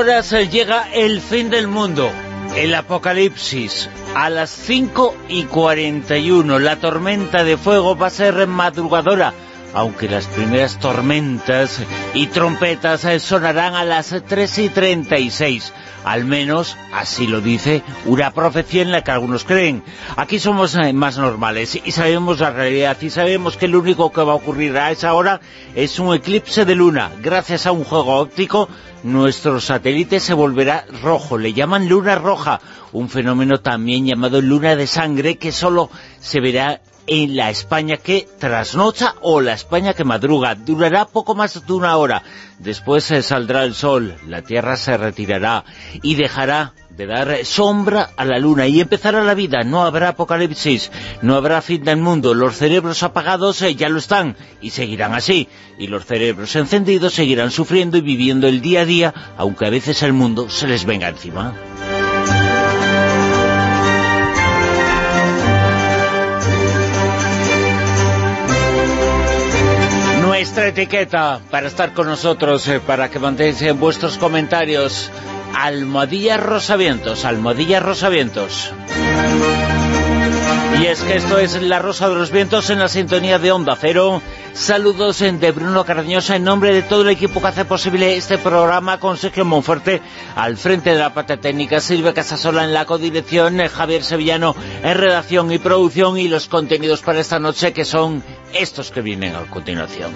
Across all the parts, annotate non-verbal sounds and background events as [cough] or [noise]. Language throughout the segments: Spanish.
Horas eh, llega el fin del mundo, el apocalipsis. A las 5 y 41 la tormenta de fuego va a ser madrugadora, aunque las primeras tormentas y trompetas eh, sonarán a las 3 y 36. Al menos así lo dice una profecía en la que algunos creen. Aquí somos eh, más normales y sabemos la realidad y sabemos que lo único que va a ocurrir a esa hora es un eclipse de luna. Gracias a un juego óptico, nuestro satélite se volverá rojo. Le llaman luna roja, un fenómeno también llamado luna de sangre que solo se verá en la España que trasnocha o la España que madruga. Durará poco más de una hora. Después se saldrá el sol, la Tierra se retirará y dejará de dar sombra a la luna y empezará la vida. No habrá apocalipsis, no habrá fin del mundo. Los cerebros apagados eh, ya lo están y seguirán así. Y los cerebros encendidos seguirán sufriendo y viviendo el día a día, aunque a veces el mundo se les venga encima. Nuestra etiqueta para estar con nosotros, eh, para que mantéis en vuestros comentarios. Almohadilla Rosavientos, Almohadilla Rosavientos. Y es que esto es La Rosa de los Vientos en la sintonía de Onda Cero. Saludos de Bruno Cardeñosa en nombre de todo el equipo que hace posible este programa con Sergio Monfuerte al frente de la parte técnica, Silvia Casasola en la codirección, Javier Sevillano en redacción y producción y los contenidos para esta noche que son estos que vienen a continuación.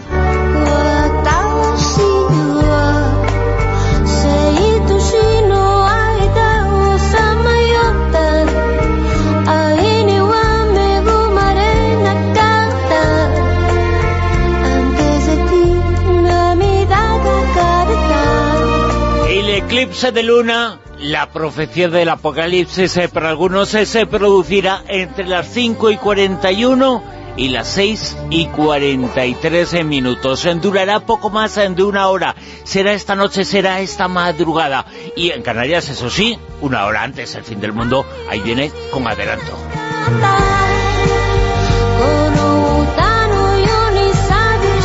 Eclipse de luna, la profecía del apocalipsis eh, para algunos eh, se producirá entre las 5 y 41 y las 6 y 43 minutos. Durará poco más de una hora. Será esta noche, será esta madrugada. Y en Canarias, eso sí, una hora antes, el fin del mundo, ahí viene con adelanto.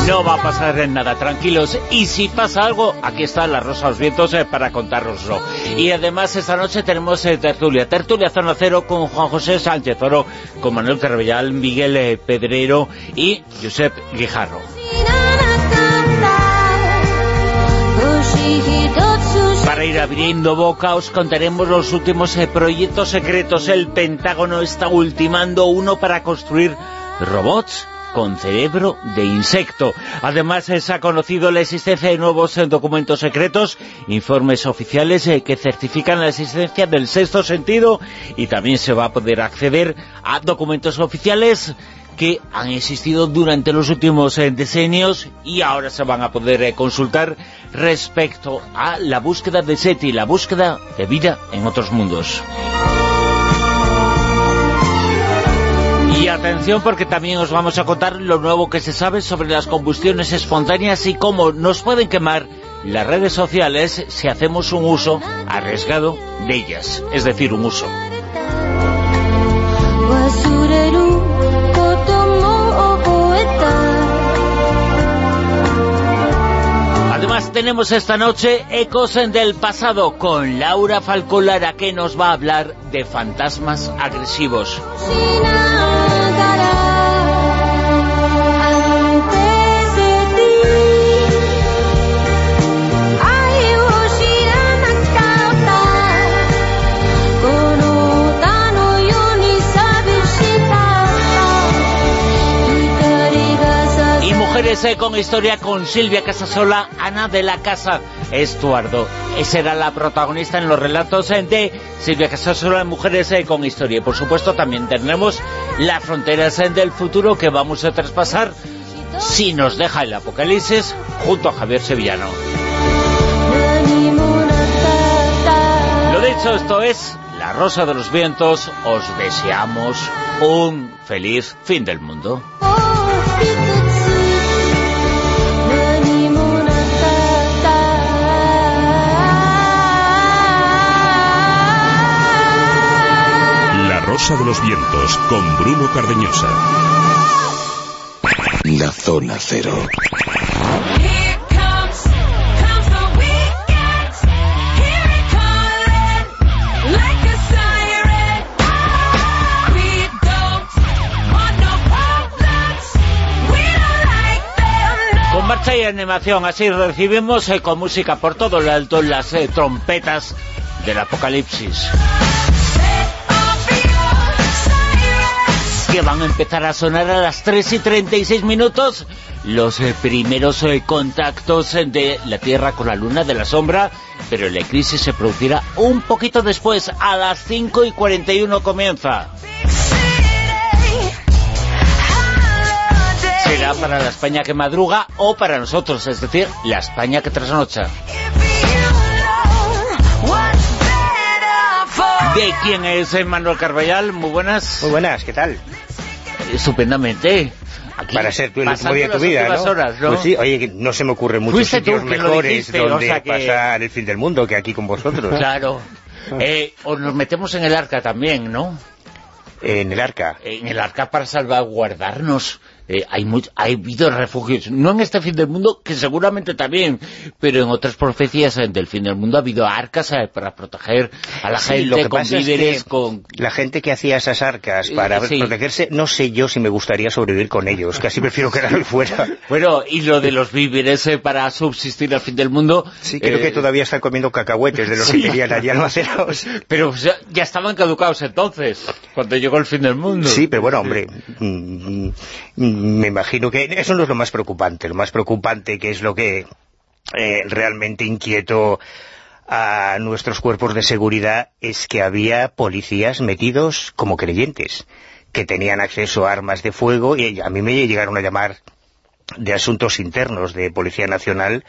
No va a pasar nada, tranquilos. Y si pasa algo, aquí está la Rosa los Vientos eh, para contároslo. Y además esta noche tenemos eh, tertulia. Tertulia Zona Cero con Juan José Sánchez Oro, con Manuel Carvellal, Miguel eh, Pedrero y Josep Guijarro. Para ir abriendo boca os contaremos los últimos proyectos secretos. El Pentágono está ultimando uno para construir robots con cerebro de insecto. Además, se ha conocido la existencia de nuevos eh, documentos secretos, informes oficiales eh, que certifican la existencia del sexto sentido y también se va a poder acceder a documentos oficiales que han existido durante los últimos eh, decenios y ahora se van a poder consultar respecto a la búsqueda de SETI, la búsqueda de vida en otros mundos. Y atención porque también os vamos a contar lo nuevo que se sabe sobre las combustiones espontáneas y cómo nos pueden quemar las redes sociales si hacemos un uso arriesgado de ellas, es decir, un uso. Además tenemos esta noche Ecos del Pasado con Laura Falcolara que nos va a hablar de fantasmas agresivos. Mujeres con Historia con Silvia Casasola, Ana de la Casa Estuardo. Esa era la protagonista en los relatos de Silvia Casasola, Mujeres con Historia. Y por supuesto también tenemos las fronteras del futuro que vamos a traspasar si nos deja el apocalipsis junto a Javier Sevillano. dicho, esto es La Rosa de los Vientos. Os deseamos un feliz fin del mundo. Rosa de los Vientos con Bruno Cardeñosa. La Zona Cero. Con marcha y animación, así recibimos eh, con música por todo lo alto las eh, trompetas del apocalipsis. Que van a empezar a sonar a las 3 y 36 minutos los eh, primeros eh, contactos eh, de la Tierra con la Luna de la Sombra, pero la crisis se producirá un poquito después, a las 5 y 41 comienza. Será para la España que madruga o para nosotros, es decir, la España que trasnocha. ¿De quién es eh, Manuel Carballal? Muy buenas. Muy buenas, ¿qué tal? Estupendamente. Aquí, Para ser tú el último día de tu vida, ¿no? horas, ¿no? Pues sí, oye, no se me ocurren muchos sitios mejores dijiste, o donde sea que- pasar el fin del mundo que aquí con vosotros. [laughs] Claro. Eh, o nos metemos en el arca también, ¿no? En el arca. En el arca para salvaguardarnos. Eh, hay, ha habido refugios, no en este fin del mundo, que seguramente también, pero en otras profecías eh, del fin del mundo ha habido arcas eh, para proteger a la Sí, lo gente que con pasa es víveres, que con... La gente que hacía esas arcas para Eh, sí. protegerse, no sé yo si me gustaría sobrevivir con ellos, casi prefiero quedarme fuera. [laughs] Bueno, y lo de los víveres eh, para subsistir al fin del mundo... Sí, creo eh, que todavía están comiendo cacahuetes de los sí. que tenían allí almacenados. [laughs] Pero ya, ya estaban caducados entonces, cuando llegó el fin del mundo. Sí, pero bueno, hombre, mm, mm, me imagino que eso no es lo más preocupante. Lo más preocupante, que es lo que eh, realmente inquietó a nuestros cuerpos de seguridad, es que había policías metidos como creyentes, que tenían acceso a armas de fuego, y a mí me llegaron a llamar de asuntos internos de Policía Nacional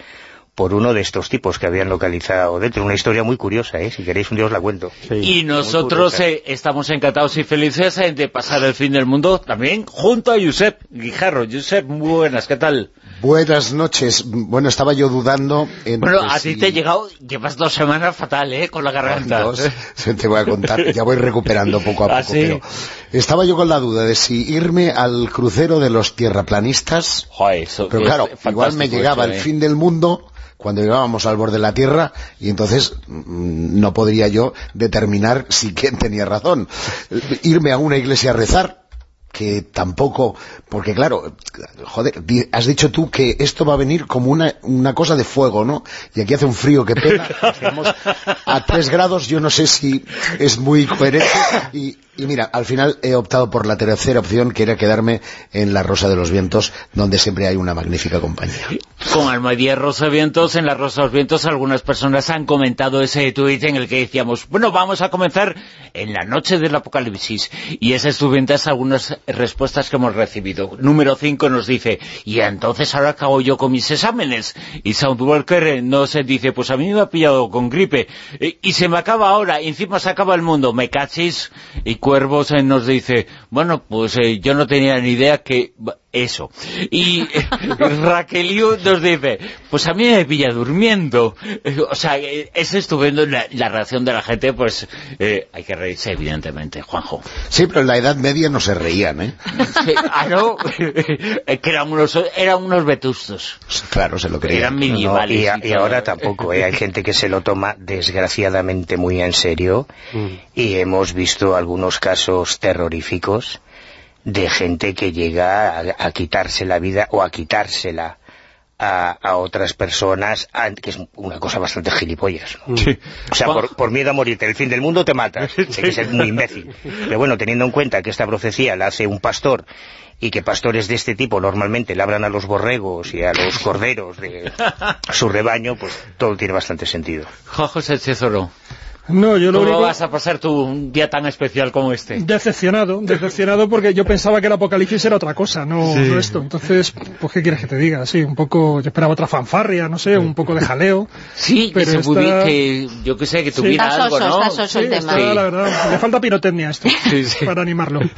por uno de estos tipos que habían localizado dentro. Una historia muy curiosa, ¿eh? Si queréis un día os la cuento. Y nosotros eh, estamos encantados y felices eh, de pasar el fin del mundo también junto a Josep Guijarro. Josep, muy buenas, ¿qué tal? Buenas noches. Bueno, estaba yo dudando en... Bueno, a ti te he llegado, llevas dos semanas fatal, ¿eh? Con la garganta. Dos, te voy a contar, ya voy recuperando poco a [laughs] poco, ¿Ah, sí? pero estaba yo con la duda de si irme al crucero de los tierraplanistas, Joder, eso pero claro, igual me llegaba eso, el ¿eh? fin del mundo cuando llegábamos al borde de la Tierra y entonces mm, no podría yo determinar si quién tenía razón. Irme a una iglesia a rezar, que tampoco, porque claro, joder, has dicho tú que esto va a venir como una, una cosa de fuego, ¿no? Y aquí hace un frío que pega, estamos a tres grados, yo no sé si es muy coherente, y mira, al final he optado por la tercera opción, que era quedarme en la Rosa de los Vientos, donde siempre hay una magnífica compañía. Con Almadía Rosa Vientos, en la Rosa de los Vientos, algunas personas han comentado ese tuit en el que decíamos, bueno, vamos a comenzar en la noche del apocalipsis. Y esas estudiantes algunas respuestas que hemos recibido. Número 5 nos dice, y entonces ahora acabo yo con mis exámenes. Y Soundwalker eh, nos dice, pues a mí me ha pillado con gripe. eh, Y se me acaba ahora, encima se acaba el mundo. Me cachis. Y Cuervos eh, nos dice, bueno, pues eh, yo no tenía ni idea que... Eso. Y [laughs] Raqueliu nos dice, pues a mí me pilla durmiendo. O sea, es estupendo la, la reacción de la gente, pues eh, hay que reírse, evidentemente, Juanjo. Sí, pero en la Edad Media no se reían, ¿eh? Sí, ah, no, [laughs] que eran unos, eran unos vetustos. Claro, se lo creían. Eran No, medievales. y, a- y ahora tampoco, ¿eh? hay gente que se lo toma desgraciadamente muy en serio y hemos visto algunos casos terroríficos de gente que llega a, a quitarse la vida o a quitársela a, a otras personas, a- que es una cosa bastante gilipollas. ¿no? O sea, por, por miedo a morirte, el fin del mundo te matas. Hay que ser muy imbécil. Pero bueno, teniendo en cuenta que esta profecía la hace un pastor y que pastores de este tipo normalmente labran a los borregos y a los corderos de su rebaño, pues todo tiene bastante sentido. Oro. No, yo lo ¿Cómo único... vas a pasar tú un día tan especial como este? Decepcionado, decepcionado porque yo pensaba que el apocalipsis era otra cosa, no, no esto. Entonces, pues ¿qué quieres que te diga? Sí, un poco, yo esperaba otra fanfarria, no sé, un poco de jaleo. Sí, pero esta- pudiera- que yo que sé, que Sí. tuviera Está algo, ¿no? está el Sí, tema. está, la verdad, le falta pirotecnia esto, [laughs] Sí, sí. para animarlo. [laughs]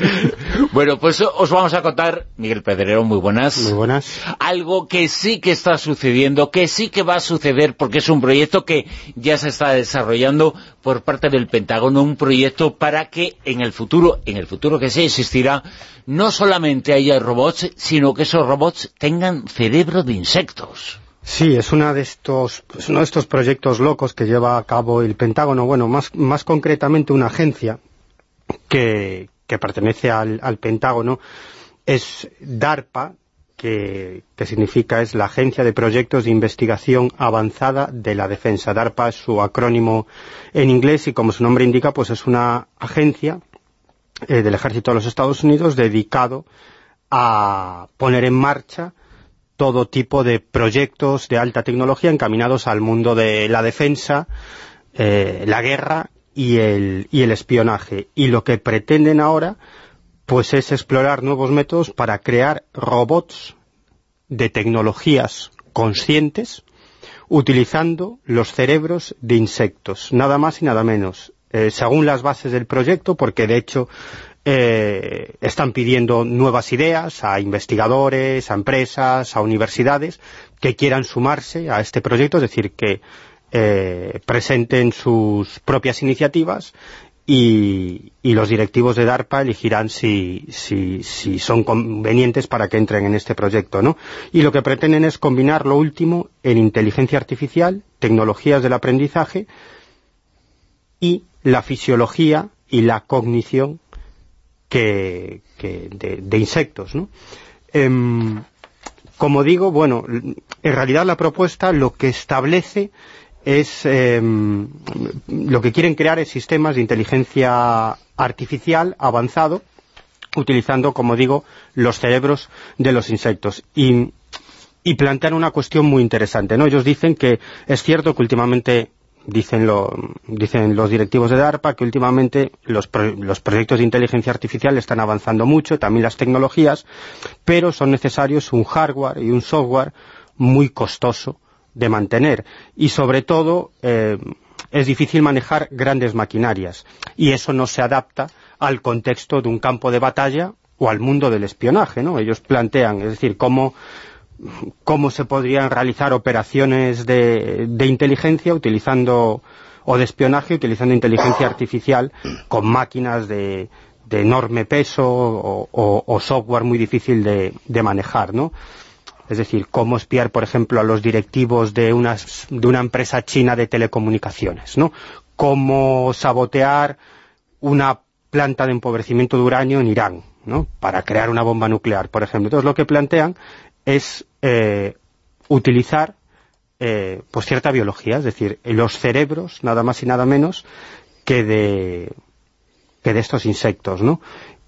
Bueno, pues os vamos a contar, Miguel Pedrero, muy buenas. Muy buenas. Algo que sí que está sucediendo, que sí que va a suceder, porque es un proyecto que ya se está desarrollando por parte del Pentágono, un proyecto para que en el futuro, en el futuro que sí existirá, no solamente haya robots, sino que esos robots tengan cerebro de insectos. Sí, es una de estos, es uno de estos proyectos locos que lleva a cabo el Pentágono, bueno, más, más concretamente una agencia que, que pertenece al, al Pentágono, es DARPA, que, que significa es la Agencia de Proyectos de Investigación Avanzada de la Defensa. DARPA es su acrónimo en inglés y como su nombre indica, pues es una agencia eh, del Ejército de los Estados Unidos dedicado a poner en marcha todo tipo de proyectos de alta tecnología encaminados al mundo de la defensa, eh, la guerra y el, y el espionaje. Y lo que pretenden ahora pues es explorar nuevos métodos para crear robots de tecnologías conscientes utilizando los cerebros de insectos, nada más y nada menos. Eh, según las bases del proyecto, porque de hecho eh, están pidiendo nuevas ideas a investigadores, a empresas, a universidades que quieran sumarse a este proyecto, es decir, que eh, presenten sus propias iniciativas y, los directivos de DARPA elegirán si, si, son convenientes para que entren en este proyecto, ¿no? Y lo que pretenden es combinar lo último en inteligencia artificial, tecnologías del aprendizaje y la fisiología y la cognición que, de insectos, ¿no? Em, como digo, bueno, en realidad la propuesta lo que establece es em, lo que quieren crear es sistemas de inteligencia artificial avanzado utilizando, como digo, los cerebros de los insectos y, y plantean una cuestión muy interesante, ¿no? Ellos dicen que es cierto que últimamente dicen, dicen los directivos de DARPA que últimamente los, los proyectos de inteligencia artificial están avanzando mucho, también las tecnologías, pero son necesarios un hardware y un software muy costoso de mantener y sobre todo eh, es difícil manejar grandes maquinarias y eso no se adapta al contexto de un campo de batalla o al mundo del espionaje, ¿no? Ellos plantean, es decir, cómo cómo se podrían realizar operaciones de, inteligencia utilizando o de espionaje utilizando inteligencia artificial con máquinas de, de enorme peso o software muy difícil de, de manejar, ¿no? Es decir, cómo espiar, por ejemplo, a los directivos de, una empresa china de telecomunicaciones, ¿no? Cómo sabotear una planta de empobrecimiento de uranio en Irán, ¿no? Para crear una bomba nuclear, por ejemplo. Entonces, lo que plantean es eh, utilizar eh, pues cierta biología, es decir, los cerebros, nada más y nada menos, que de, que de estos insectos, ¿no?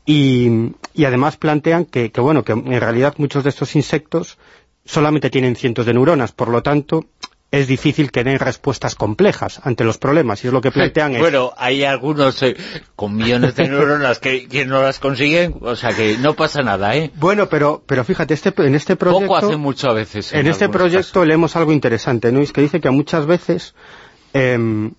Y, y además plantean que, que, bueno, que en realidad muchos de estos insectos solamente tienen cientos de neuronas, por lo tanto, es difícil que den respuestas complejas ante los problemas, y es lo que plantean es... Bueno, hay algunos eh, con millones de neuronas que, que no las consiguen, o sea que no pasa nada, ¿eh? Bueno, pero, pero fíjate, este, en este proyecto... Poco hace mucho a veces. En este algunos proyecto casos. leemos algo interesante, ¿no? Y es que dice que muchas veces, em,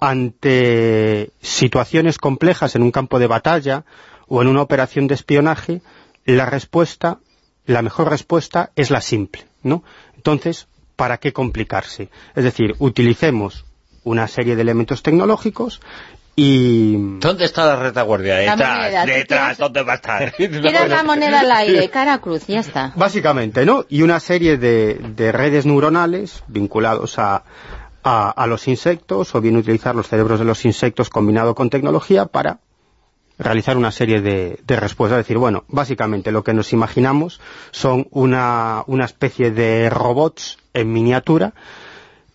ante situaciones complejas en un campo de batalla o en una operación de espionaje, la respuesta, la mejor respuesta es la simple, ¿no? Entonces, ¿para qué complicarse? Es decir, utilicemos una serie de elementos tecnológicos y... ¿Dónde está la retaguardia? La Detrás, moneda, detrás, ¿dónde va a estar? [laughs] Tiras la moneda al aire, [laughs] cara a cruz, ya está. Básicamente, ¿no? Y una serie de, de redes neuronales vinculados a, a, a los insectos, o bien utilizar los cerebros de los insectos combinado con tecnología para realizar una serie de, de respuestas. Es decir, bueno, básicamente lo que nos imaginamos son una, una especie de robots en miniatura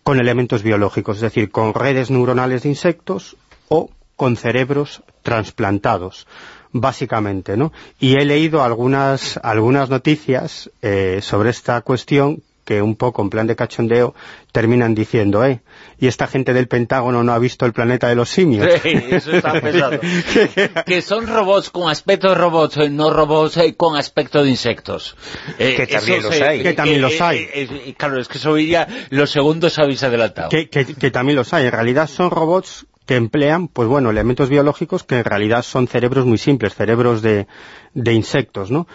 con elementos biológicos, es decir, con redes neuronales de insectos o con cerebros trasplantados, básicamente, ¿no? Y he leído algunas, algunas noticias eh, sobre esta cuestión que un poco en plan de cachondeo terminan diciendo, eh, y esta gente del Pentágono no ha visto el planeta de los simios. [laughs] Sí, eso está pesado. [laughs] que son robots con aspecto de robots, eh, no robots eh, con aspecto de insectos. Eh, que también los hay. Que también los hay. claro, es que eso ya los segundos habéis adelantado. Que, que también los hay. En realidad son robots que emplean, pues bueno, elementos biológicos que en realidad son cerebros muy simples, cerebros de, de insectos, ¿no?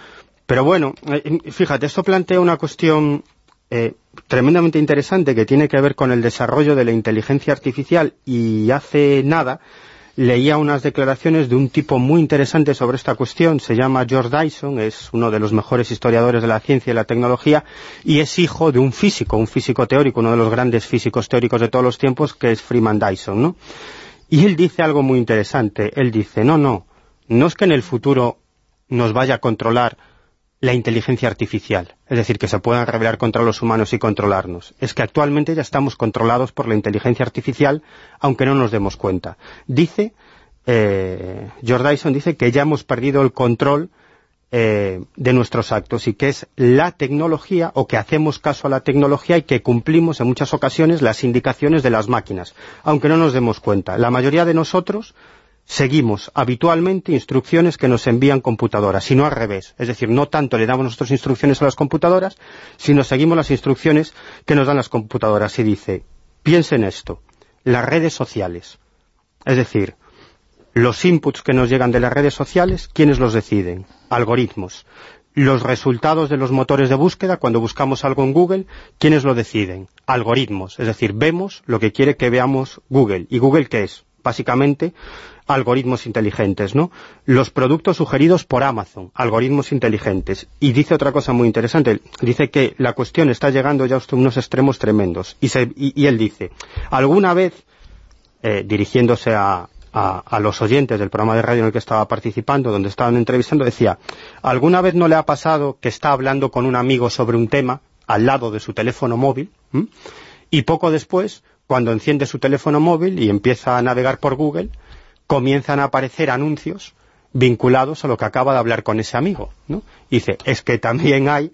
Pero bueno, fíjate, esto plantea una cuestión eh, tremendamente interesante que tiene que ver con el desarrollo de la inteligencia artificial y hace nada leía unas declaraciones de un tipo muy interesante sobre esta cuestión, se llama George Dyson, es uno de los mejores historiadores de la ciencia y la tecnología y es hijo de un físico, un físico teórico, uno de los grandes físicos teóricos de todos los tiempos que es Freeman Dyson, ¿no? Y él dice algo muy interesante, él dice, no, no, no es que en el futuro nos vaya a controlar la inteligencia artificial, es decir, que se puedan rebelar contra los humanos y controlarnos. Es que actualmente ya estamos controlados por la inteligencia artificial, aunque no nos demos cuenta. Dice, eh, George Dyson dice que ya hemos perdido el control eh, de nuestros actos y que es la tecnología o que hacemos caso a la tecnología y que cumplimos en muchas ocasiones las indicaciones de las máquinas, aunque no nos demos cuenta. La mayoría de nosotros seguimos habitualmente instrucciones que nos envían computadoras, sino al revés. Es decir, no tanto le damos nosotros instrucciones a las computadoras, sino seguimos las instrucciones que nos dan las computadoras. Y dice, piensen esto, las redes sociales. Es decir, los inputs que nos llegan de las redes sociales, ¿quiénes los deciden? Algoritmos. Los resultados de los motores de búsqueda, cuando buscamos algo en Google, ¿quiénes lo deciden? Algoritmos. Es decir, vemos lo que quiere que veamos Google. ¿Y Google qué es? Básicamente, algoritmos inteligentes, ¿no? Los productos sugeridos por Amazon, algoritmos inteligentes. Y dice otra cosa muy interesante, dice que la cuestión está llegando ya a unos extremos tremendos. Y, él dice, alguna vez, eh, dirigiéndose a, a, los oyentes del programa de radio en el que estaba participando, donde estaban entrevistando, decía, ¿alguna vez no le ha pasado que está hablando con un amigo sobre un tema al lado de su teléfono móvil? Y poco después, cuando enciende su teléfono móvil y empieza a navegar por Google, comienzan a aparecer anuncios vinculados a lo que acaba de hablar con ese amigo. ¿no? dice, es que también hay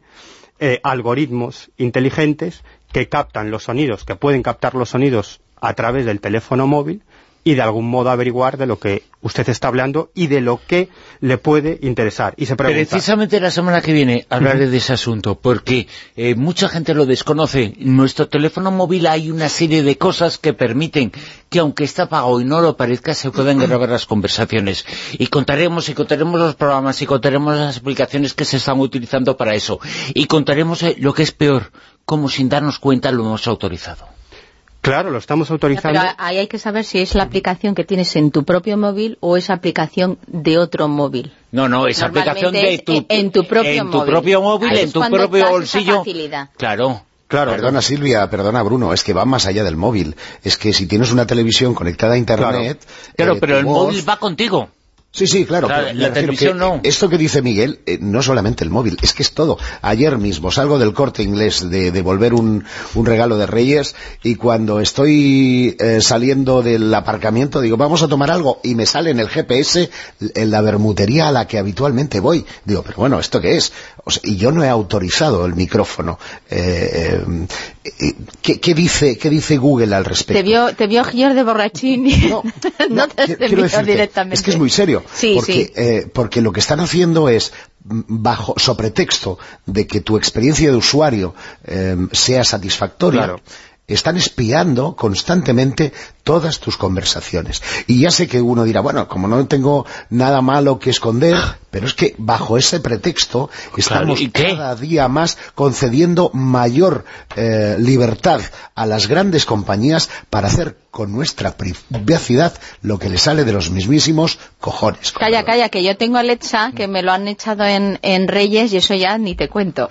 eh, algoritmos inteligentes que captan los sonidos, que pueden captar los sonidos a través del teléfono móvil y de algún modo averiguar de lo que usted está hablando y de lo que le puede interesar. Y se pregunta... Precisamente la semana que viene hablaré de ese asunto, porque eh, mucha gente lo desconoce. En nuestro teléfono móvil hay una serie de cosas que permiten que aunque está apagado y no lo parezca, se puedan grabar las conversaciones. Y contaremos, y contaremos los programas, y contaremos las aplicaciones que se están utilizando para eso. Y contaremos eh, lo que es peor, como sin darnos cuenta lo hemos autorizado. Claro, lo estamos autorizando. Pero ahí hay que saber si es la aplicación que tienes en tu propio móvil o es aplicación de otro móvil. No, no, es aplicación de tu, en tu propio en tu propio móvil, en tu propio bolsillo. Claro. Claro. Perdona Silvia, perdona Bruno, es que va más allá del móvil. Es que si tienes una televisión conectada a Internet... Claro, eh, pero el móvil va contigo. Sí, sí, claro. la televisión no. Esto que dice Miguel, eh, no solamente el móvil, es que es todo. Ayer mismo salgo del corte inglés de devolver un, un regalo de Reyes y cuando estoy eh, saliendo del aparcamiento digo, vamos a tomar algo y me sale en el GPS en la bermutería a la que habitualmente voy. Digo, pero bueno, ¿esto qué es? y yo no he autorizado el micrófono. Eh, ¿qué, dice, ¿Qué dice Google al respecto? Te vio, te vio de borrachín [laughs] no, no, te directamente. Es que es muy serio porque, eh, porque lo que están haciendo es bajo pretexto de que tu experiencia de usuario eh, sea satisfactoria están espiando constantemente todas tus conversaciones. Y ya sé que uno dirá, bueno, como no tengo nada malo que esconder, pero es que bajo ese pretexto estamos cada día más concediendo mayor eh, libertad a las grandes compañías para hacer con nuestra privacidad lo que le sale de los mismísimos cojones. Calla, calla, que yo tengo Alexa, que me lo han echado en, Reyes y eso ya ni te cuento.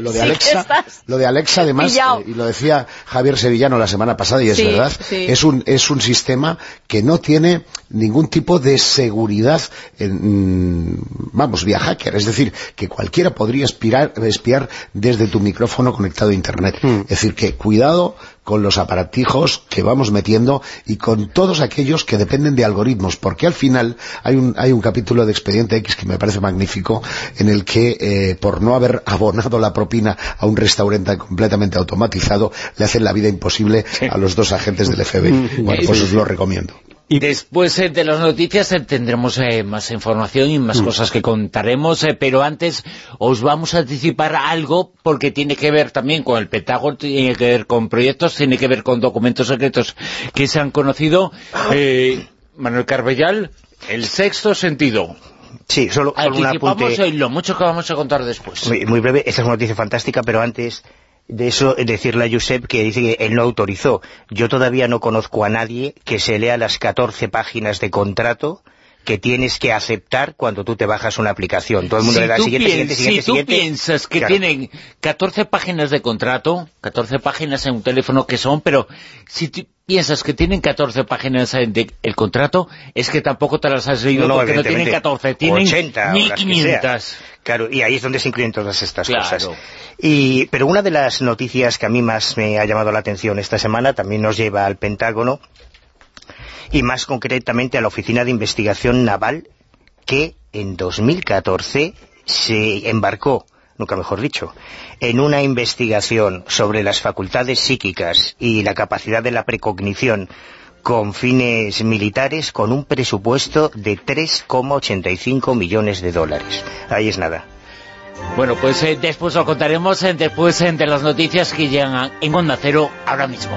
lo, de [laughs] Alexa, lo de Alexa, además, eh, y lo decía Javier Sevillano la semana pasada, y es verdad, es, un, es un sistema que no tiene ningún tipo de seguridad, en, mm, vamos, vía hacker, es decir, que cualquiera podría espiar, espiar desde tu micrófono conectado a Internet. Hmm. Es decir, que cuidado con los aparatijos que vamos metiendo y con todos aquellos que dependen de algoritmos, porque al final hay un, hay un capítulo de Expediente X que me parece magnífico, en el que eh, por no haber abonado la propina a un restaurante completamente automatizado, le hacen la vida imposible a los dos agentes del FBI. [laughs] Bueno, pues os lo recomiendo. Y después eh, de las noticias eh, tendremos eh, más información y más mm. cosas que contaremos, pero antes os vamos a anticipar algo porque tiene que ver también con el Pentágono, tiene que ver con proyectos, tiene que ver con documentos secretos que se han conocido. Manuel Carbellal, el sexto sentido. Sí, solo, solo un apunte. lo mucho que vamos a contar después. Muy, muy breve, esta es una noticia fantástica, pero antes de eso decirle a Josep que dice que él no autorizó. Yo todavía no conozco a nadie que se lea las 14 páginas de contrato que tienes que aceptar cuando tú te bajas una aplicación. Todo el mundo le da siguiente, siguiente, siguiente, Si tú piensas que tienen 14 páginas de contrato, 14 páginas en un teléfono que son, pero si piensas que tienen 14 páginas de el contrato, es que tampoco te las has leído porque no tienen 14, tienen 80, 1500. Claro, y ahí es donde se incluyen todas estas cosas. Y, pero una de las noticias que a mí más me ha llamado la atención esta semana también nos lleva al Pentágono y más concretamente a la Oficina de Investigación Naval que en 2014 se embarcó, nunca mejor dicho, en una investigación sobre las facultades psíquicas y la capacidad de la precognición con fines militares con un presupuesto de 3,85 millones de dólares. Ahí es nada. Bueno, pues eh, después lo contaremos, eh, después eh, de las noticias que llegan en Onda Cero ahora mismo.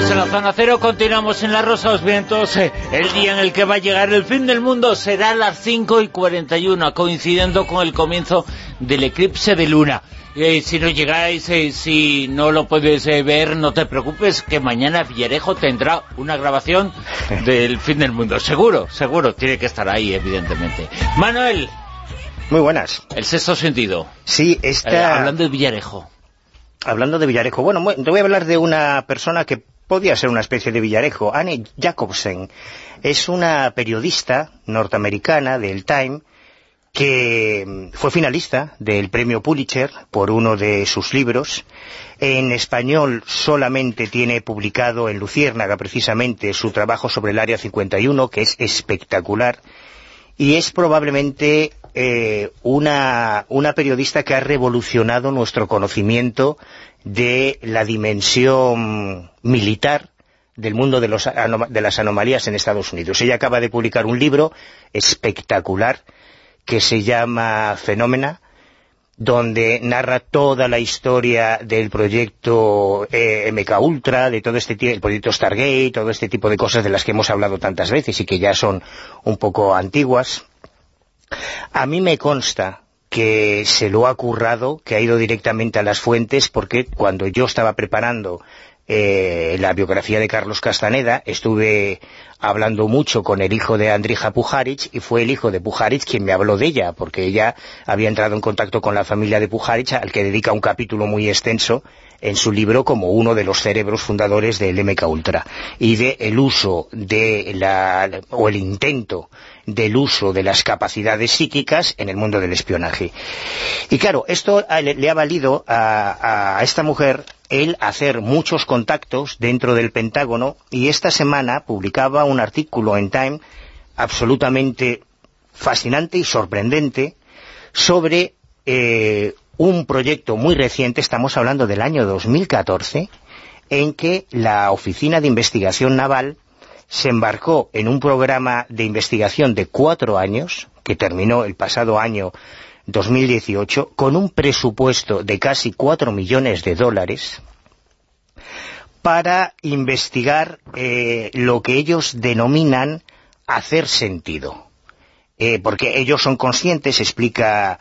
Continuamos en la zona cero, continuamos en la Rosa de los Vientos. Eh, el día en el que va a llegar el fin del mundo será a las 5 y 41, coincidiendo con el comienzo del eclipse de luna. Eh, si no llegáis, eh, si no lo puedes eh, ver, no te preocupes, que mañana Villarejo tendrá una grabación [laughs] del fin del mundo. Seguro, seguro, tiene que estar ahí, evidentemente. Manuel. Muy buenas. El sexto sentido. Sí, está... hablando de Villarejo. Hablando de Villarejo. Bueno, te voy a hablar de una persona que podía ser una especie de Villarejo. Anne Jacobsen. Es una periodista norteamericana del Time que mm, fue finalista del premio Pulitzer por uno de sus libros. En español solamente tiene publicado en Luciérnaga precisamente su trabajo sobre el Área 51, que es espectacular, y es probablemente eh, una, periodista que ha revolucionado nuestro conocimiento de la dimensión militar del mundo de, los, de las anomalías en Estados Unidos. Ella acaba de publicar un libro espectacular que se llama Fenómena, donde narra toda la historia del proyecto eh, MK Ultra, de todo este el proyecto Stargate, todo este tipo de cosas de las que hemos hablado tantas veces y que ya son un poco antiguas. A mí me consta que se lo ha currado, que ha ido directamente a las fuentes, porque cuando yo estaba preparando eh, la biografía de Carlos Castaneda, estuve hablando mucho con el hijo de Andrija Pujaric, y fue el hijo de Pujaric quien me habló de ella, porque ella había entrado en contacto con la familia de Pujaric, al que dedica un capítulo muy extenso en su libro como uno de los cerebros fundadores del MK Ultra, y de el uso de la, o el intento del uso de las capacidades psíquicas en el mundo del espionaje. Y claro, esto le, ha valido a esta mujer él hacer muchos contactos dentro del Pentágono y esta semana publicaba un artículo en Time absolutamente fascinante y sorprendente sobre eh, un proyecto muy reciente, estamos hablando del año 2014, en que la Oficina de Investigación Naval se embarcó en un programa de investigación de cuatro años, que terminó el pasado año 2018 con un presupuesto de casi 4 millones de dólares para investigar eh, lo que ellos denominan hacer sentido. Eh, porque ellos son conscientes, explica,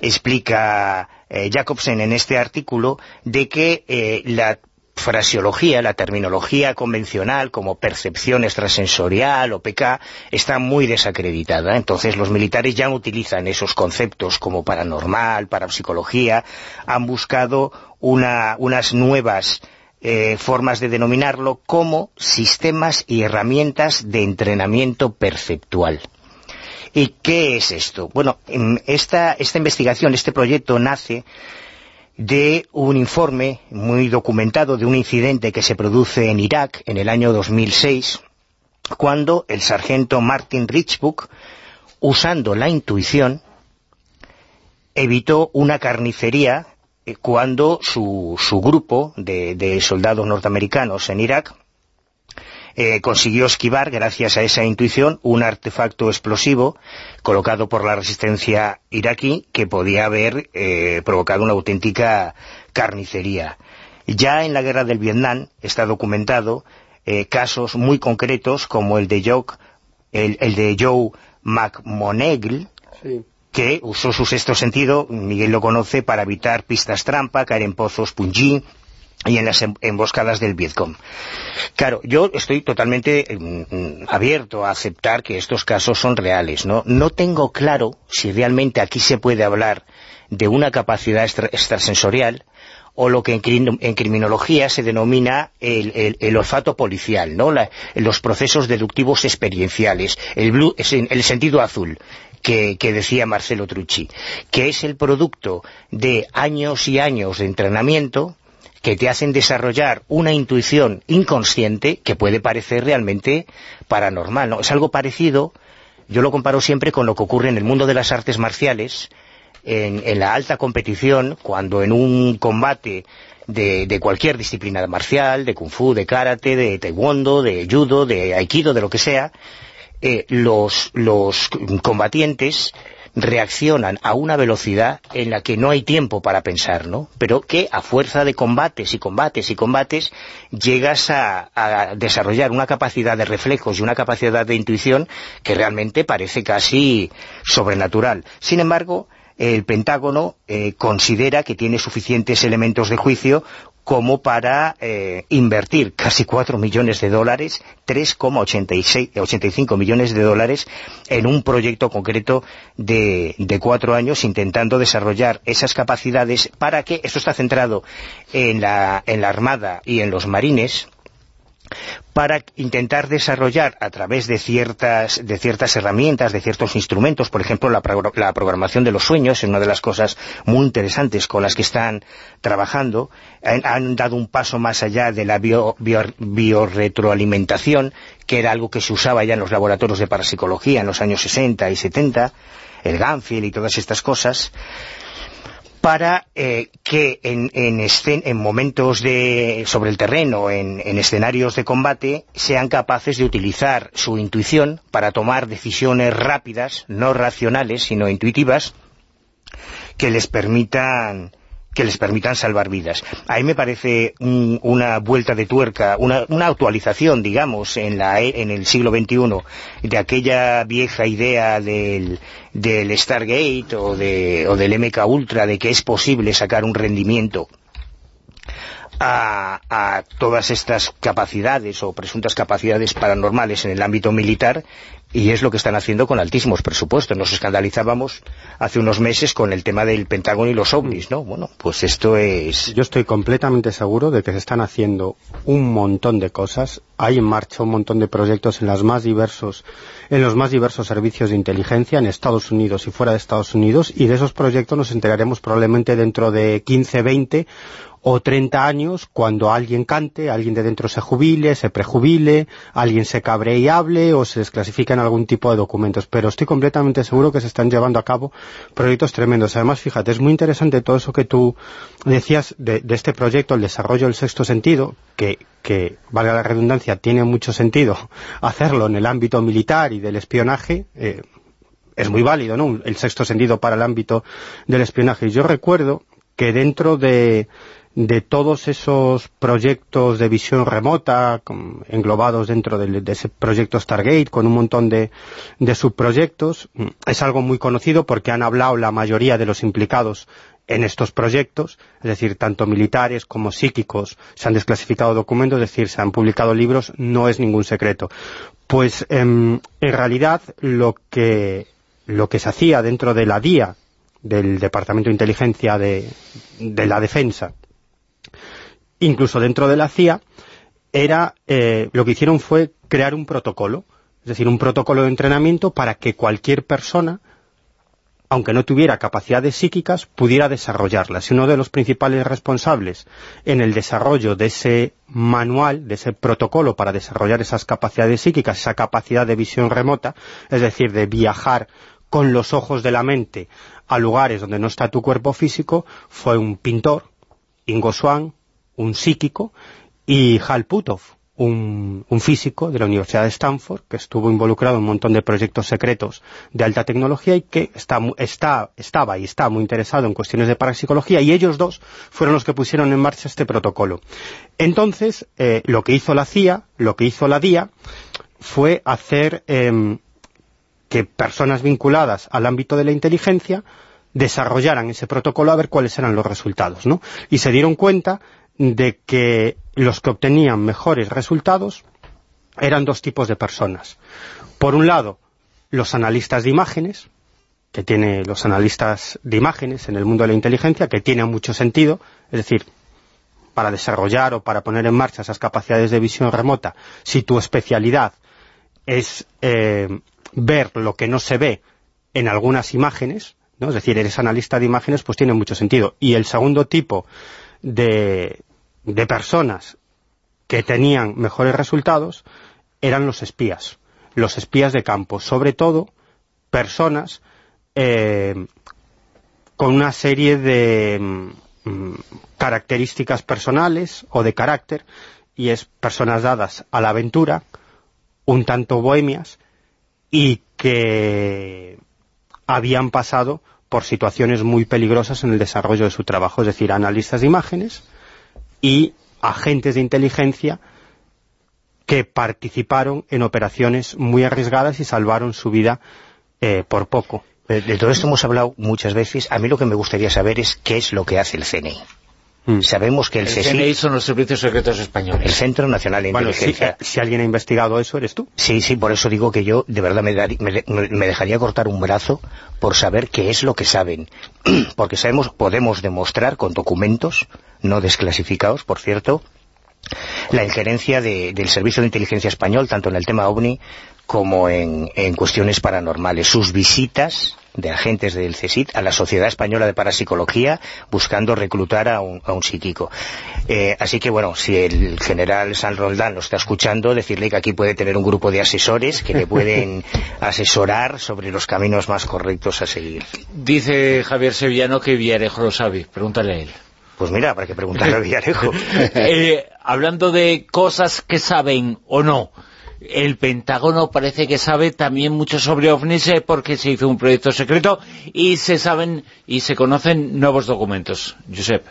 explica eh, Jacobsen en este artículo, de que la fraseología, la terminología convencional como percepción extrasensorial o PK está muy desacreditada. Entonces los militares ya utilizan esos conceptos como paranormal, parapsicología, han buscado unas nuevas eh, formas de denominarlo como sistemas y herramientas de entrenamiento perceptual. ¿Y qué es esto? Bueno, esta, esta investigación, este proyecto nace de un informe muy documentado de un incidente que se produce en Irak en el año 2006, cuando el sargento Martin Richbook, usando la intuición, evitó una carnicería eh, cuando su, su grupo de, de soldados norteamericanos en Irak eh, consiguió esquivar, gracias a esa intuición, un artefacto explosivo colocado por la resistencia iraquí que podía haber eh, provocado una auténtica carnicería. Ya en la guerra del Vietnam está documentado eh, casos muy concretos como el de Joe, el, de Joe McMonegle, que usó su sexto sentido, Miguel lo conoce, para evitar pistas trampa, caer en pozos punji, y en las em-, emboscadas del Vietcong. Claro, yo estoy totalmente mm, abierto a aceptar que estos casos son reales, ¿no? No tengo claro si realmente aquí se puede hablar de una capacidad extrasensorial o lo que en, criminología se denomina el, olfato policial, ¿no? los procesos deductivos experienciales, el, sentido azul, que, decía Marcelo Trucci, que es el producto de años y años de entrenamiento que te hacen desarrollar una intuición inconsciente que puede parecer realmente paranormal. ¿no? Es algo parecido, yo lo comparo siempre con lo que ocurre en el mundo de las artes marciales, en, la alta competición, cuando en un combate de, cualquier disciplina marcial, de kung fu, de karate, de taekwondo, de judo, de aikido, de lo que sea, eh, los, los combatientes reaccionan a una velocidad en la que no hay tiempo para pensar, ¿no? Pero que a fuerza de combates y combates y combates llegas a, desarrollar una capacidad de reflejos y una capacidad de intuición que realmente parece casi sobrenatural. Sin embargo, el Pentágono eh, considera que tiene suficientes elementos de juicio como para eh, invertir casi 4 millones de dólares, 3,85 millones de dólares en un proyecto concreto de, de cuatro años intentando desarrollar esas capacidades para que, esto está centrado en la, en la Armada y en los marines, para intentar desarrollar a través de ciertas, herramientas, de ciertos instrumentos, por ejemplo la, programación de los sueños, es una de las cosas muy interesantes con las que están trabajando, han, dado un paso más allá de la biorretroalimentación, que era algo que se usaba ya en los laboratorios de parapsicología en los años 60 y 70, el Ganfield y todas estas cosas, para eh, que en, en, momentos de, sobre el terreno, en, en, escenarios de combate, sean capaces de utilizar su intuición para tomar decisiones rápidas, no racionales, sino intuitivas, que les permitan que les permitan salvar vidas. Ahí me parece una vuelta de tuerca, una, actualización, digamos, en, la, e, en el siglo XXI de aquella vieja idea del, Stargate o, de, o del MK Ultra de que es posible sacar un rendimiento a, a, todas estas capacidades o presuntas capacidades paranormales en el ámbito militar y es lo que están haciendo con altísimos presupuestos. Nos escandalizábamos hace unos meses con el tema del Pentágono y los ovnis, ¿no? Bueno, pues esto es... Yo estoy completamente seguro de que se están haciendo un montón de cosas. Hay en marcha un montón de proyectos en, las más diversos, en los más diversos servicios de inteligencia en Estados Unidos y fuera de Estados Unidos y de esos proyectos nos enteraremos probablemente dentro de 15, 20 o 30 años cuando alguien cante, alguien de dentro se jubile, se prejubile, alguien se cabre y hable o se desclasifica en algún tipo de documentos. Pero estoy completamente seguro que se están llevando a cabo proyectos tremendos. Además, fíjate, es muy interesante todo eso que tú decías de, este proyecto, el desarrollo del sexto sentido, que, que, valga la redundancia, tiene mucho sentido [laughs] hacerlo en el ámbito militar y del espionaje, eh, es muy válido, ¿no? El sexto sentido para el ámbito del espionaje. Yo recuerdo que dentro de de todos esos proyectos de visión remota englobados dentro de, ese proyecto Stargate con un montón de, subproyectos. Es algo muy conocido porque han hablado la mayoría de los implicados en estos proyectos, es decir, tanto militares como psíquicos, se han desclasificado documentos, es decir, se han publicado libros, no es ningún secreto. Pues em, en realidad lo que, lo que se hacía dentro de la DIA, del Departamento de Inteligencia de la Defensa, incluso dentro de la CIA, era eh, lo que hicieron fue crear un protocolo, es decir, un protocolo de entrenamiento para que cualquier persona, aunque no tuviera capacidades psíquicas, pudiera desarrollarlas. Y uno de los principales responsables en el desarrollo de ese manual, de ese protocolo para desarrollar esas capacidades psíquicas, esa capacidad de visión remota, es decir, de viajar con los ojos de la mente a lugares donde no está tu cuerpo físico, fue un pintor, Ingo Swann, un psíquico, y Hal Puthoff, un, físico de la Universidad de Stanford, que estuvo involucrado en un montón de proyectos secretos de alta tecnología y que está, estaba y está muy interesado en cuestiones de parapsicología, y ellos dos fueron los que pusieron en marcha este protocolo. Entonces, eh, lo que hizo la CIA, lo que hizo la DIA, fue hacer em, que personas vinculadas al ámbito de la inteligencia desarrollaran ese protocolo a ver cuáles eran los resultados, ¿no? Y se dieron cuenta de que los que obtenían mejores resultados eran dos tipos de personas. Por un lado, los analistas de imágenes, que tiene los analistas de imágenes en el mundo de la inteligencia, que tiene mucho sentido, es decir, para desarrollar o para poner en marcha esas capacidades de visión remota, si tu especialidad es eh, ver lo que no se ve en algunas imágenes, es decir, eres analista de imágenes, pues tiene mucho sentido. Y el segundo tipo de, personas que tenían mejores resultados eran los espías, los espías de campo, sobre todo personas eh, con una serie de mm, características personales o de carácter, y es personas dadas a la aventura, un tanto bohemias, y que habían pasado por situaciones muy peligrosas en el desarrollo de su trabajo, es decir, analistas de imágenes y agentes de inteligencia que participaron en operaciones muy arriesgadas y salvaron su vida eh, por poco. De todo esto hemos hablado muchas veces. A mí lo que me gustaría saber es qué es lo que hace el CNI. Mm. Sabemos que el, el CNI son los servicios secretos españoles. El Centro Nacional de Inteligencia. Si, alguien ha investigado eso, ¿eres tú? Sí, sí, por eso digo que yo de verdad me, me, dejaría cortar un brazo por saber qué es lo que saben. [clears throat] Porque sabemos, podemos demostrar con documentos, no desclasificados, por cierto, la injerencia del Servicio de Inteligencia Español, tanto en el tema OVNI como en, cuestiones paranormales. Sus visitas de agentes del CSIC a la Sociedad Española de Parapsicología buscando reclutar a un, psíquico. Eh, así que, bueno, si el general San Roldán lo está escuchando, decirle que aquí puede tener un grupo de asesores que le pueden [laughs] asesorar sobre los caminos más correctos a seguir. Dice Javier Sevillano que Villarejo lo sabe. Pregúntale a él. Pues mira, para que preguntarle a [laughs] Villarejo. Eh, hablando de cosas que saben o no, el Pentágono parece que sabe también mucho sobre OVNIs eh, porque se hizo un proyecto secreto y se saben y se conocen nuevos documentos. Josep.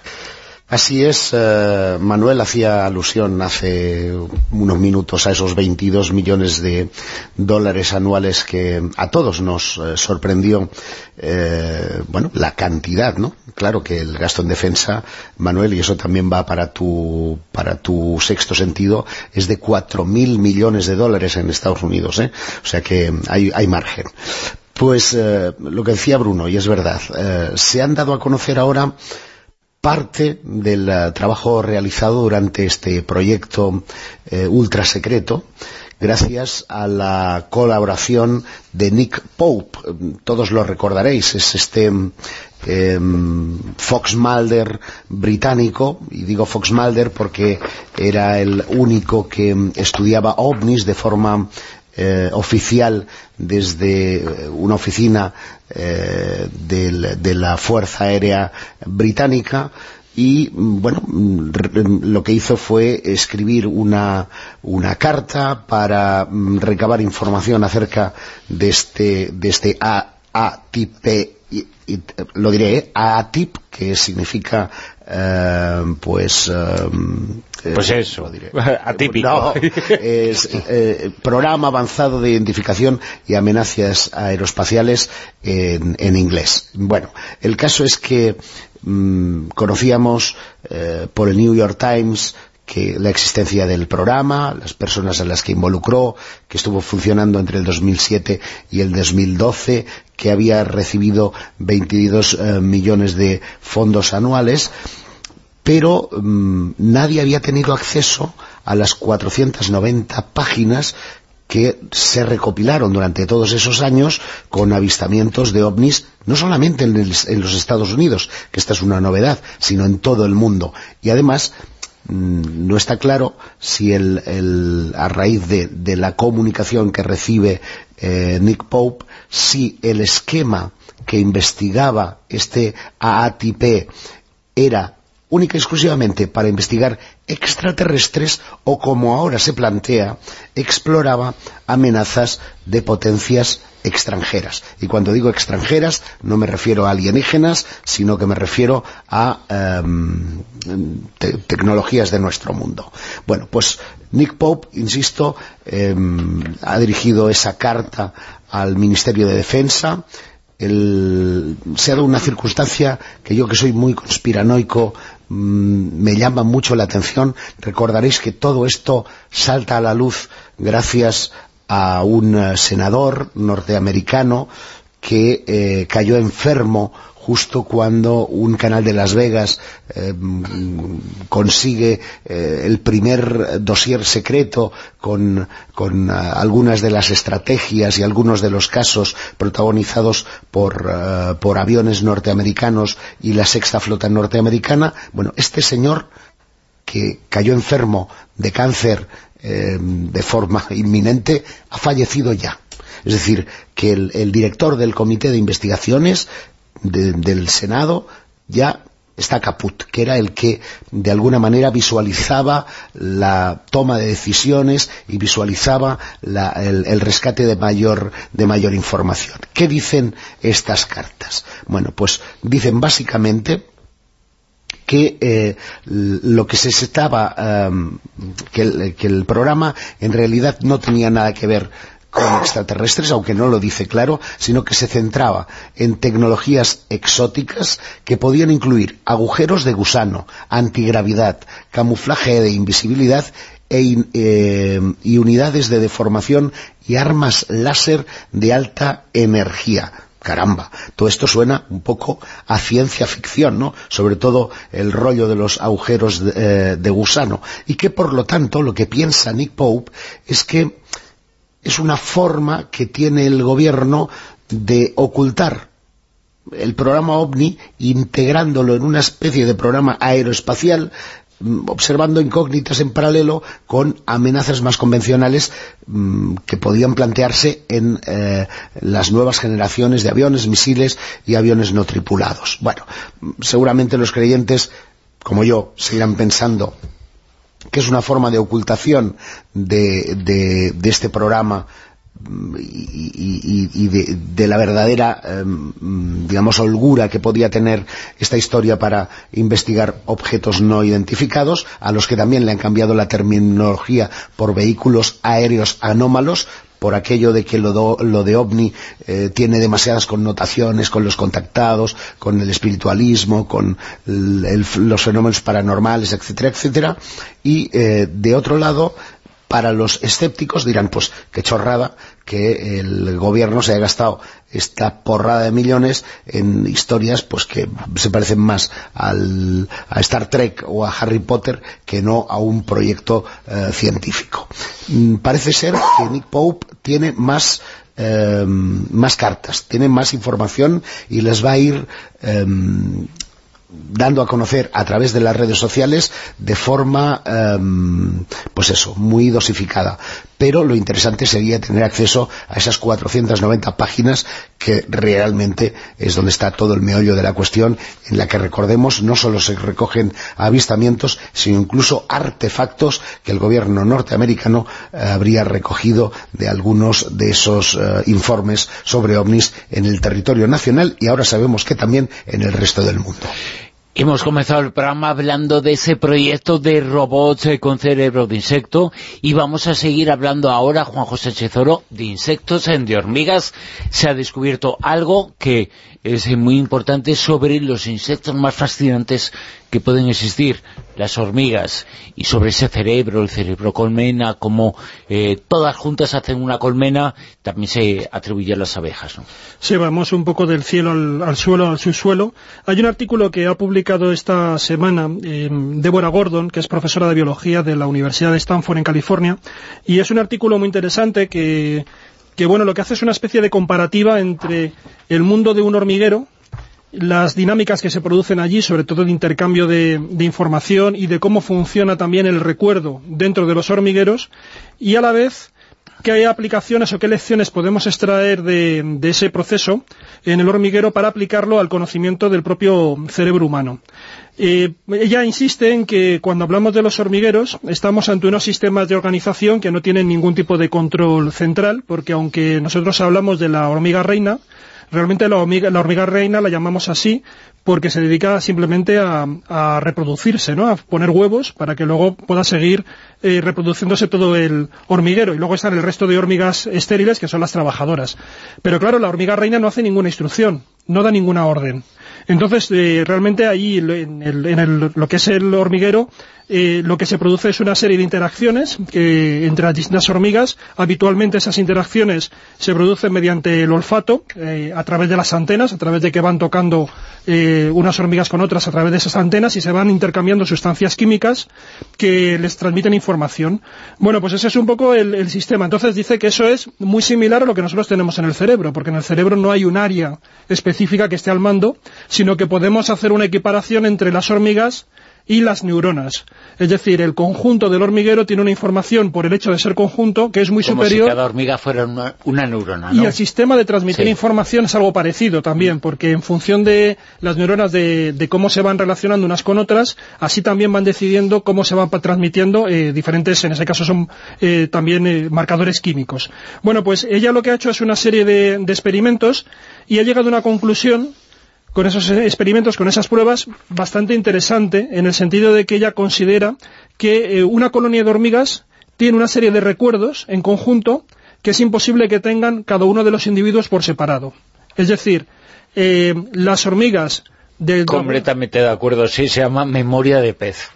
Así es, eh, Manuel hacía alusión hace unos minutos a esos 22 millones de dólares anuales que a todos nos eh, sorprendió, eh, bueno, la cantidad, ¿no? Claro que el gasto en defensa, Manuel, y eso también va para tu, para tu sexto sentido, es de 4.000 millones de dólares en Estados Unidos, ¿eh? O sea que hay, hay margen. Pues lo que decía Bruno, y es verdad, se han dado a conocer ahora parte del eh, trabajo realizado durante este proyecto eh, ultra secreto gracias a la colaboración de Nick Pope. Todos lo recordaréis, es este em, Fox Mulder británico, y digo Fox Mulder porque era el único que estudiaba ovnis de forma eh, oficial desde una oficina eh, de la Fuerza Aérea Británica y bueno, lo que hizo fue escribir una, una carta para mm, recabar información acerca de este, de este ATP, lo diré, ATIP, que significa eh, pues... pues eso, [laughs] atípico. es Programa Avanzado de Identificación y Amenazas Aeroespaciales en, en inglés. Bueno, el caso es que mm, conocíamos por el New York Times que la existencia del programa, las personas a las que involucró, que estuvo funcionando entre el 2007 y el 2012, que había recibido 22 eh, millones de fondos anuales, pero mm, nadie había tenido acceso a las 490 páginas que se recopilaron durante todos esos años con avistamientos de ovnis, no solamente en, los Estados Unidos, que esta es una novedad, sino en todo el mundo. Y además no está claro si el, a raíz de, la comunicación que recibe eh, Nick Pope, si el esquema que investigaba este AATP era única y exclusivamente para investigar extraterrestres o, como ahora se plantea, exploraba amenazas de potencias extranjeras. Y cuando digo extranjeras, no me refiero a alienígenas, sino que me refiero a em, tecnologías de nuestro mundo. Bueno, pues Nick Pope, insisto, em, ha dirigido esa carta al Ministerio de Defensa, se ha dado una circunstancia que yo que soy muy conspiranoico mm, me llama mucho la atención. Recordaréis que todo esto salta a la luz gracias a un eh, senador norteamericano que eh, cayó enfermo justo cuando un canal de Las Vegas eh, consigue el primer dossier secreto con, algunas de las estrategias y algunos de los casos protagonizados por, por aviones norteamericanos y la sexta flota norteamericana. Bueno, este señor que cayó enfermo de cáncer Em, de forma inminente, ha fallecido ya. Es decir, que el, director del Comité de Investigaciones del Senado ya está caput, que era el que de alguna manera visualizaba la toma de decisiones y visualizaba el, el, rescate de mayor, de mayor información. ¿Qué dicen estas cartas? Bueno, pues dicen básicamente que eh, lo que se estaba, em, que, el, programa en realidad no tenía nada que ver con extraterrestres, aunque no lo dice claro, sino que se centraba en tecnologías exóticas que podían incluir agujeros de gusano, antigravidad, camuflaje de invisibilidad e eh, y unidades de deformación y armas láser de alta energía caramba, todo esto suena un poco a ciencia ficción, ¿no? Sobre todo el rollo de los agujeros de, eh, gusano. Y que, por lo tanto, lo que piensa Nick Pope es que es una forma que tiene el gobierno de ocultar el programa OVNI integrándolo en una especie de programa aeroespacial observando incógnitas en paralelo con amenazas más convencionales mm, que podían plantearse en eh, las nuevas generaciones de aviones, misiles y aviones no tripulados. Bueno, seguramente los creyentes, como yo, seguirán pensando que es una forma de ocultación de este programa y, de, la verdadera, em, digamos, holgura que podía tener esta historia para investigar objetos no identificados, a los que también le han cambiado la terminología por vehículos aéreos anómalos, por aquello de que lo, de OVNI eh, tiene demasiadas connotaciones con los contactados, con el espiritualismo, con los fenómenos paranormales, etcétera, etcétera, y eh, de otro lado para los escépticos dirán, pues qué chorrada que el gobierno se haya gastado esta porrada de millones en historias pues que se parecen más al, a Star Trek o a Harry Potter que no a un proyecto eh, científico. Mm, parece ser que Nick Pope tiene más eh, más cartas, tiene más información y les va a ir eh, dando a conocer a través de las redes sociales de forma, em, pues eso, muy dosificada. Pero lo interesante sería tener acceso a esas 490 páginas que realmente es donde está todo el meollo de la cuestión, en la que recordemos no solo se recogen avistamientos, sino incluso artefactos que el gobierno norteamericano eh, habría recogido de algunos de esos eh, informes sobre ovnis en el territorio nacional y ahora sabemos que también en el resto del mundo. Hemos comenzado el programa hablando de ese proyecto de robots eh, con cerebro de insecto y vamos a seguir hablando ahora, Juan José Chezoro, de insectos, de hormigas. Se ha descubierto algo que es muy importante sobre los insectos más fascinantes que pueden existir, las hormigas, y sobre ese cerebro, el cerebro colmena, como eh, todas juntas hacen una colmena, también se atribuye a las abejas. Sí, vamos un poco del cielo al, suelo, al subsuelo. Hay un artículo que ha publicado esta semana eh, Deborah Gordon, que es profesora de biología de la Universidad de Stanford en California, y es un artículo muy interesante que que bueno, lo que hace es una especie de comparativa entre el mundo de un hormiguero, las dinámicas que se producen allí, sobre todo de intercambio de, información y de cómo funciona también el recuerdo dentro de los hormigueros, y a la vez qué aplicaciones o qué lecciones podemos extraer de, ese proceso en el hormiguero para aplicarlo al conocimiento del propio cerebro humano. Eh, ella insiste en que cuando hablamos de los hormigueros estamos ante unos sistemas de organización que no tienen ningún tipo de control central, porque aunque nosotros hablamos de la hormiga reina, realmente la hormiga, reina la llamamos así porque se dedica simplemente a, reproducirse, ¿no? a poner huevos para que luego pueda seguir eh, reproduciéndose todo el hormiguero. Y luego están el resto de hormigas estériles, que son las trabajadoras. Pero claro, la hormiga reina no hace ninguna instrucción, no da ninguna orden. Entonces, eh, realmente ahí, en, lo que es el hormiguero, eh, lo que se produce es una serie de interacciones entre las distintas hormigas. Habitualmente esas interacciones se producen mediante el olfato, eh, a través de las antenas, a través de que van tocando unas hormigas con otras a través de esas antenas y se van intercambiando sustancias químicas que les transmiten información. Bueno, pues ese es un poco el, el sistema. Entonces dice que eso es muy similar a lo que nosotros tenemos en el cerebro, porque en el cerebro no hay un área específica que esté al mando, sino que podemos hacer una equiparación entre las hormigas y las neuronas. Es decir, el conjunto del hormiguero tiene una información por el hecho de ser conjunto que es muy superior... Como si cada hormiga fuera una, neurona, Y el sistema de transmitir información es algo parecido también, porque en función de las neuronas de, cómo se van relacionando unas con otras, así también van decidiendo cómo se van transmitiendo eh, diferentes, en ese caso son eh, también eh, marcadores químicos. Bueno, pues ella lo que ha hecho es una serie de, de experimentos y ha llegado a una conclusión con esos experimentos, con esas pruebas, bastante interesante en el sentido de que ella considera que eh, una colonia de hormigas tiene una serie de recuerdos en conjunto que es imposible que tengan cada uno de los individuos por separado. Es decir, eh, las hormigas del... Completamente de acuerdo, sí, se llama memoria de pez.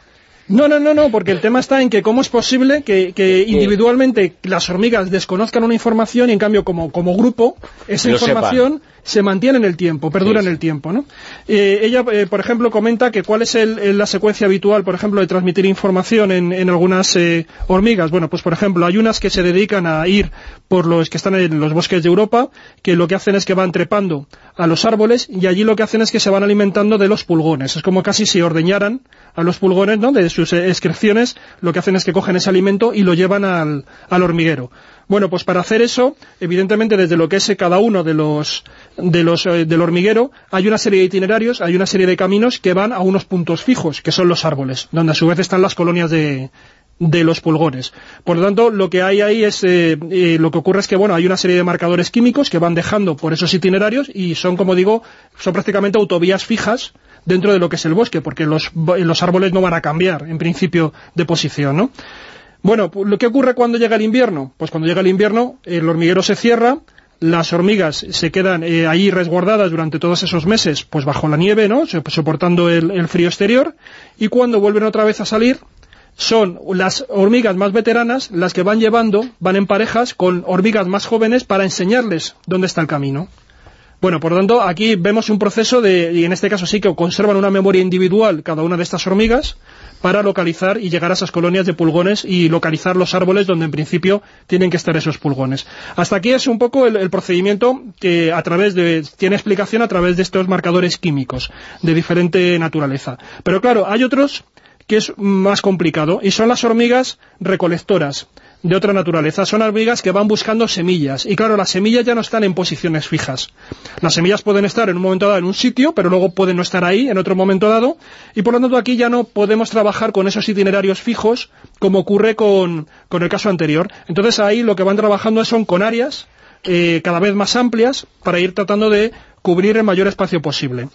No, no, no, no, porque el tema está en que cómo es posible que, individualmente las hormigas desconozcan una información y en cambio como, como grupo esa información se mantiene en el tiempo, perdura en el tiempo, ¿no? Eh, ella, eh, por ejemplo, comenta que cuál es la secuencia habitual, por ejemplo, de transmitir información en, algunas eh, hormigas. Bueno, pues por ejemplo, hay unas que se dedican a ir por los que están en los bosques de Europa, que lo que hacen es que van trepando a los árboles y allí lo que hacen es que se van alimentando de los pulgones. Es como casi si ordeñaran a los pulgones, ¿no?, de sus excreciones, lo que hacen es que cogen ese alimento y lo llevan al, al hormiguero. Bueno, pues para hacer eso, evidentemente desde lo que es cada uno de los, de los eh, del hormiguero, hay una serie de itinerarios, hay una serie de caminos que van a unos puntos fijos, que son los árboles, donde a su vez están las colonias de, de los pulgones. Por lo tanto, lo que hay ahí es, eh, eh, lo que ocurre es que, bueno, hay una serie de marcadores químicos que van dejando por esos itinerarios y son, como digo, son prácticamente autovías fijas dentro de lo que es el bosque, porque los, los árboles no van a cambiar, en principio, de posición, ¿no? Bueno, pues, ¿qué ocurre cuando llega el invierno? Pues cuando llega el invierno, el hormiguero se cierra, las hormigas se quedan eh, ahí resguardadas durante todos esos meses, pues bajo la nieve, ¿no?, soportando el, frío exterior, y cuando vuelven otra vez a salir, son las hormigas más veteranas las que van llevando, van en parejas con hormigas más jóvenes para enseñarles dónde está el camino. Bueno, por lo tanto, aquí vemos un proceso de, y en este caso sí que conservan una memoria individual cada una de estas hormigas, para localizar y llegar a esas colonias de pulgones y localizar los árboles donde en principio tienen que estar esos pulgones. Hasta aquí es un poco el, procedimiento que a través de, tiene explicación a través de estos marcadores químicos de diferente naturaleza. Pero claro, hay otros que es más complicado y son las hormigas recolectoras de otra naturaleza. Son hormigas que van buscando semillas. Y claro, las semillas ya no están en posiciones fijas. Las semillas pueden estar en un momento dado en un sitio, pero luego pueden no estar ahí en otro momento dado. Y por lo tanto aquí ya no podemos trabajar con esos itinerarios fijos como ocurre con, el caso anterior. Entonces ahí lo que van trabajando son con áreas eh, cada vez más amplias para ir tratando de cubrir el mayor espacio posible.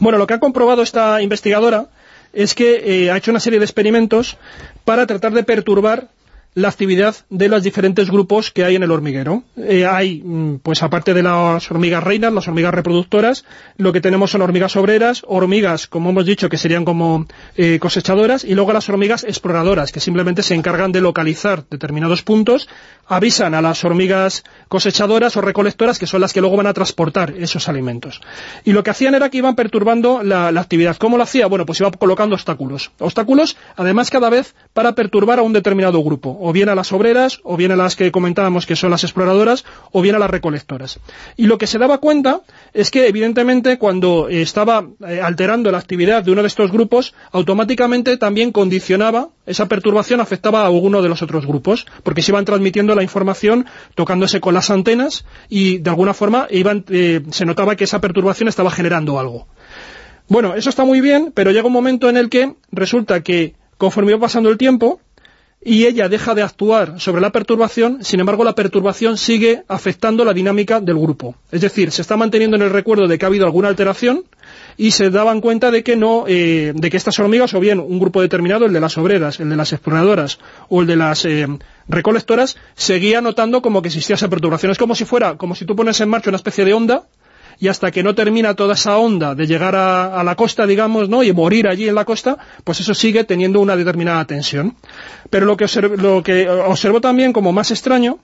Bueno, lo que ha comprobado esta investigadora es que eh, ha hecho una serie de experimentos para tratar de perturbar la actividad de los diferentes grupos que hay en el hormiguero. Eh, hay, mm, pues aparte de las hormigas reinas, las hormigas reproductoras, lo que tenemos son hormigas obreras, hormigas, como hemos dicho, que serían como eh, cosechadoras, y luego las hormigas exploradoras, que simplemente se encargan de localizar determinados puntos, avisan a las hormigas cosechadoras o recolectoras, que son las que luego van a transportar esos alimentos. Y lo que hacían era que iban perturbando la, la actividad. ¿Cómo lo hacía? Bueno, pues iba colocando obstáculos. Obstáculos, además, cada vez para perturbar a un determinado grupo o bien a las obreras, o bien a las que comentábamos que son las exploradoras, o bien a las recolectoras. Y lo que se daba cuenta es que, evidentemente, cuando estaba eh, alterando la actividad de uno de estos grupos, automáticamente también condicionaba, esa perturbación afectaba a alguno de los otros grupos, porque se iban transmitiendo la información tocándose con las antenas y, de alguna forma, iban, eh, se notaba que esa perturbación estaba generando algo. Bueno, eso está muy bien, pero llega un momento en el que resulta que, conforme iba pasando el tiempo, y ella deja de actuar sobre la perturbación, sin embargo la perturbación sigue afectando la dinámica del grupo. Es decir, se está manteniendo en el recuerdo de que ha habido alguna alteración y se daban cuenta de que no, eh, de que estas hormigas, o bien un grupo determinado, el de las obreras, el de las exploradoras o el de las eh, recolectoras, seguía notando como que existía esa perturbación. Es como si fuera, como si tú pones en marcha una especie de onda y hasta que no termina toda esa onda de llegar a, la costa, digamos, ¿no? y morir allí en la costa, pues eso sigue teniendo una determinada tensión. Pero lo que, lo que observó también como más extraño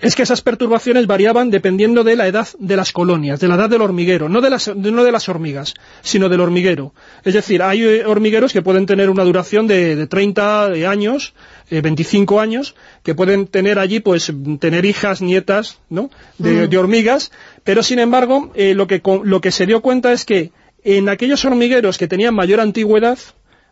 es que esas perturbaciones variaban dependiendo de la edad de las colonias, de la edad del hormiguero, no de las, no de las hormigas, sino del hormiguero. Es decir, hay eh, hormigueros que pueden tener una duración de, de 30 años, 25 eh, años, que pueden tener allí, pues, tener hijas, nietas, ¿no?, de, mm. hormigas, pero sin embargo, eh, lo, que, lo que se dio cuenta es que en aquellos hormigueros que tenían mayor antigüedad,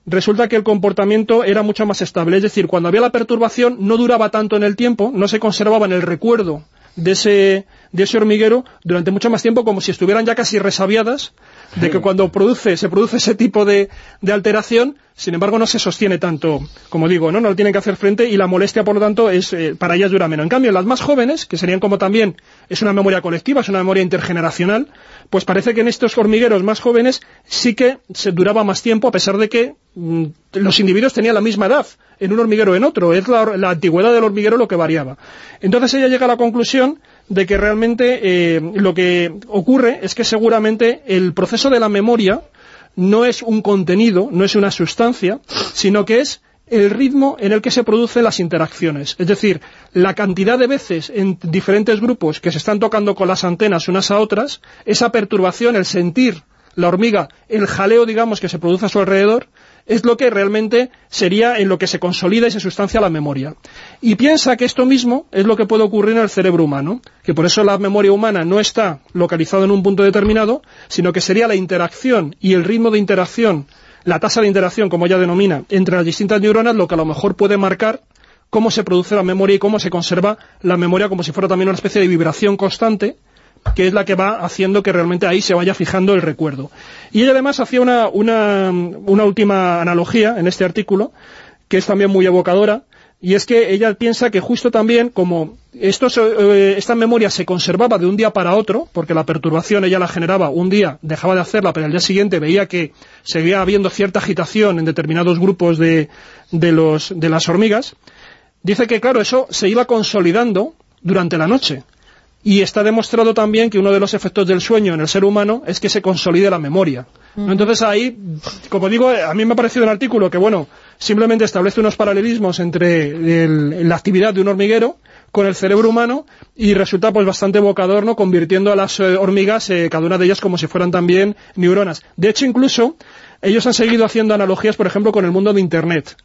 resulta que el comportamiento era mucho más estable. Es decir, cuando había la perturbación no duraba tanto en el tiempo, no se conservaba en el recuerdo de ese, de ese hormiguero durante mucho más tiempo como si estuvieran ya casi resabiadas de que cuando produce, se produce ese tipo de, de, alteración, sin embargo no se sostiene tanto, como digo, ¿no? No lo tienen que hacer frente y la molestia, por lo tanto, es eh, para ellas dura menos. En cambio, las más jóvenes, que serían como también, es una memoria colectiva, es una memoria intergeneracional, pues parece que en estos hormigueros más jóvenes sí que se duraba más tiempo, a pesar de que mm, los individuos tenían la misma edad, en un hormiguero en otro, es la, la antigüedad del hormiguero lo que variaba. Entonces ella llega a la conclusión de que realmente eh, lo que ocurre es que seguramente el proceso de la memoria no es un contenido, no es una sustancia, sino que es el ritmo en el que se producen las interacciones. Es decir, la cantidad de veces en diferentes grupos que se están tocando con las antenas unas a otras, esa perturbación, el sentir la hormiga, el jaleo, digamos, que se produce a su alrededor, es lo que realmente sería en lo que se consolida y se sustancia la memoria. Y piensa que esto mismo es lo que puede ocurrir en el cerebro humano, que por eso la memoria humana no está localizada en un punto determinado, sino que sería la interacción y el ritmo de interacción, la tasa de interacción, como ella denomina, entre las distintas neuronas, lo que a lo mejor puede marcar cómo se produce la memoria y cómo se conserva la memoria como si fuera también una especie de vibración constante que es la que va haciendo que realmente ahí se vaya fijando el recuerdo. Y ella además hacía una, una, una última analogía en este artículo, que es también muy evocadora, y es que ella piensa que justo también como esto, eh, esta memoria se conservaba de un día para otro, porque la perturbación ella la generaba un día, dejaba de hacerla, pero al día siguiente veía que seguía habiendo cierta agitación en determinados grupos de, de, los, de las hormigas, dice que claro, eso se iba consolidando durante la noche. Y está demostrado también que uno de los efectos del sueño en el ser humano es que se consolide la memoria. Entonces ahí, como digo, a mí me ha parecido un artículo que, bueno, simplemente establece unos paralelismos entre la actividad de un hormiguero con el cerebro humano y resulta pues bastante evocador, ¿no? Convirtiendo a las eh, hormigas, eh, cada una de ellas como si fueran también neuronas. De hecho, incluso, ellos han seguido haciendo analogías, por ejemplo, con el mundo de Internet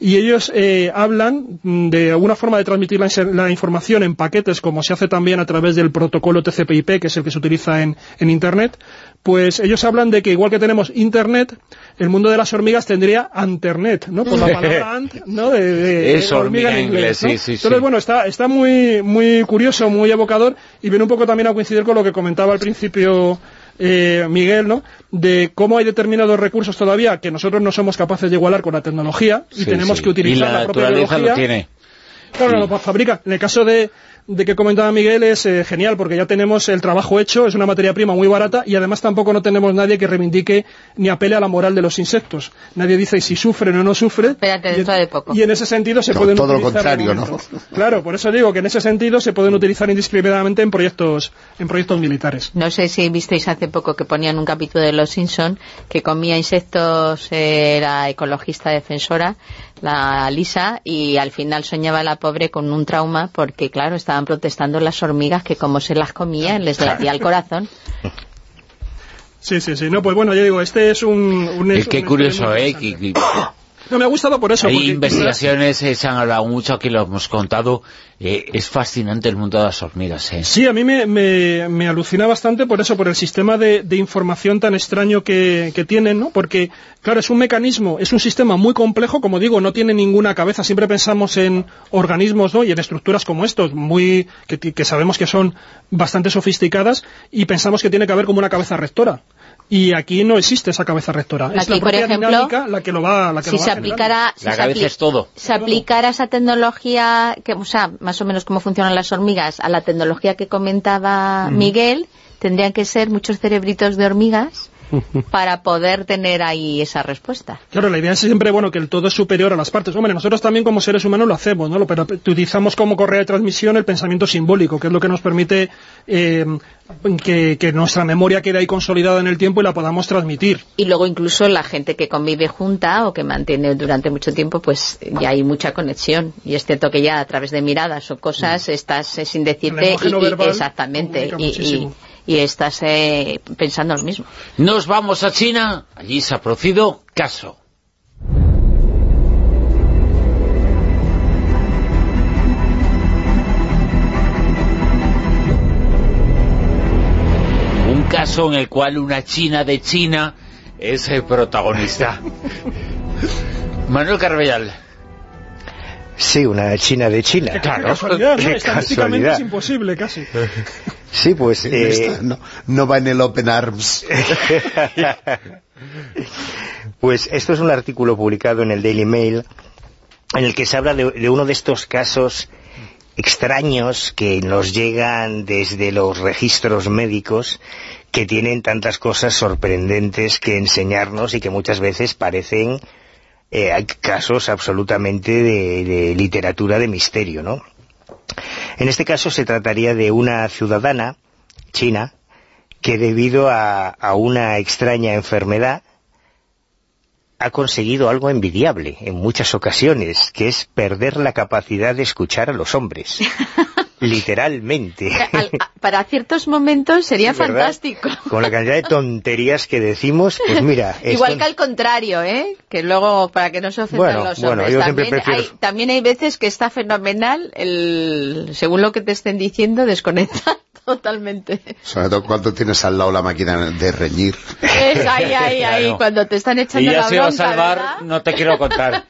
y ellos eh, hablan de alguna forma de transmitir la, información en paquetes, como se hace también a través del protocolo TCP/IP, que es el que se utiliza en, Internet, pues ellos hablan de que igual que tenemos Internet, el mundo de las hormigas tendría Anternet, ¿no? Por la palabra ant, ¿no? De, [laughs] hormiga, en inglés, Sí, sí, Entonces, bueno, está, está muy, muy curioso, muy evocador, y viene un poco también a coincidir con lo que comentaba al principio eh, Miguel, ¿no? de cómo hay determinados recursos todavía que nosotros no somos capaces de igualar con la tecnología y tenemos que utilizar la, propia tecnología. Claro, lo fabrica. En el caso de, de que comentaba Miguel es eh, genial porque ya tenemos el trabajo hecho, es una materia prima muy barata y además tampoco no tenemos nadie que reivindique ni apele a la moral de los insectos. Nadie dice si sufren o no sufren. Espérate, dentro de poco. Y en ese sentido se No, pueden todo lo utilizar de contrario, ¿no? Claro, por eso digo que en ese sentido se pueden utilizar indiscriminadamente en proyectos en proyectos militares. No sé si visteis hace poco que ponían un capítulo de Los Simpson que comía insectos eh, la ecologista defensora, la Lisa, y al final soñaba la pobre con un trauma porque, claro, estaban protestando las hormigas que como se las comían les latía el corazón. Sí, sí, sí. No, pues bueno, ya digo, este es un... un Es es que un curioso, ¿eh? Que- que- No, me ha gustado por eso. Hay porque investigaciones, eh, se han hablado mucho, aquí lo hemos contado. eh, es fascinante el mundo de las hormigas, ¿eh? Sí, a mí me, me- me alucina bastante por eso, por el sistema de, de información tan extraño que, que tienen, ¿no? Porque, claro, es un mecanismo, es un sistema muy complejo, como digo, no tiene ninguna cabeza. Siempre pensamos en organismos, ¿no? Y en estructuras como estos, muy que, que sabemos que son bastante sofisticadas, y pensamos que tiene que haber como una cabeza rectora. Y aquí no existe esa cabeza rectora. es la por propia ejemplo, dinámica la que lo va, la que si lo va se aplicara si La se cabeza apli- es todo. se aplicara esa tecnología que o sea más o menos cómo funcionan las hormigas a la tecnología que comentaba Miguel tendrían que ser muchos cerebritos de hormigas para poder tener ahí esa respuesta Claro, la idea es siempre, bueno, que el todo es superior a las partes. Hombre, nosotros también como seres humanos lo hacemos, ¿no? Lo- Pero utilizamos como correa de transmisión el pensamiento simbólico, que es lo que nos permite eh, que, que nuestra memoria quede ahí consolidada en el tiempo y la podamos transmitir. y luego incluso la gente que convive junta o que mantiene durante mucho tiempo pues ya hay mucha conexión y es cierto que ya a través de miradas o cosas estás eh, sin decirte no verbal exactamente y, y- estás eh, pensando lo mismo Nos vamos a China, allí se ha producido caso. Un caso en el cual una china de China es el protagonista. [laughs] Manuel Carvellal. Sí, una China de China. Qué casualidad, ¿no? Qué Estadísticamente casualidad. es imposible, casi. [laughs] Sí, pues... eh, Esta no, no va en el Open Arms. [laughs] Pues esto es un artículo publicado en el Daily Mail en el que se habla de, de uno de estos casos extraños que nos llegan desde los registros médicos que tienen tantas cosas sorprendentes que enseñarnos y que muchas veces parecen eh, casos absolutamente de, literatura de misterio, ¿no? En este caso se trataría de una ciudadana china que debido a una extraña enfermedad ha conseguido algo envidiable en muchas ocasiones, que es perder la capacidad de escuchar a los hombres. [laughs] Literalmente. Al- a- para ciertos momentos sería ¿Verdad? fantástico. Con la cantidad de tonterías que decimos, pues mira... [laughs] Igual que al contrario, ¿eh? Que luego, para que no se ofendan Bueno, los bueno, hombres. yo siempre también, prefiero- hay, también hay veces que está fenomenal, el, según lo que te estén diciendo, desconectar [laughs] totalmente. Sobre todo cuando tienes al lado la máquina de reñir. Es ahí, ahí, [laughs] ahí, Claro. cuando te están Y echando ya la se va a bronca, salvar, ¿verdad? no te quiero contar.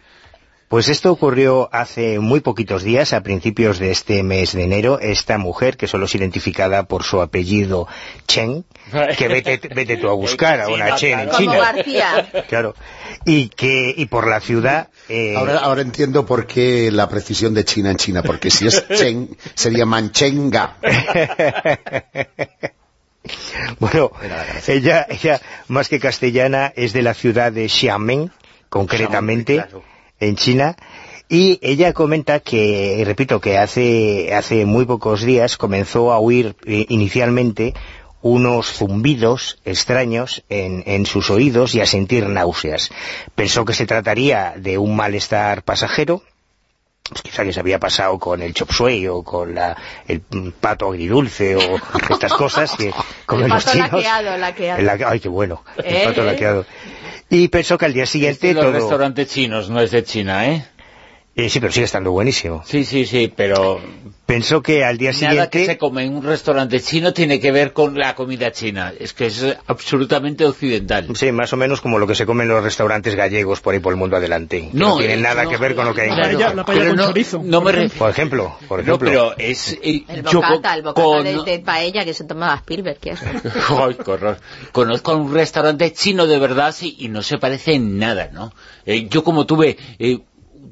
Pues esto ocurrió hace muy poquitos días, a principios de este mes de enero. Esta mujer, que solo es identificada por su apellido Chen, [laughs] que vete, vete tú a buscar a una Chen en China. García. [laughs] Claro. Y que y por la ciudad... eh, Ahora, ahora entiendo por qué la precisión de China en China, porque si es [laughs] Chen, sería Manchenga. Bueno, ella, ella, más que castellana, es de la ciudad de Xiamen, concretamente, Xiamen, claro. En China, y ella comenta que, repito, que hace, hace muy pocos días comenzó a oír eh, inicialmente unos zumbidos extraños en, en sus oídos y a sentir náuseas. Pensó que se trataría de un malestar pasajero, pues quizá que se había pasado con el chop suey o con la, el pato agridulce o estas cosas que comen los pato chinos. laqueado, laqueado. Ay, qué bueno, el ¿Eh? pato laqueado. Y pensó que al día siguiente Este, los todo... restaurantes chinos, no es de China, ¿eh? Eh, sí, pero sigue estando buenísimo. Sí, sí, sí, pero Pensó que al día nada que se siguiente... come en un restaurante chino tiene que ver con la comida china. Es que es absolutamente occidental. Sí, más o menos como lo que se come en los restaurantes gallegos por ahí por el mundo adelante. que no, tiene eh, nada no, que ver con lo que hay en La Galicia. la paella con no, chorizo, no por me ejemplo. Por ejemplo, por No, ejemplo. pero es... eh, El yo bocata, el bocata con- de, de paella que se tomaba Spielberg, ¿qué es? [laughs] Ay, horror. Conozco un restaurante chino de verdad sí, y no se parece en nada, ¿no? Eh, yo como tuve eh,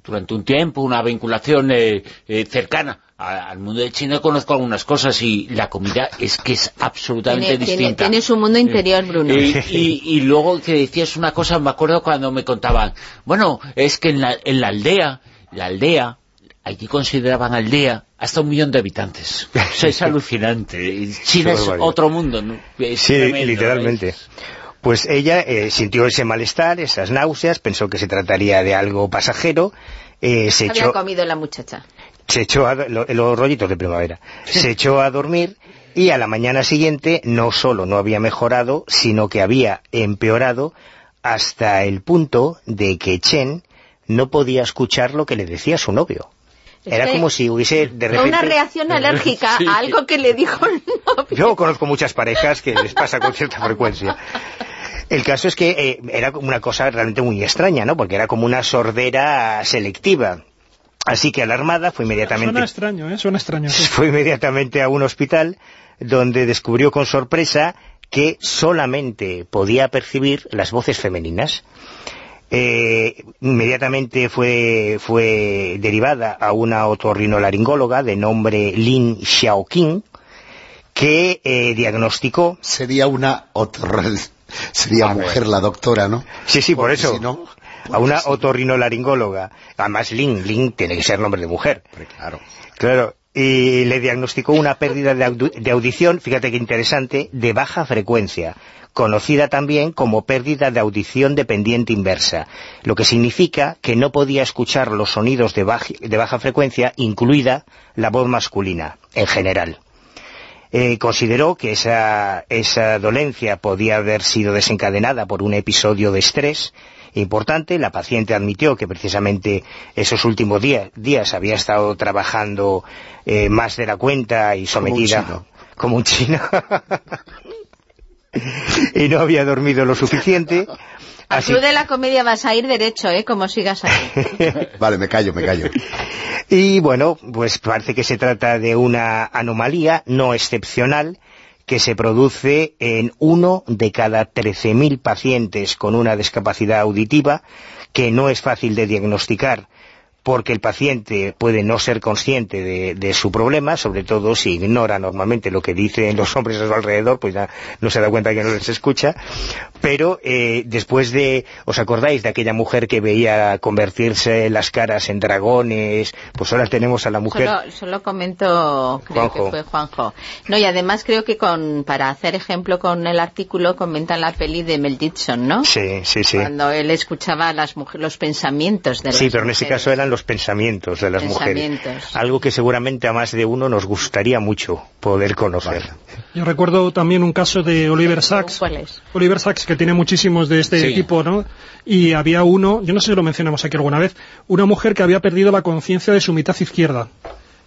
durante un tiempo una vinculación eh, eh, cercana al mundo de China conozco algunas cosas y la comida es que es absolutamente distinta. Tiene, su mundo interior, Bruno. [laughs] Y, luego que decías una cosa, me acuerdo cuando me contaban, bueno, es que en la, en la aldea, la aldea, allí consideraban aldea hasta un millón de habitantes. es [laughs] alucinante. China es otro mundo. sí, literalmente. Pues ella eh, sintió ese malestar, esas náuseas, pensó que se trataría de algo pasajero. Eh, se Había comido la muchacha. Se echó a, los rollitos de primavera. Se echó a dormir y a la mañana siguiente no solo no había mejorado, sino que había empeorado hasta el punto de que Chen no podía escuchar lo que le decía su novio. Era como si hubiese de repente... Una reacción alérgica a algo que le dijo el novio. Yo conozco muchas parejas que les pasa con cierta frecuencia. El caso es que eh, era una cosa realmente muy extraña, ¿no? Porque era como una sordera selectiva. Así que alarmada fue inmediatamente... Suena extraño, ¿eh? Suena extraño. [laughs] Fue inmediatamente a un hospital donde descubrió con sorpresa que solamente podía percibir las voces femeninas. Eh, inmediatamente fue, fue derivada a una otorrinolaringóloga de nombre Lin Xiaoqing, que eh, diagnosticó... Sería una Sería mujer la doctora, ¿no? Sí, sí, por eso. a una otorrinolaringóloga. Además, Lin, Lin tiene que ser nombre de mujer. Claro. Claro. Y le diagnosticó una pérdida de, audición, fíjate qué interesante, de baja frecuencia, conocida también como pérdida de audición dependiente inversa, lo que significa que no podía escuchar los sonidos de baja frecuencia, incluida la voz masculina, en general. Eh, consideró que esa, dolencia podía haber sido desencadenada por un episodio de estrés importante. La paciente admitió que precisamente esos últimos días había estado trabajando eh, más de la cuenta y sometida como un chino, [laughs] [laughs] y no había dormido lo suficiente. Al club de la comedia vas a ir derecho, ¿eh? Como sigas ahí. [laughs] vale, me callo, me callo. [laughs] Y bueno, pues parece que se trata de una anomalía no excepcional que se produce en uno de cada 13.000 pacientes con una discapacidad auditiva, que no es fácil de diagnosticar porque el paciente puede no ser consciente de, su problema, sobre todo si ignora normalmente lo que dicen los hombres a su alrededor, pues ya no se da cuenta que no les escucha, pero eh, después de, ¿os acordáis de aquella mujer que veía convertirse las caras en dragones? Pues ahora tenemos a la mujer... Solo, solo comento, creo que fue Juanjo. No, y además creo que con, para hacer ejemplo con el artículo comentan la peli de Mel Gibson, ¿no? Sí, sí, sí. Cuando él escuchaba las los pensamientos de las Sí, pero en ese caso eran los pensamientos de las mujeres. Algo que seguramente a más de uno nos gustaría mucho poder conocer. Yo recuerdo también un caso de Oliver Sacks. Oliver Sacks, que tiene muchísimos de este tipo, ¿no? Y había uno, yo no sé si lo mencionamos aquí alguna vez, una mujer que había perdido la conciencia de su mitad izquierda.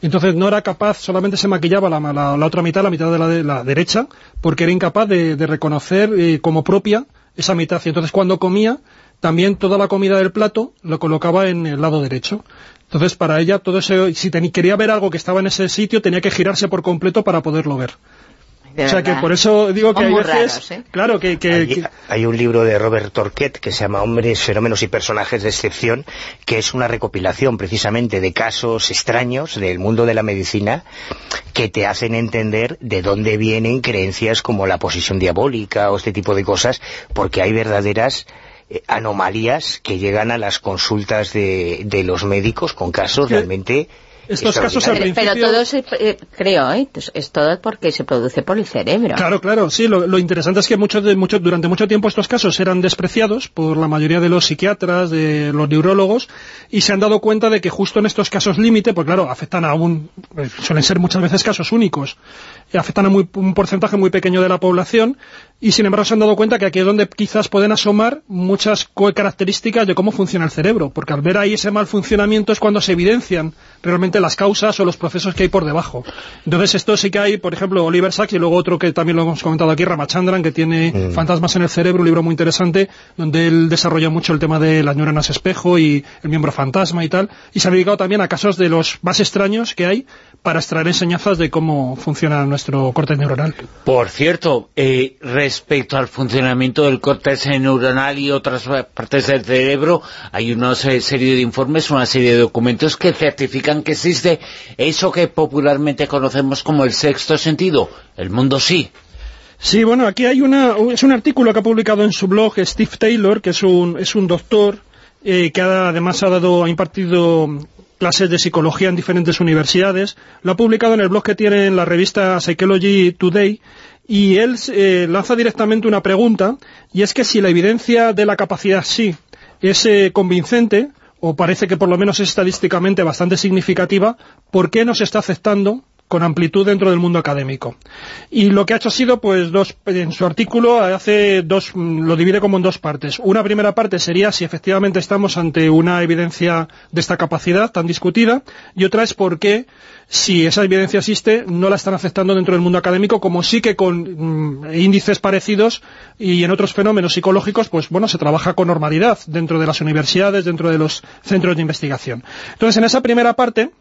Entonces no era capaz, solamente se maquillaba la, la, otra mitad, la mitad de la, de la, derecha, porque era incapaz de, reconocer eh, como propia esa mitad. Y entonces cuando comía, también toda la comida del plato lo colocaba en el lado derecho. Entonces, para ella, todo ese, si quería ver algo que estaba en ese sitio, tenía que girarse por completo para poderlo ver. o sea que por eso digo que hay veces... ¿eh? Claro, que, hay, un libro de Robert Torquet que se llama Hombres, Fenómenos y Personajes de Excepción, que es una recopilación precisamente de casos extraños del mundo de la medicina que te hacen entender de dónde vienen creencias como la posición diabólica o este tipo de cosas, porque hay verdaderas anomalías que llegan a las consultas de, de los médicos con casos realmente estos casos al principio... Pero todo eh, creo, ¿eh? es todo porque se produce por el cerebro. Claro, claro, sí. Lo, interesante es que muchos de, mucho, durante mucho tiempo estos casos eran despreciados por la mayoría de los psiquiatras, de los neurólogos, y se han dado cuenta de que justo en estos casos límite, pues claro, afectan a un... Eh, suelen ser muchas veces casos únicos, afectan a muy, un porcentaje muy pequeño de la población, y sin embargo se han dado cuenta que aquí es donde quizás pueden asomar muchas características de cómo funciona el cerebro, porque al ver ahí ese mal funcionamiento es cuando se evidencian realmente realmente las causas o los procesos que hay por debajo. Entonces esto sí que hay, por ejemplo, Oliver Sacks y luego otro que también lo hemos comentado aquí, Ramachandran, que tiene mm. Fantasmas en el cerebro, un libro muy interesante, donde él desarrolla mucho el tema de las neuronas espejo y el miembro fantasma y tal, y se ha dedicado también a casos de los más extraños que hay para extraer enseñanzas de cómo funciona nuestro corte neuronal. Por cierto, eh, respecto al funcionamiento del córtex neuronal y otras partes del cerebro, hay una serie de informes, una serie de documentos que certifican que existe eso que popularmente conocemos como el sexto sentido. El mundo sí. Sí, bueno, aquí hay una, es un artículo que ha publicado en su blog Steve Taylor, que es un, es un doctor eh, que además ha dado, ha impartido clases de psicología en diferentes universidades. Lo ha publicado en el blog que tiene en la revista Psychology Today y él eh, lanza directamente una pregunta y es que si la evidencia de la capacidad sí es eh, convincente o parece que por lo menos es estadísticamente bastante significativa, ¿por qué no se está aceptando con amplitud dentro del mundo académico. Y lo que ha hecho ha sido, pues, dos, en su artículo hace dos, lo divide como en dos partes. Una primera parte sería si efectivamente estamos ante una evidencia de esta capacidad tan discutida, y otra es por qué, si esa evidencia existe, no la están aceptando dentro del mundo académico, como sí que con mm, índices parecidos y en otros fenómenos psicológicos, pues bueno, se trabaja con normalidad dentro de las universidades, dentro de los centros de investigación. Entonces, en esa primera parte,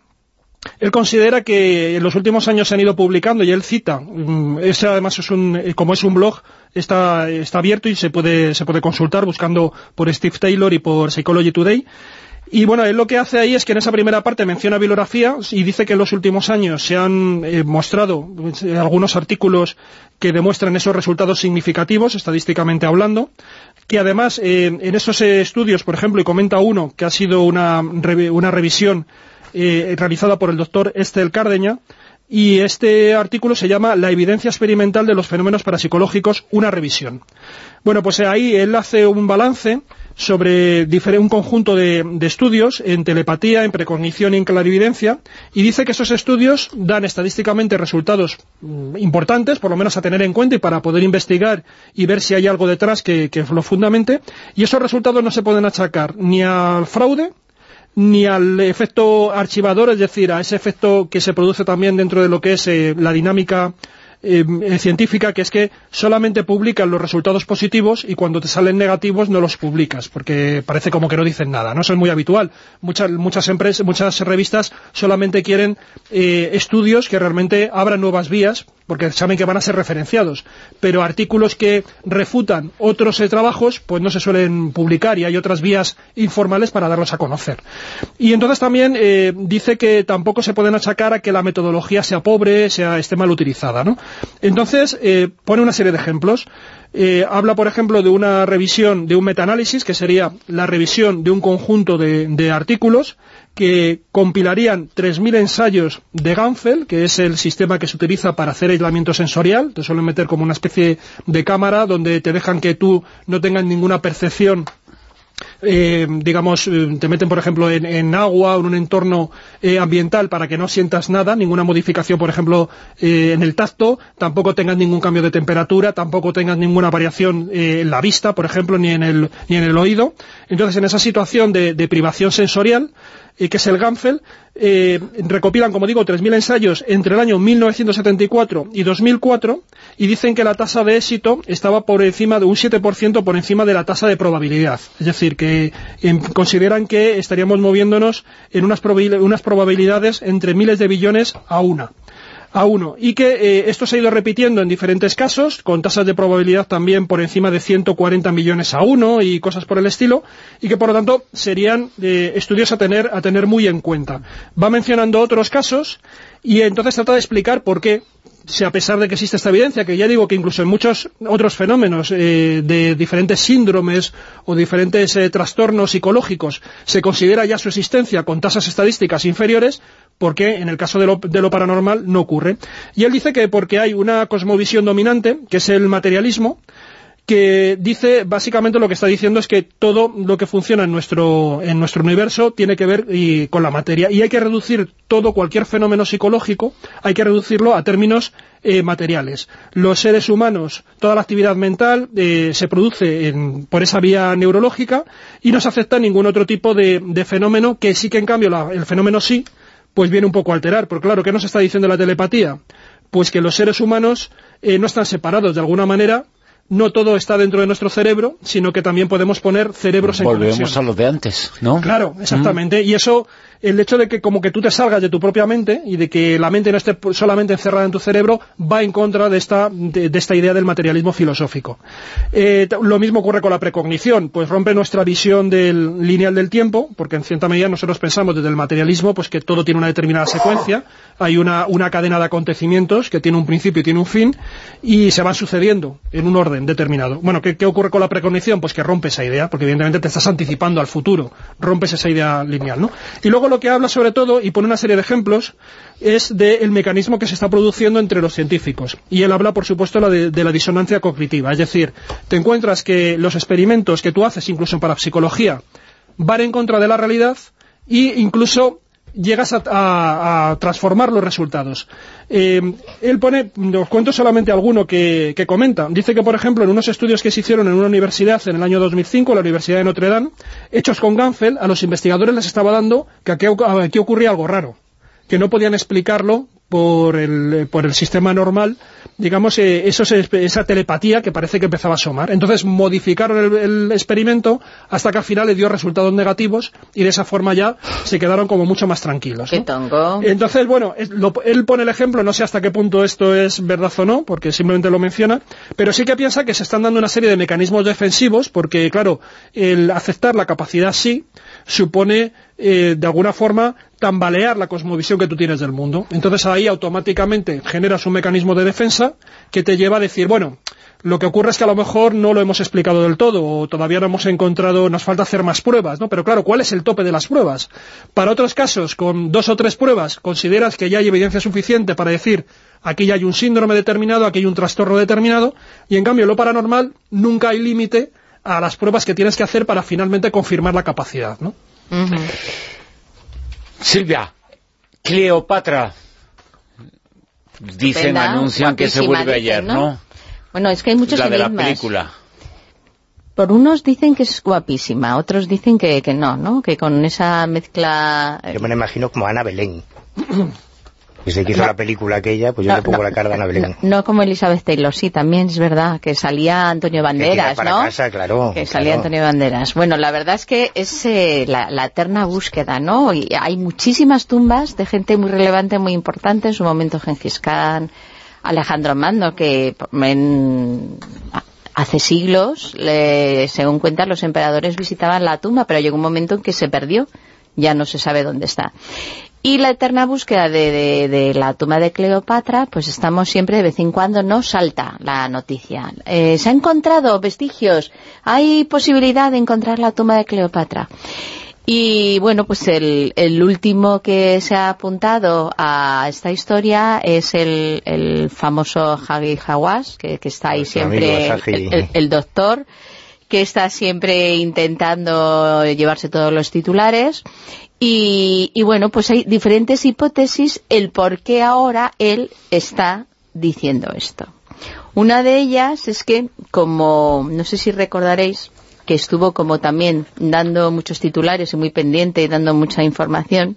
él considera que en los últimos años se han ido publicando y él cita, mm, ese además es un, eh, como es un blog, está, está abierto y se puede, se puede consultar buscando por Steve Taylor y por Psychology Today. Y bueno, él lo que hace ahí es que en esa primera parte menciona bibliografía y dice que en los últimos años se han eh, mostrado eh, algunos artículos que demuestran esos resultados significativos, estadísticamente hablando, que además en esos estudios, por ejemplo, y comenta uno que ha sido una, una revisión eh, realizada por el doctor Estel Cardeña, y este artículo se llama La evidencia experimental de los fenómenos parapsicológicos, una revisión. Bueno, pues ahí él hace un balance sobre un conjunto de, estudios en telepatía, en precognición y en clarividencia, y dice que esos estudios dan estadísticamente resultados mm, importantes, por lo menos a tener en cuenta y para poder investigar y ver si hay algo detrás que, que lo fundamente, y esos resultados no se pueden achacar ni al fraude, ni al efecto archivador, es decir, a ese efecto que se produce también dentro de lo que es eh, la dinámica eh, científica, que es que solamente publican los resultados positivos y cuando te salen negativos no los publicas, porque parece como que no dicen nada, ¿no? Eso es muy habitual. Muchas, muchas empresas, muchas revistas solamente quieren eh, estudios que realmente abran nuevas vías porque saben que van a ser referenciados, pero artículos que refutan otros eh, trabajos, pues no se suelen publicar y hay otras vías informales para darlos a conocer. Y entonces también eh, dice que tampoco se pueden achacar a que la metodología sea pobre, sea esté mal utilizada, ¿no? Entonces eh, pone una serie de ejemplos. habla, por ejemplo, de una revisión, de un metaanálisis, que sería la revisión de un conjunto de artículos, que compilarían 3.000 ensayos de Ganfel, que es el sistema que se utiliza para hacer aislamiento sensorial, te suelen meter como una especie de cámara donde te dejan que tú no tengas ninguna percepción eh, digamos, eh, te meten, por ejemplo, en, agua o en un entorno eh, ambiental para que no sientas nada, ninguna modificación, por ejemplo, en el tacto, tampoco tengas ningún cambio de temperatura, tampoco tengas ninguna variación en la vista, por ejemplo, ni en el, ni en el oído. Entonces, en esa situación de privación sensorial, que es el Ganfel, eh, recopilan, como digo, 3.000 ensayos entre el año 1974 y 2004 y dicen que la tasa de éxito estaba por encima de un 7% por encima de la tasa de probabilidad. Es decir, que em, consideran que estaríamos moviéndonos en unas probabilidades entre miles de billones a una a uno. Y que eh, esto se ha ido repitiendo en diferentes casos, con tasas de probabilidad también por encima de 140 millones a uno y cosas por el estilo, y que por lo tanto serían eh, estudios a tener, a tener muy en cuenta. Va mencionando otros casos y entonces trata de explicar por qué si a pesar de que existe esta evidencia, que ya digo que incluso en muchos otros fenómenos eh, de diferentes síndromes o diferentes trastornos psicológicos se considera ya su existencia con tasas estadísticas inferiores, porque en el caso de lo, de paranormal no ocurre. Y él dice que porque hay una cosmovisión dominante, que es el materialismo, que dice, básicamente lo que está diciendo es que todo lo que funciona en nuestro, en nuestro universo tiene que ver con la materia y hay que reducir todo, cualquier fenómeno psicológico, hay que reducirlo a términos eh, materiales. Los seres humanos, toda la actividad mental eh, se produce por esa vía neurológica y no se acepta ningún otro tipo de, fenómeno que sí que en cambio el fenómeno sí pues viene un poco a alterar. Porque claro, ¿qué nos está diciendo la telepatía? Pues que los seres humanos eh, no están separados de alguna manera, no todo está dentro de nuestro cerebro, sino que también podemos poner cerebros en Volvemos a lo de antes, ¿no? Claro, exactamente. Y eso el hecho de que como que tú te salgas de tu propia mente y de que la mente no esté solamente encerrada en tu cerebro va en contra de esta, de, esta idea del materialismo filosófico. Eh, lo mismo ocurre con la precognición, pues rompe nuestra visión del lineal del tiempo, porque en cierta medida nosotros pensamos desde el materialismo pues que todo tiene una determinada secuencia, hay una, una cadena de acontecimientos que tiene un principio y tiene un fin, y se van sucediendo en un orden determinado. Bueno, ¿qué, qué ocurre con la precognición? Pues que rompe esa idea, porque evidentemente te estás anticipando al futuro, rompes esa idea lineal, ¿no? Y luego lo que habla sobre todo, y pone una serie de ejemplos, es del mecanismo que se está produciendo entre los científicos. Y él habla, por supuesto, de, de, la disonancia cognitiva. Es decir, te encuentras que los experimentos que tú haces, incluso para psicología, van en contra de la realidad e incluso llegas a, transformar los resultados. Eh, él pone, os cuento solamente alguno que, comenta. Dice que, por ejemplo, en unos estudios que se hicieron en una universidad en el año 2005, la Universidad de Notre Dame, hechos con Ganfel, a los investigadores les estaba dando que aquí ocurría algo raro, que no podían explicarlo por el, por el sistema normal, digamos, eh, eso esa telepatía que parece que empezaba a asomar. Entonces modificaron el, experimento hasta que al final le dio resultados negativos y de esa forma ya se quedaron como mucho más tranquilos. Entonces, bueno, él pone el ejemplo, no sé hasta qué punto esto es verdad o no, porque simplemente lo menciona, pero sí que piensa que se están dando una serie de mecanismos defensivos, porque claro, el aceptar la capacidad sí supone eh, de alguna forma tambalear la cosmovisión que tú tienes del mundo. Entonces ahí automáticamente generas un mecanismo de defensa que te lleva a decir, bueno, lo que ocurre es que a lo mejor no lo hemos explicado del todo, o todavía no hemos encontrado, nos falta hacer más pruebas, ¿no? Pero claro, ¿cuál es el tope de las pruebas? Para otros casos, con dos o tres pruebas, consideras que ya hay evidencia suficiente para decir aquí ya hay un síndrome determinado, aquí hay un trastorno determinado, y en cambio lo paranormal nunca hay límite a las pruebas que tienes que hacer para finalmente confirmar la capacidad, ¿no? Silvia, Cleopatra, dicen, anuncian que se vuelve ayer, ¿no? Bueno, es que hay muchos La de la película. Por unos dicen que es guapísima, otros dicen que, que no, ¿no? Que con esa mezcla... Yo me la imagino como Ana Belén. [coughs] Que hizo la película aquella, pues yo le pongo la cara de Ana Belén. No, como Elizabeth Taylor, sí, también es verdad, que salía Antonio Banderas, que ¿no? Casa, claro, que salía Antonio Banderas. Bueno, la verdad es que es eh, la, eterna búsqueda, ¿no? Y hay muchísimas tumbas de gente muy relevante, muy importante, en su momento Gengis Khan, Alejandro Mando, que hace siglos, según cuentan, los emperadores visitaban la tumba, pero llegó un momento en que se perdió ya no se sabe dónde está. Y la eterna búsqueda de, la tumba de Cleopatra, pues estamos siempre, de vez en cuando, no salta la noticia. Eh, se han encontrado vestigios, hay posibilidad de encontrar la tumba de Cleopatra. Y bueno, pues el, último que se ha apuntado a esta historia es el, famoso Hagi Hawass, que, está ahí siempre, el doctor, que está siempre intentando llevarse todos los titulares y, bueno, pues hay diferentes hipótesis el por qué ahora él está diciendo esto. Una de ellas es que, como no sé si recordaréis, que estuvo como también dando muchos titulares y muy pendiente y dando mucha información,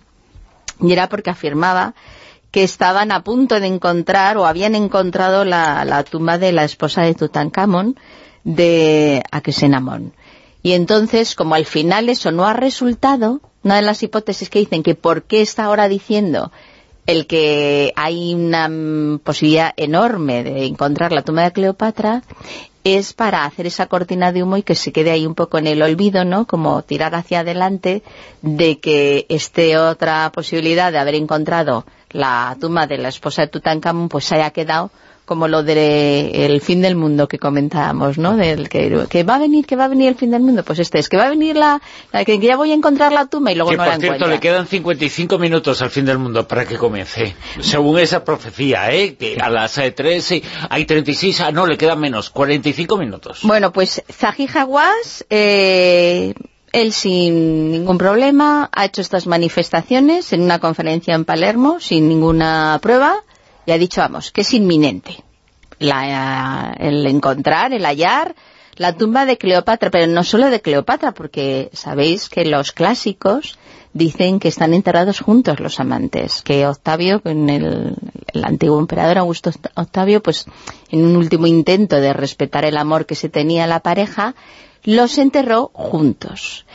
y era porque afirmaba que estaban a punto de encontrar o habían encontrado la, tumba de la esposa de Tutankamón, de Akesenamón. Y entonces, como al final eso no ha resultado, una de las hipótesis que dicen que por qué está ahora diciendo el que hay una posibilidad enorme de encontrar la tumba de Cleopatra es para hacer esa cortina de humo y que se quede ahí un poco en el olvido, ¿no? Como tirar hacia adelante de que esté otra posibilidad de haber encontrado la tumba de la esposa de Tutankamón pues haya quedado como lo del fin del mundo que comentábamos, ¿no? Del que, va a venir, que va a venir el fin del mundo. Pues este es que va a venir la, que ya voy a encontrar la tumba y luego no la por cierto, le quedan 55 minutos al fin del mundo para que comience. Según esa profecía, ¿eh? Que a las 3 eh, hay 36, ah, no, le quedan menos, 45 minutos. Bueno, pues Zahi Hawass, eh, él sin ningún problema ha hecho estas manifestaciones en una conferencia en Palermo sin ninguna prueba y ha dicho, vamos, que es inminente el encontrar, el hallar la tumba de Cleopatra, pero no solo de Cleopatra, porque sabéis que los clásicos dicen que están enterrados juntos los amantes, que Octavio, en el, el, antiguo emperador Augusto Octavio, pues en un último intento de respetar el amor que se tenía la pareja, los enterró juntos.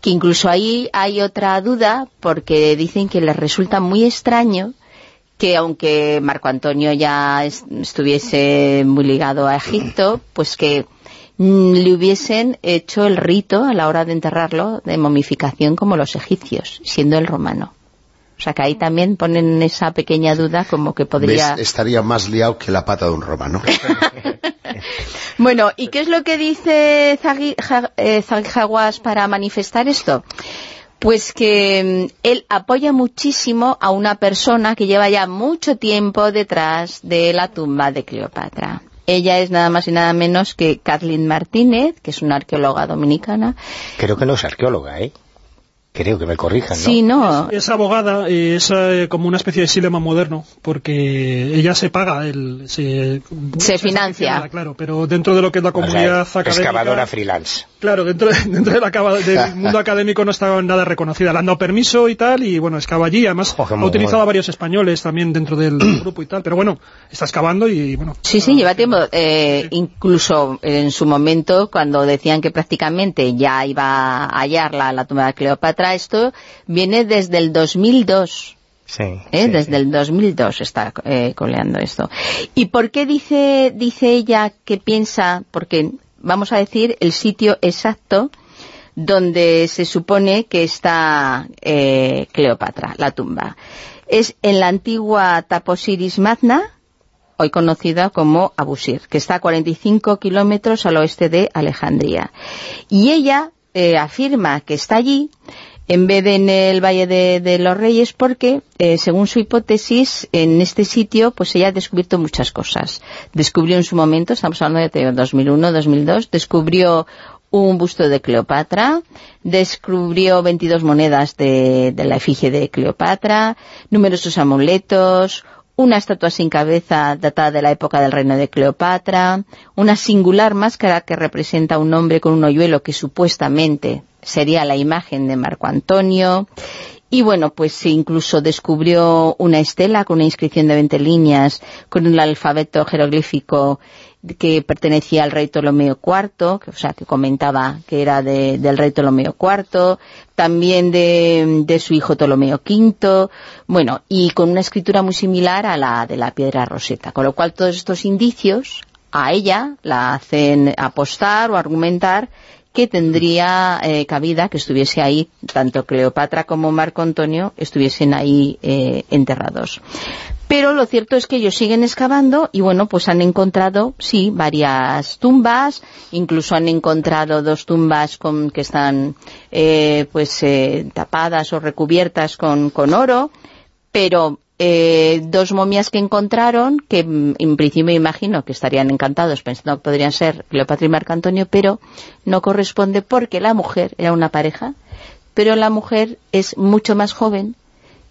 Que incluso ahí hay otra duda, porque dicen que les resulta muy extraño que aunque Marco Antonio ya estuviese muy ligado a Egipto, pues que Mm, le hubiesen hecho el rito a la hora de enterrarlo de momificación como los egipcios, siendo el romano. O sea que ahí también ponen esa pequeña duda como que podría... Estaría más liado que la pata de un romano. [laughs] bueno, ¿y qué es lo que dice Zagijaguas eh, para manifestar esto? Pues que mm, él apoya muchísimo a una persona que lleva ya mucho tiempo detrás de la tumba de Cleopatra. Ella es nada más y nada menos que Kathleen Martínez, que es una arqueóloga dominicana. Creo que no es arqueóloga, ¿eh? Creo que me corrijan, ¿no? Sí, no. Es, abogada, es eh, como una especie de silema moderno, porque ella se paga, el, se, financia. claro, pero dentro de lo que es la comunidad académica... Excavadora freelance. Claro, dentro, dentro del [laughs] mundo académico no estaba nada reconocida. Le han dado permiso y tal, y bueno, excava allí. Además, ha utilizado a varios españoles también dentro del [clears throat] grupo y tal, pero bueno, está excavando y bueno... Sí, sí, lleva tiempo. Eh, incluso en su momento, cuando decían que prácticamente ya iba a hallar la, la tumba de Cleopatra, esto viene desde el 2002. Sí, ¿Eh? Desde el 2002 está eh, coleando esto. ¿Y por qué dice, dice ella que piensa, porque vamos a decir el sitio exacto donde se supone que está eh, Cleopatra, la tumba? Es en la antigua Taposiris Magna, hoy conocida como Abusir, que está a 45 kilómetros al oeste de Alejandría. Y ella afirma que está allí en vez de en el Valle de, los Reyes, porque, eh, según su hipótesis, en este sitio, pues ella ha descubierto muchas cosas. Descubrió en su momento, estamos hablando de 2001, 2002, descubrió un busto de Cleopatra, descubrió 22 monedas de, la efigie de Cleopatra, numerosos amuletos, una estatua sin cabeza datada de la época del reino de Cleopatra, una singular máscara que representa a un hombre con un hoyuelo que supuestamente sería la imagen de Marco Antonio, y bueno, pues incluso descubrió una estela con una inscripción de 20 líneas, con un alfabeto jeroglífico que pertenecía al rey Ptolomeo IV, que, o sea, que comentaba que era del rey Ptolomeo IV, también de, de, su hijo Ptolomeo V, bueno, y con una escritura muy similar a la de la piedra roseta, con lo cual todos estos indicios a ella la hacen apostar o argumentar que tendría eh, cabida que estuviese ahí, tanto Cleopatra como Marco Antonio estuviesen ahí eh, enterrados. Pero lo cierto es que ellos siguen excavando y bueno, pues han encontrado, sí, varias tumbas, incluso han encontrado dos tumbas que están eh, pues tapadas o recubiertas con oro, pero eh, dos momias que encontraron, que mm, en principio imagino que estarían encantados pensando que podrían ser Cleopatra y Marco Antonio, pero no corresponde porque la mujer era una pareja, pero la mujer es mucho más joven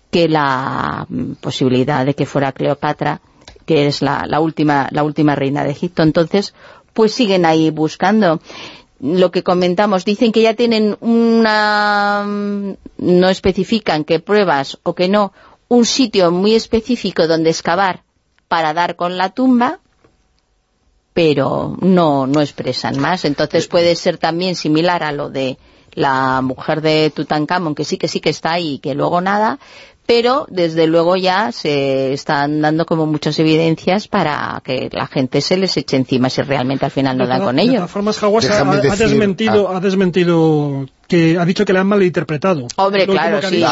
que la mm, posibilidad de que fuera Cleopatra, que es la, última, la última reina de Egipto. Entonces, pues siguen ahí buscando lo que comentamos, dicen que ya tienen una... Mm, no especifican qué pruebas o que no, un sitio muy específico donde excavar para dar con la tumba, pero no, no expresan más. Entonces puede ser también similar a lo de la mujer de Tutankamón, que sí que sí que está ahí y que luego nada, pero desde luego ya se están dando como muchas evidencias para que la gente se les eche encima si realmente al final no dan con ello. De todas formas, ha, desmentido, ah. ha desmentido que ha dicho que le han malinterpretado. Hombre, claro, sí. ¿eh?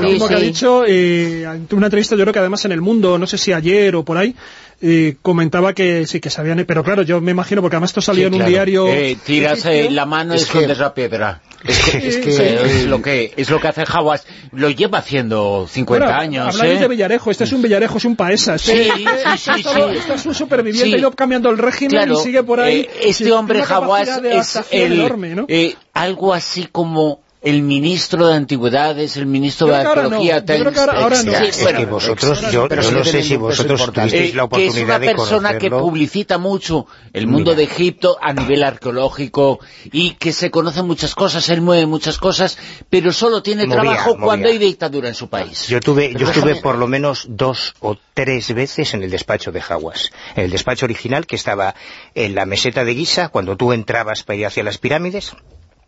Lo último que ha dicho, eh, en una entrevista yo creo que además en El Mundo, no sé si ayer o por ahí, eh, comentaba que sí, que sabían, pero claro, yo me imagino, porque además esto salió en un diario... Eh, tiras la mano y escondes la piedra. Es que, es, que [laughs] es, lo que es lo que hace Jaguas, lo lleva haciendo 50 años. Habláis de Villarejo, este es un Villarejo, es un paesa. Sí, sí, sí, Este es un superviviente, ha ido cambiando el régimen y sigue por ahí. este hombre Jaguas es el, algo así como el ministro de Antigüedades, el ministro de Arqueología... No. Yo ahora, no. es que vosotros, yo, yo no sé si vosotros tuvisteis la oportunidad de Que es una persona que publicita mucho el mundo de Egipto a nivel arqueológico y que se conoce muchas cosas, él mueve muchas cosas, pero solo tiene trabajo cuando hay dictadura en su país. Yo tuve, yo estuve por lo menos dos o tres veces en el despacho de Jaguas. En el despacho original que estaba en la meseta de Guisa, cuando tú entrabas para ir hacia las pirámides,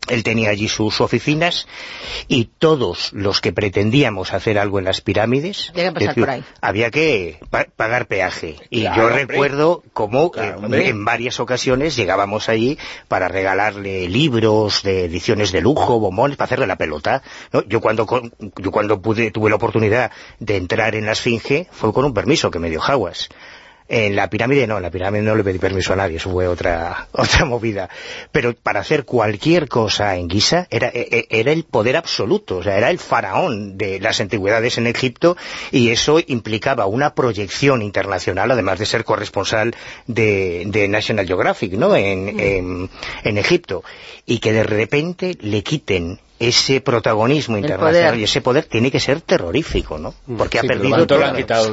él tenía allí sus oficinas y todos los que pretendíamos hacer algo en las pirámides había que pagar peaje. Y yo recuerdo cómo en varias ocasiones llegábamos allí para regalarle libros de ediciones de lujo, bombones, para hacerle la pelota. Yo cuando yo cuando pude, tuve la oportunidad de entrar en la Esfinge fue con un permiso que me dio Jaguas. En la pirámide no, en la pirámide no le pedí permiso a nadie, eso fue otra, [laughs] otra movida. Pero para hacer cualquier cosa en Giza era, e, e, era el poder absoluto, o sea, era el faraón de las antigüedades en Egipto y eso implicaba una proyección internacional, además de ser corresponsal de, de National Geographic, ¿no?, en, en, en Egipto. Y que de repente le quiten ese protagonismo internacional y ese poder tiene que ser terrorífico, ¿no? Mm. Porque ha perdido todo.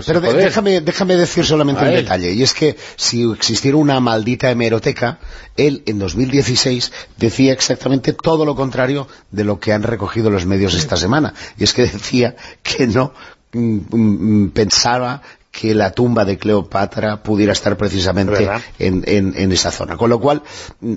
Pero déjame, déjame decir solamente un detalle, y es que si existiera una maldita hemeroteca, él en 2016 decía exactamente todo lo contrario de lo que han recogido los medios esta semana, y es que decía que no mm, mm, pensaba que la tumba de Cleopatra pudiera estar precisamente en, esa zona. Con lo cual,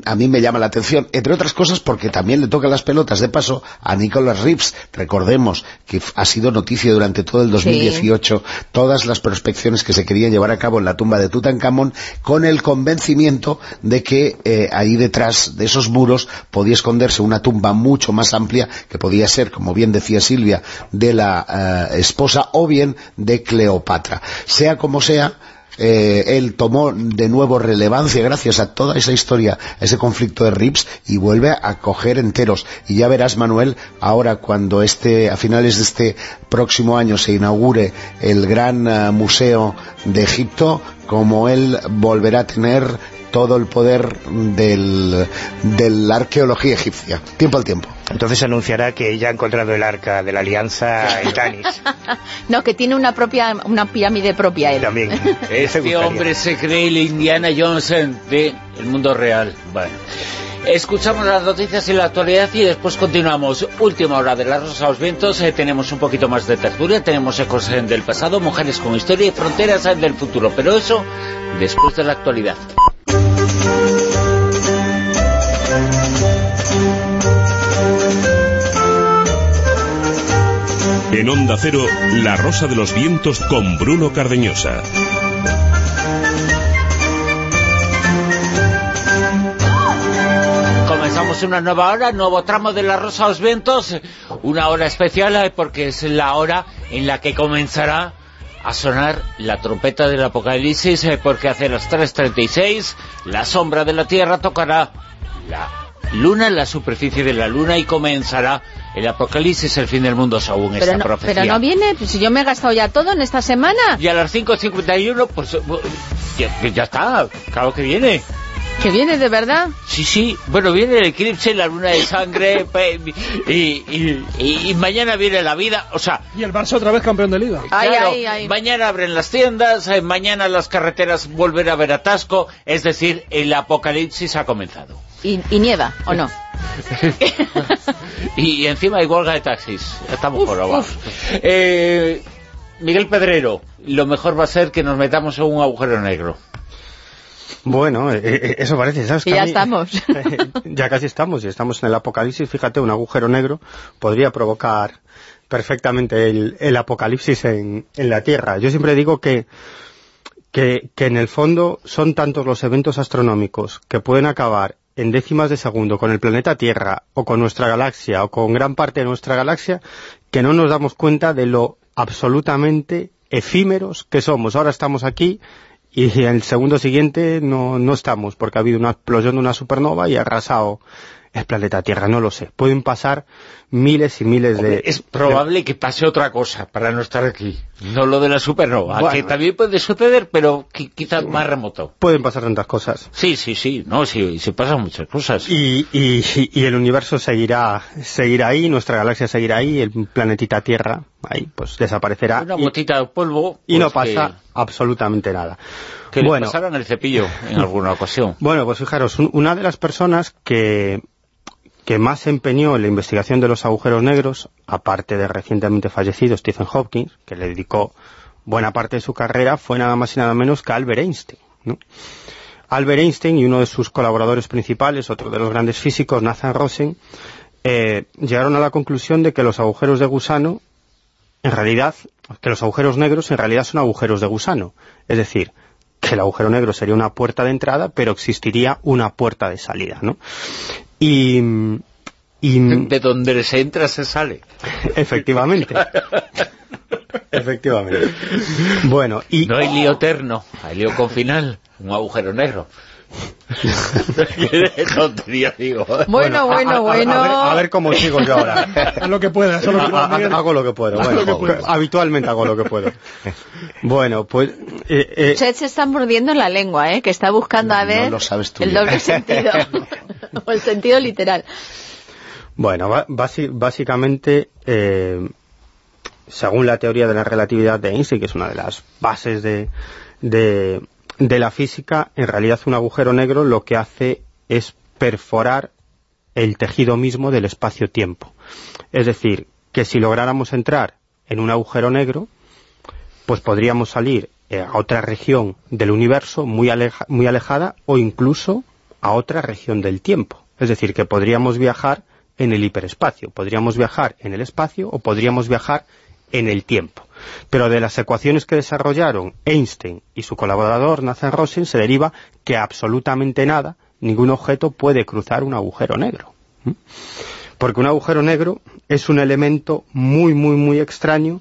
a mí me llama la atención, entre otras cosas porque también le tocan las pelotas de paso a Nicholas Reeves. Recordemos que ha sido noticia durante todo el 2018 todas las prospecciones que se querían llevar a cabo en la tumba de Tutankamón con el convencimiento de que eh, ahí detrás de esos muros podía esconderse una tumba mucho más amplia que podía ser, como bien decía Silvia, de la eh, esposa o bien de Cleopatra. Sea como sea, eh, él tomó de nuevo relevancia gracias a toda esa historia, ese conflicto de Rips, y vuelve a coger enteros. Y ya verás, Manuel, ahora cuando este, a finales de este próximo año se inaugure el gran eh, museo de Egipto, como él volverá a tener todo el poder del, de la arqueología egipcia. Tiempo al tiempo. Entonces anunciará que ya ha encontrado el arca de la alianza [laughs] en Tanis. no, que tiene una propia una pirámide propia él. También. [laughs] Este hombre se cree el Indiana Johnson del mundo real. Bueno. Escuchamos las noticias y la actualidad y después continuamos. Última hora de la Rosa a los Vientos. Eh, tenemos un poquito más de tertulia, tenemos ecos del pasado, mujeres con historia y fronteras del futuro. Pero eso después de la actualidad. En Onda Cero, La Rosa de los Vientos con Bruno Cardeñosa. Comenzamos una nueva hora, nuevo tramo de La Rosa de los Vientos, una hora especial eh, porque es la hora en la que comenzará a sonar la trompeta del Apocalipsis eh, porque hace las 3.36 la sombra de la Tierra tocará la luna en la superficie de la luna y comenzará el apocalipsis, el fin del mundo según esta no, profecía. Pero no viene, pues si yo me he gastado ya todo en esta semana. Y a las 5.51, pues ya, está, claro que viene. ¿Que viene de verdad? Sí, sí. Bueno, viene el eclipse, la luna de sangre, [laughs] y, mañana viene la vida, o sea... Y el Barça otra vez campeón de Liga. Mañana abren las tiendas, eh, mañana las carreteras volverán a ver atasco, es decir, el apocalipsis ha comenzado. ¿Y, nieva o no? [laughs] y, encima hay huelga de taxis. Estamos por abajo. Eh, Miguel Pedrero, lo mejor va a ser que nos metamos en un agujero negro. Bueno, eh, eh, eso parece, ¿sabes? ya estamos. [laughs] ya casi estamos, y estamos en el apocalipsis. Fíjate, un agujero negro podría provocar perfectamente el, apocalipsis en, en, la Tierra. Yo siempre digo que, que, que en el fondo son tantos los eventos astronómicos que pueden acabar en décimas de segundo con el planeta Tierra o con nuestra galaxia o con gran parte de nuestra galaxia que no nos damos cuenta de lo absolutamente efímeros que somos. Ahora estamos aquí y el segundo siguiente no, no estamos porque ha habido una explosión de una supernova y ha arrasado el planeta Tierra, no lo sé. Pueden pasar miles y miles de... Es probable que pase otra cosa para no estar aquí, no lo de la supernova, que también puede suceder, pero quizás más remoto. Pueden pasar tantas cosas. Sí, sí, sí, no, sí, se pasan muchas cosas. Y, y, el universo seguirá, seguirá ahí, nuestra galaxia seguirá ahí, el planetita Tierra, ahí, pues desaparecerá. Una gotita de polvo... Y no pues pasa absolutamente nada. Que bueno, le pasaron el cepillo en [laughs] alguna ocasión. Bueno, pues fijaros, una de las personas que que más se empeñó en la investigación de los agujeros negros, aparte de recientemente fallecido Stephen Hawking, que le dedicó buena parte de su carrera, fue nada más y nada menos que Albert Einstein. Albert Einstein y uno de sus colaboradores principales, otro de los grandes físicos, Nathan Rosen, eh, llegaron a la conclusión de que los agujeros de gusano, en realidad, que los agujeros negros en realidad son agujeros de gusano. Es decir, que el agujero negro sería una puerta de entrada, pero existiría una puerta de salida, ¿no? Y, de donde se entra se sale. [laughs] Efectivamente. [laughs] Efectivamente. Bueno, y... No hay lío eterno, hay lío con final, un agujero negro. [laughs] tontería digo. Bueno, bueno, bueno. A, ver, cómo sigo yo ahora. [laughs] Haz lo que puedas. Hago lo que puedo. habitualmente hago lo que puedo. Bueno, pues... Eh, eh se está mordiendo la lengua, ¿eh? Que está buscando a ver el doble sentido. [laughs] o el sentido literal. Bueno, básicamente... Eh, según la teoría de la relatividad de Einstein, que es una de las bases de, de la física, en realidad un agujero negro lo que hace es perforar el tejido mismo del espacio-tiempo. Es decir, que si lográramos entrar en un agujero negro, pues podríamos salir eh, a otra región del universo muy, muy alejada o incluso a otra región del tiempo. Es decir, que podríamos viajar en el hiperespacio, podríamos viajar en el espacio o podríamos viajar en el tiempo. Pero de las ecuaciones que desarrollaron Einstein y su colaborador Nathan Rosen se deriva que absolutamente nada, ningún objeto puede cruzar un agujero negro. Porque un agujero negro es un elemento muy, muy, muy extraño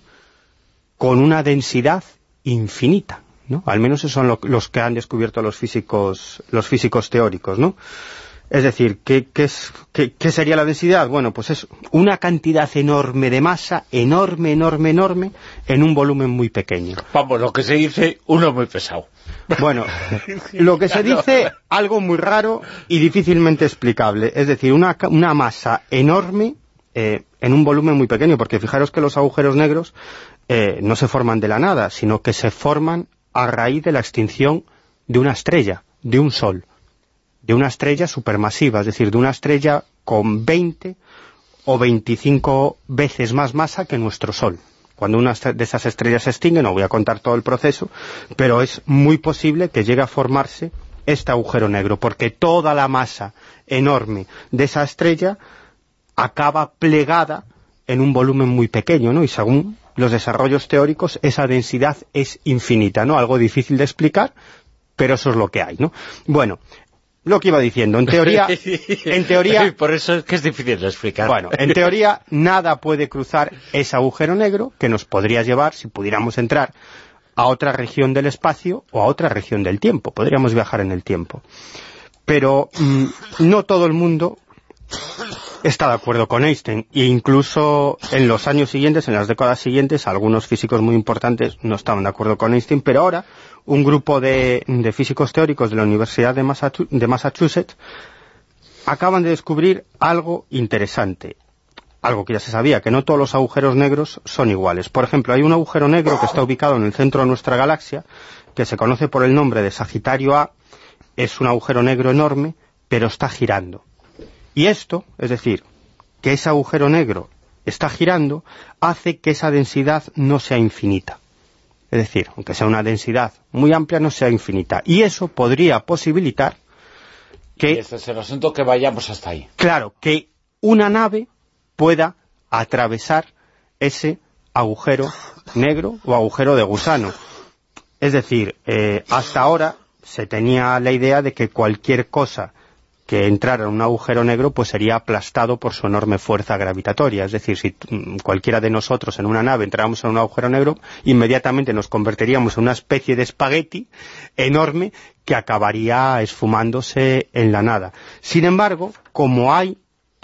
con una densidad infinita. ¿no? Al menos esos son los que han descubierto los físicos, los físicos teóricos, ¿no? Es decir, ¿qué, es, qué, sería la densidad? Bueno, pues es una cantidad enorme de masa, enorme, enorme, enorme, en un volumen muy pequeño. Vamos, lo que se dice, uno muy pesado. Bueno, [laughs] lo que se dice, algo muy raro y difícilmente explicable. Es decir, una, una masa enorme eh, en un volumen muy pequeño, porque fijaros que los agujeros negros eh, no se forman de la nada, sino que se forman a raíz de la extinción de una estrella, de un sol de una estrella supermasiva, es decir, de una estrella con 20 o 25 veces más masa que nuestro Sol. Cuando una de esas estrellas se extingue, no voy a contar todo el proceso, pero es muy posible que llegue a formarse este agujero negro, porque toda la masa enorme de esa estrella acaba plegada en un volumen muy pequeño, ¿no? Y según los desarrollos teóricos, esa densidad es infinita, ¿no? Algo difícil de explicar, pero eso es lo que hay, ¿no? Bueno, lo que iba diciendo, en teoría... [laughs] en teoría Por eso es que es difícil de explicar. Bueno, en teoría nada puede cruzar ese agujero negro que nos podría llevar, si pudiéramos entrar, a otra región del espacio o a otra región del tiempo. Podríamos viajar en el tiempo. Pero mm, no todo el mundo está de acuerdo con Einstein e incluso en los años siguientes, en las décadas siguientes, algunos físicos muy importantes no estaban de acuerdo con Einstein, pero ahora un grupo de, físicos teóricos de la Universidad de, Massachusetts acaban de descubrir algo interesante, algo que ya se sabía, que no todos los agujeros negros son iguales. Por ejemplo, hay un agujero negro que está ubicado en el centro de nuestra galaxia, que se conoce por el nombre de Sagitario A, es un agujero negro enorme, pero está girando. Y esto, es decir, que ese agujero negro está girando, hace que esa densidad no sea infinita. Es decir, aunque sea una densidad muy amplia, no sea infinita. Y eso podría posibilitar que... Y este es el asunto que vayamos hasta ahí. Claro, que una nave pueda atravesar ese agujero negro o agujero de gusano. Es decir, eh, hasta ahora se tenía la idea de que cualquier cosa que entrara en un agujero negro pues sería aplastado por su enorme fuerza gravitatoria. Es decir, si mm, cualquiera de nosotros en una nave entráramos en un agujero negro, inmediatamente nos convertiríamos en una especie de espagueti enorme que acabaría esfumándose en la nada. Sin embargo, como hay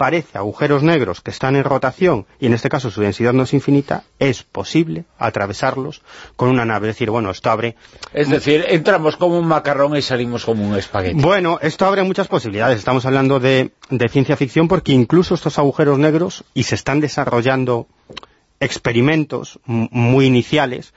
parece agujeros negros que están en rotación y en este caso su densidad no es infinita, es posible atravesarlos con una nave. Es decir, bueno, esto abre... Es decir, entramos como un macarrón y salimos como un espagueti. Bueno, esto abre muchas posibilidades. Estamos hablando de, ciencia ficción porque incluso estos agujeros negros, y se están desarrollando experimentos muy iniciales,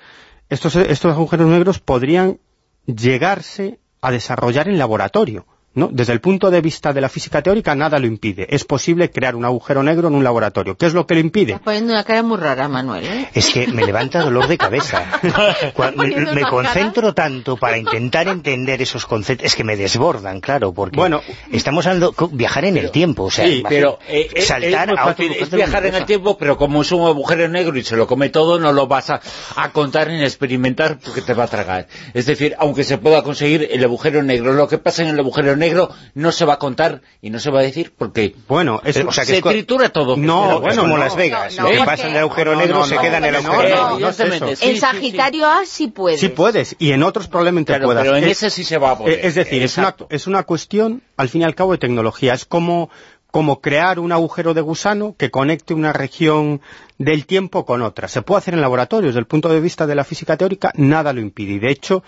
estos, estos agujeros negros podrían llegarse a desarrollar en laboratorio ¿no? Desde el punto de vista de la física teórica, nada lo impide. Es posible crear un agujero negro en un laboratorio. ¿Qué es lo que lo impide? Estás poniendo una cara muy rara, Manuel. ¿eh? Es que me levanta dolor de cabeza. [laughs] me, concentro tanto para intentar entender esos conceptos. Es que me desbordan, claro, porque bueno, estamos hablando viajar en el tiempo. O sea, sí, pero eh, eh, saltar es, viajar en el tiempo, pero como es un agujero negro y se lo come todo, no lo vas a, a contar ni a experimentar porque te va a tragar. Es decir, aunque se pueda conseguir el agujero negro, lo que pasa en el agujero negro negro no se va a contar y no se va a decir porque bueno o sea, que se tritura todo. No, bueno, como Las Vegas. lo que pasa en el agujero negro se queda en el agujero negro. en Sagitario A sí puedes. Sí puedes, y en otros probablemente claro, puedas. Pero en ese sí se va a poder. Es decir, es una, es una cuestión, al fin y al cabo, de tecnología. Es como como crear un agujero de gusano que conecte una región del tiempo con otra. Se puede hacer en laboratorios, desde el punto de vista de la física teórica, nada lo impide. Y de hecho,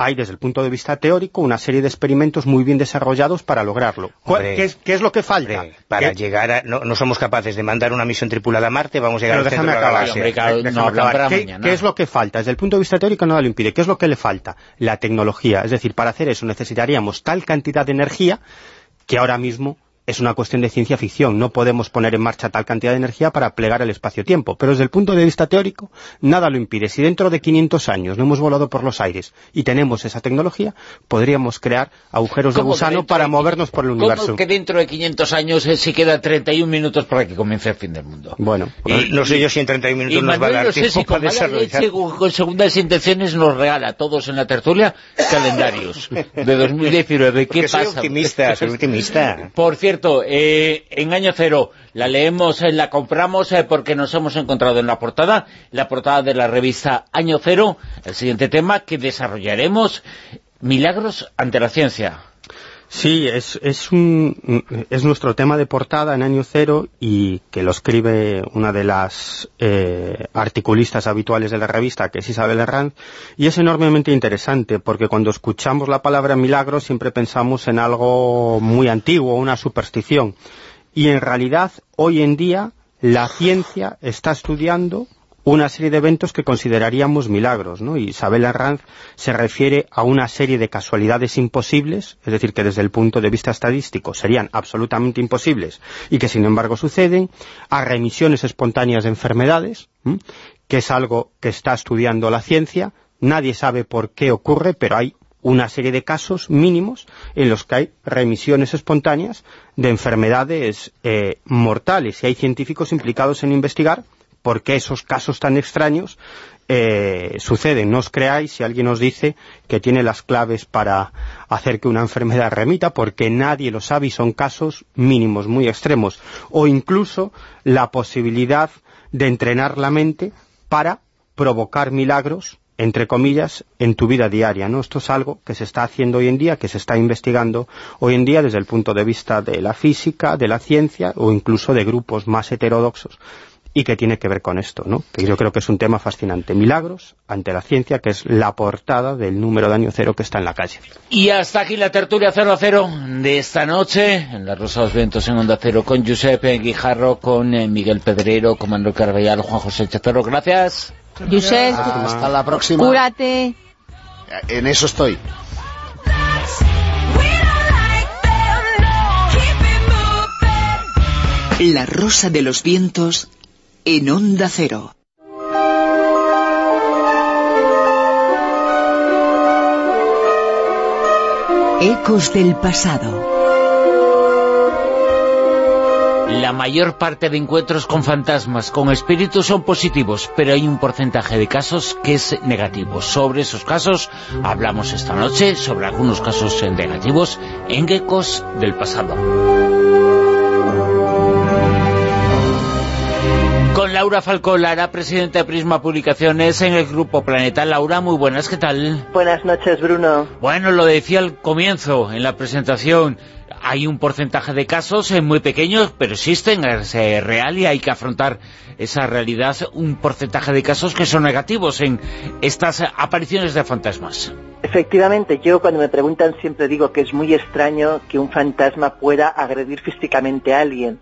hay desde el punto de vista teórico una serie de experimentos muy bien desarrollados para lograrlo. ¿Qué, es, lo que falta? para llegar a... No, somos capaces de mandar una misión tripulada a Marte, vamos a llegar a la ¿Qué, ¿Qué, es lo que falta? Desde el punto de vista teórico nada lo impide. ¿Qué es lo que le falta? La tecnología. Es decir, para hacer eso necesitaríamos tal cantidad de energía que ahora mismo es una cuestión de ciencia ficción. No podemos poner en marcha tal cantidad de energía para plegar el espacio-tiempo. Pero desde el punto de vista teórico, nada lo impide. Si dentro de 500 años no hemos volado por los aires y tenemos esa tecnología, podríamos crear agujeros de gusano para movernos por el universo. ¿Cómo que dentro de 500 años eh, si quedan 31 minutos para que comience el fin del mundo? Bueno. no sé yo si en 31 minutos nos va a dar tiempo para desarrollar. con segundas intenciones nos regala a todos en la tertulia calendarios de 2019. ¿Qué pasa? Soy optimista, soy optimista. Por cierto, eh, en año cero la leemos, eh, la compramos eh, porque nos hemos encontrado en la portada, la portada de la revista Año Cero, el siguiente tema que desarrollaremos, Milagros ante la ciencia. Sí, es, es, un, es nuestro tema de portada en año cero y que lo escribe una de las eh, articulistas habituales de la revista, que es Isabel Herranz, y es enormemente interesante porque cuando escuchamos la palabra milagro siempre pensamos en algo muy antiguo, una superstición, y en realidad hoy en día la ciencia está estudiando una serie de eventos que consideraríamos milagros, ¿no? Isabel Arranz se refiere a una serie de casualidades imposibles, es decir, que desde el punto de vista estadístico serían absolutamente imposibles y que sin embargo suceden, a remisiones espontáneas de enfermedades, que es algo que está estudiando la ciencia, nadie sabe por qué ocurre, pero hay una serie de casos mínimos en los que hay remisiones espontáneas de enfermedades eh, mortales. Y hay científicos implicados en investigar por qué esos casos tan extraños eh, suceden. No os creáis si alguien os dice que tiene las claves para hacer que una enfermedad remita, porque nadie lo sabe y son casos mínimos, muy extremos. O incluso la posibilidad de entrenar la mente para provocar milagros entre comillas, en tu vida diaria, ¿no? Esto es algo que se está haciendo hoy en día, que se está investigando hoy en día desde el punto de vista de la física, de la ciencia o incluso de grupos más heterodoxos y que tiene que ver con esto, ¿no? que yo creo que es un tema fascinante. Milagros ante la ciencia, que es la portada del número de año cero que está en la calle. Y hasta aquí la tertulia 0 a 0 de esta noche, en la Rosa de los Vientos en Onda Cero, con Giuseppe Guijarro, con eh, Miguel Pedrero, con Manuel Carvallal, Juan José Chatero. Gracias. Giuseppe, hasta la próxima. Cúrate. En eso estoy. La Rosa de los Vientos en Onda Cero. Ecos del pasado. La mayor parte de encuentros con fantasmas, con espíritus, son positivos, pero hay un porcentaje de casos que es negativo. Sobre esos casos hablamos esta noche, sobre algunos casos negativos en Geckos del pasado. Laura Falcón Lara, presidenta de Prisma Publicaciones en el Grupo Planeta. Laura, muy buenas, ¿qué tal? Buenas noches, Bruno. Bueno, lo decía al comienzo, en la presentación, hay un porcentaje de casos eh, muy pequeños, pero existen, es eh, real y hay que afrontar esa realidad, un porcentaje de casos que son negativos en estas apariciones de fantasmas. Efectivamente, yo cuando me preguntan siempre digo que es muy extraño que un fantasma pueda agredir físicamente a alguien,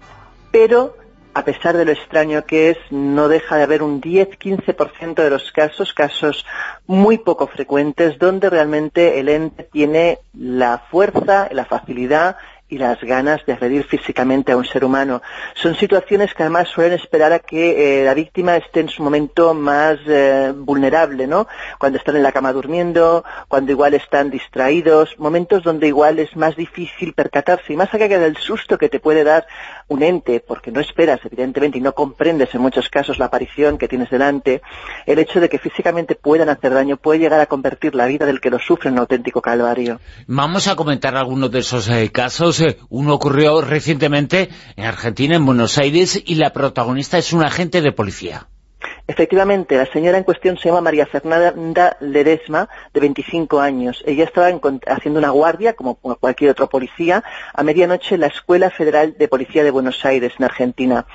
pero a pesar de lo extraño que es, no deja de haber un 10-15% de los casos, casos muy poco frecuentes, donde realmente el ente tiene la fuerza, la facilidad y las ganas de agredir físicamente a un ser humano. Son situaciones que además suelen esperar a que eh, la víctima esté en su momento más eh, vulnerable, ¿no? Cuando están en la cama durmiendo, cuando igual están distraídos, momentos donde igual es más difícil percatarse. Y más allá del susto que te puede dar un ente, porque no esperas, evidentemente, y no comprendes en muchos casos la aparición que tienes delante, el hecho de que físicamente puedan hacer daño puede llegar a convertir la vida del que lo sufre en un auténtico calvario. Vamos a comentar algunos de esos eh, casos uno ocurrió recientemente en Argentina, en Buenos Aires, y la protagonista es un agente de policía. Efectivamente, la señora en cuestión se llama María Fernanda Ledesma, de 25 años. Ella estaba haciendo una guardia, como cualquier otro policía, a medianoche en la Escuela Federal de Policía de Buenos Aires, en Argentina.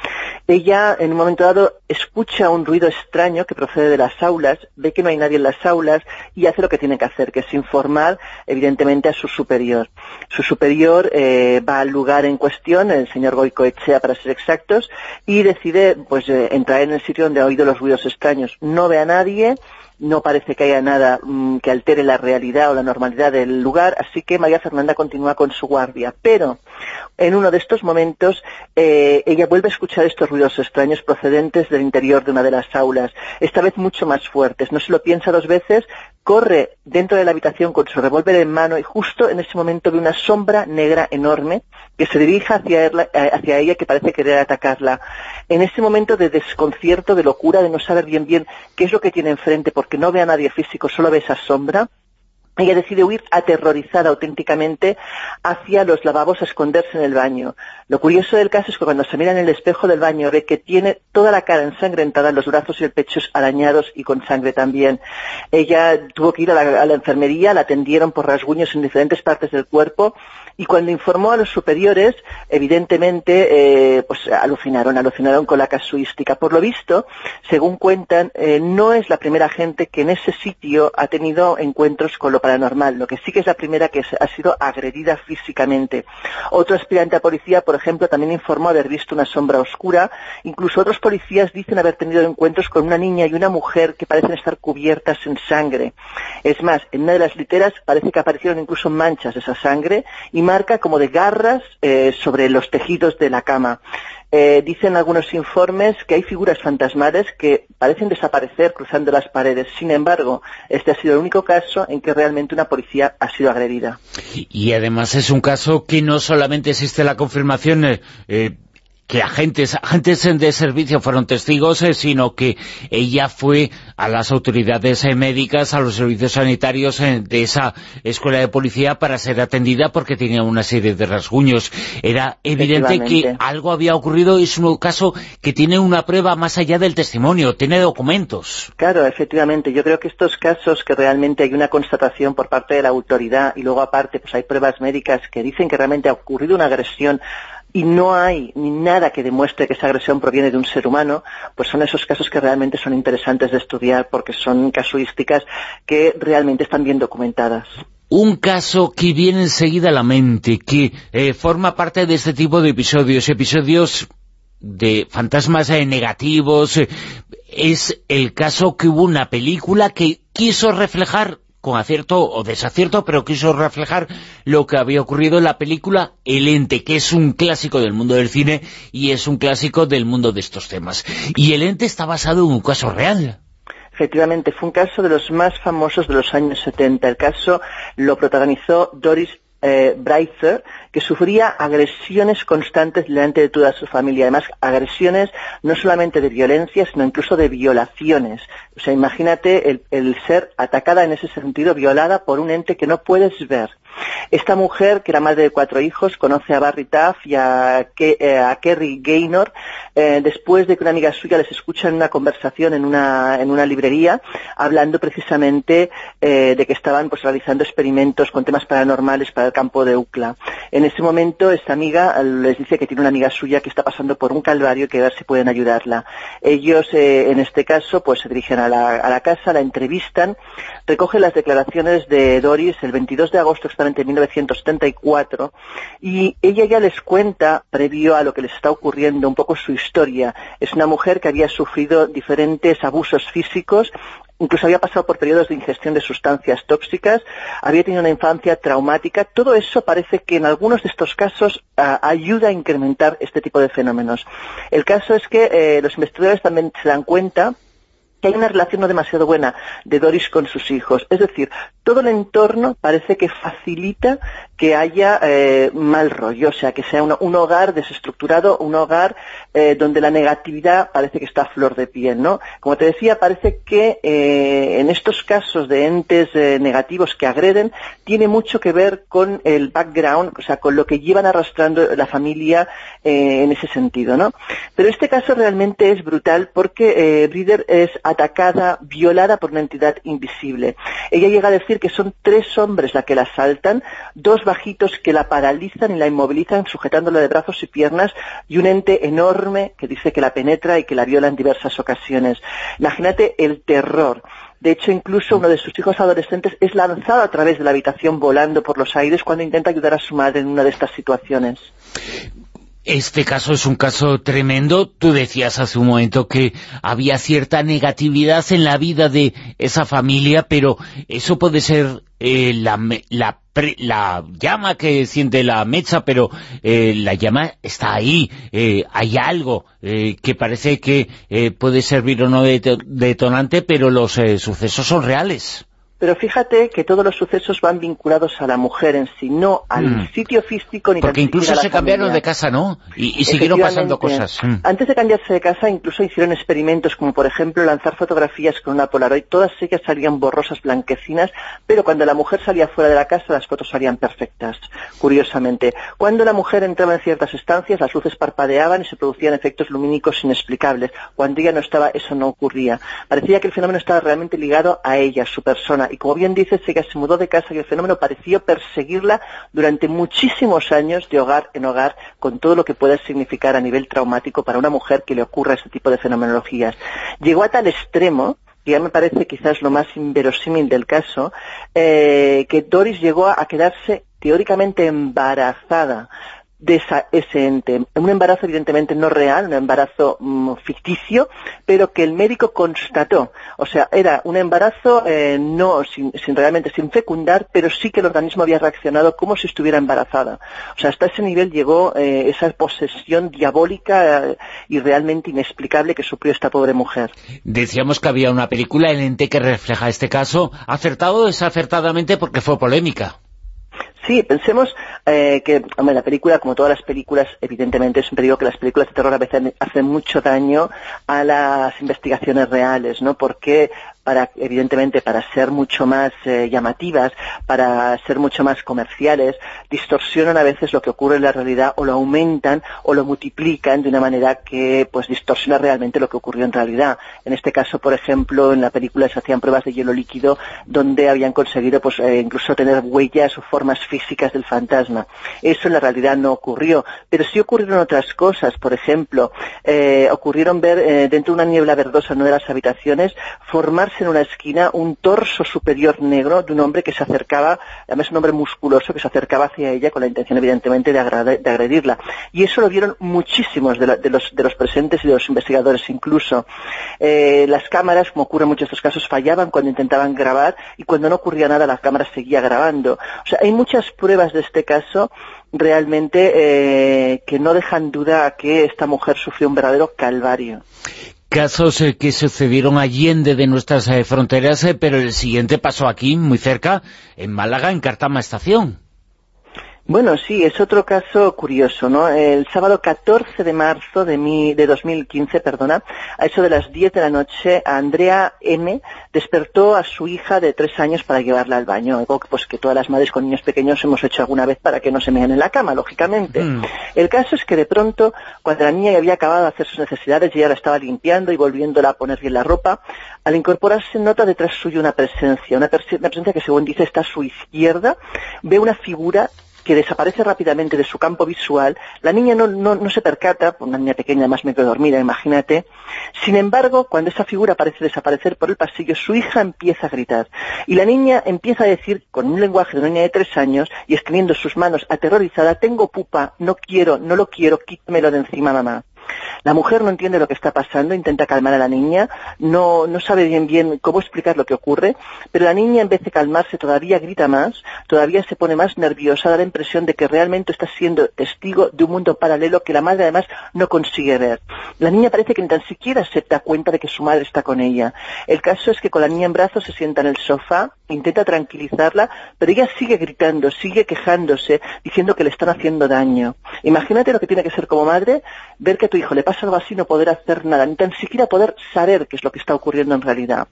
Ella, en un momento dado, escucha un ruido extraño que procede de las aulas, ve que no hay nadie en las aulas y hace lo que tiene que hacer, que es informar, evidentemente, a su superior. Su superior eh, va al lugar en cuestión, el señor Goicoechea, para ser exactos, y decide pues eh, entrar en el sitio donde ha oído los ruidos extraños. No ve a nadie, no parece que haya nada mm, que altere la realidad o la normalidad del lugar, así que María Fernanda continúa con su guardia. Pero en uno de estos momentos eh, ella vuelve a escuchar estos ruidos extraños procedentes del interior de una de las aulas, esta vez mucho más fuertes. No se lo piensa dos veces, corre dentro de la habitación con su revólver en mano y justo en ese momento ve una sombra negra enorme que se dirige hacia, eh, hacia ella que parece querer atacarla. En ese momento de desconcierto, de locura, de no saber bien bien qué es lo que tiene enfrente porque no ve a nadie físico, solo ve esa sombra, ella decide huir aterrorizada auténticamente hacia los lavabos a esconderse en el baño. Lo curioso del caso es que cuando se mira en el espejo del baño ve que tiene toda la cara ensangrentada, los brazos y el pecho arañados y con sangre también. Ella tuvo que ir a la, enfermería, la atendieron por rasguños en diferentes partes del cuerpo y cuando informó a los superiores, evidentemente, eh, pues alucinaron, alucinaron con la casuística. Por lo visto, según cuentan, eh, no es la primera gente que en ese sitio ha tenido encuentros con lo paranormal, lo que sí que es la primera que ha sido agredida físicamente. Otro aspirante a policía, por ejemplo, también informó haber visto una sombra oscura, incluso otros policías dicen haber tenido encuentros con una niña y una mujer que parecen estar cubiertas en sangre. Es más, en una de las literas parece que aparecieron incluso manchas de esa sangre y marca como de garras eh, sobre los tejidos de la cama. Eh, dicen algunos informes que hay figuras fantasmales que parecen desaparecer cruzando las paredes. Sin embargo, este ha sido el único caso en que realmente una policía ha sido agredida. Y además es un caso que no solamente existe la confirmación eh, que agentes, agentes de servicio fueron testigos, eh, sino que ella fue a las autoridades eh, médicas, a los servicios sanitarios eh, de esa escuela de policía para ser atendida porque tenía una serie de rasguños. Era evidente que algo había ocurrido y es un caso que tiene una prueba más allá del testimonio, tiene documentos. Claro, efectivamente. Yo creo que estos casos que realmente hay una constatación por parte de la autoridad y luego aparte pues hay pruebas médicas que dicen que realmente ha ocurrido una agresión y no hay ni nada que demuestre que esa agresión proviene de un ser humano, pues son esos casos que realmente son interesantes de estudiar porque son casuísticas que realmente están bien documentadas. Un caso que viene enseguida a la mente, que eh, forma parte de este tipo de episodios, episodios de fantasmas eh, negativos, eh, es el caso que hubo una película que quiso reflejar con acierto o desacierto, pero quiso reflejar lo que había ocurrido en la película El Ente, que es un clásico del mundo del cine y es un clásico del mundo de estos temas. Y El Ente está basado en un caso real. Efectivamente, fue un caso de los más famosos de los años 70. El caso lo protagonizó Doris eh, que sufría agresiones constantes delante de toda su familia. Además, agresiones no solamente de violencia, sino incluso de violaciones. O sea, imagínate el, el ser atacada en ese sentido, violada por un ente que no puedes ver. Esta mujer, que era madre de cuatro hijos, conoce a Barry Taff y a, eh, Kerry Gaynor eh, después de que una amiga suya les escucha en una conversación en una, en una librería hablando precisamente eh, de que estaban pues, realizando experimentos con temas paranormales para el campo de UCLA. En ese momento esta amiga les dice que tiene una amiga suya que está pasando por un calvario y que a ver si pueden ayudarla. Ellos, en este caso, pues se dirigen a a la casa, la entrevistan, recogen las declaraciones de Doris el 22 de agosto en 1974, y ella ya les cuenta, previo a lo que les está ocurriendo, un poco su historia. Es una mujer que había sufrido diferentes abusos físicos, incluso había pasado por periodos de ingestión de sustancias tóxicas, había tenido una infancia traumática, todo eso parece que en algunos de estos casos ah, ayuda a incrementar este tipo de fenómenos. El caso es que eh, los investigadores también se dan cuenta que hay una relación no demasiado buena de Doris con sus hijos. Es decir, todo el entorno parece que facilita que haya eh, mal rollo, o sea, que sea un hogar desestructurado, un hogar eh, donde la negatividad parece que está a flor de piel, ¿no? Como te decía, parece que eh, en estos casos de entes negativos que agreden, tiene mucho que ver con el background, o sea, con lo que llevan arrastrando la familia en ese sentido, ¿no? Pero este caso realmente es brutal porque Brider es atacada, violada por una entidad invisible. Ella llega a decir que son tres hombres la que la asaltan, dos bajitos que la paralizan y la inmovilizan sujetándola de brazos y piernas y un ente enorme que dice que la penetra y que la viola en diversas ocasiones. Imagínate el terror. De hecho, incluso uno de sus hijos adolescentes es lanzado a través de la habitación volando por los aires cuando intenta ayudar a su madre en una de estas situaciones. Este caso es un caso tremendo. Tú decías hace un momento que había cierta negatividad en la vida de esa familia, pero eso puede ser eh, la, la, llama que siente la mecha, pero eh, la llama está ahí. Eh, hay algo que parece que puede servir o no de detonante, pero los sucesos son reales. Pero fíjate que todos los sucesos van vinculados a la mujer en sí, no al mm. sitio físico ni Porque incluso se cambiaron de casa, ¿no? Y, siguieron pasando cosas. Mm. Antes de cambiarse de casa incluso hicieron experimentos como por ejemplo lanzar fotografías con una Polaroid. Todas ellas salían borrosas, blanquecinas, pero cuando la mujer salía fuera de la casa las fotos salían perfectas, curiosamente. Cuando la mujer entraba en ciertas estancias las luces parpadeaban y se producían efectos lumínicos inexplicables. Cuando ella no estaba eso no ocurría. Parecía que el fenómeno estaba realmente ligado a ella, su persona y como bien dice, que se mudó de casa y el fenómeno pareció perseguirla durante muchísimos años de hogar en hogar, con todo lo que puede significar a nivel traumático para una mujer que le ocurra ese tipo de fenomenologías. Llegó a tal extremo que ya me parece quizás lo más inverosímil del caso, eh, que Doris llegó a quedarse teóricamente embarazada de ese ente. Un embarazo evidentemente no real, un embarazo mm, ficticio, pero que el médico constató. O sea, era un embarazo eh, no sin, realmente sin fecundar, pero sí que el organismo había reaccionado como si estuviera embarazada. O sea, hasta ese nivel llegó eh, esa posesión diabólica eh, y realmente inexplicable que sufrió esta pobre mujer. Decíamos que había una película, El ente, que refleja este caso, acertado o desacertadamente porque fue polémica. Sí, pensemos eh, que, hombre, la película, como todas las películas, evidentemente es un peligro que las películas de terror a veces hacen mucho daño a las investigaciones reales, ¿no? Porque para, evidentemente, para ser mucho más eh, llamativas, para ser mucho más comerciales, distorsionan a veces lo que ocurre en la realidad o lo aumentan o lo multiplican de una manera que, pues, distorsiona realmente lo que ocurrió en realidad. En este caso, por ejemplo, en la película se hacían pruebas de hielo líquido donde habían conseguido, pues, eh, incluso tener huellas o formas físicas del fantasma. Eso en la realidad no ocurrió, pero sí ocurrieron otras cosas. Por ejemplo, eh, ocurrieron ver dentro de una niebla verdosa en una de las habitaciones formar en una esquina un torso superior negro de un hombre que se acercaba, además un hombre musculoso que se acercaba hacia ella con la intención evidentemente de, agredirla. Y eso lo vieron muchísimos de, los, presentes y de los investigadores incluso. Eh, las cámaras, como ocurre en muchos de estos casos, fallaban cuando intentaban grabar y cuando no ocurría nada la cámara seguía grabando. O sea, hay muchas pruebas de este caso realmente eh, que no dejan duda a que esta mujer sufrió un verdadero calvario casos eh, que sucedieron allende de nuestras eh, fronteras, eh, pero el siguiente pasó aquí, muy cerca, en Málaga, en Cartama Estación. Bueno, sí, es otro caso curioso, ¿no? El sábado 14 de marzo de, mi, de 2015, perdona, a eso de las 10 de la noche, Andrea M. despertó a su hija de tres años para llevarla al baño. Algo pues, que todas las madres con niños pequeños hemos hecho alguna vez para que no se meen en la cama, lógicamente. Mm. El caso es que de pronto, cuando la niña ya había acabado de hacer sus necesidades y ya la estaba limpiando y volviéndola a poner bien la ropa, al incorporarse nota detrás suyo una presencia, una, una presencia que según dice está a su izquierda, ve una figura que desaparece rápidamente de su campo visual, la niña no, no, se percata, una niña pequeña más medio dormida, imagínate. Sin embargo, cuando esa figura parece desaparecer por el pasillo, su hija empieza a gritar. Y la niña empieza a decir, con un lenguaje de una niña de tres años, y extendiendo sus manos aterrorizada, tengo pupa, no quiero, no lo quiero, quítamelo de encima, mamá. La mujer no entiende lo que está pasando, intenta calmar a la niña, no, no sabe bien bien cómo explicar lo que ocurre, pero la niña en vez de calmarse todavía grita más, todavía se pone más nerviosa, da la impresión de que realmente está siendo testigo de un mundo paralelo que la madre además no consigue ver. La niña parece que ni tan siquiera se da cuenta de que su madre está con ella. El caso es que con la niña en brazos se sienta en el sofá, intenta tranquilizarla, pero ella sigue gritando, sigue quejándose, diciendo que le están haciendo daño. Imagínate lo que tiene que ser como madre, ver que tu hijo le pasa algo así no poder hacer nada, ni tan siquiera poder saber qué es lo que está ocurriendo en realidad.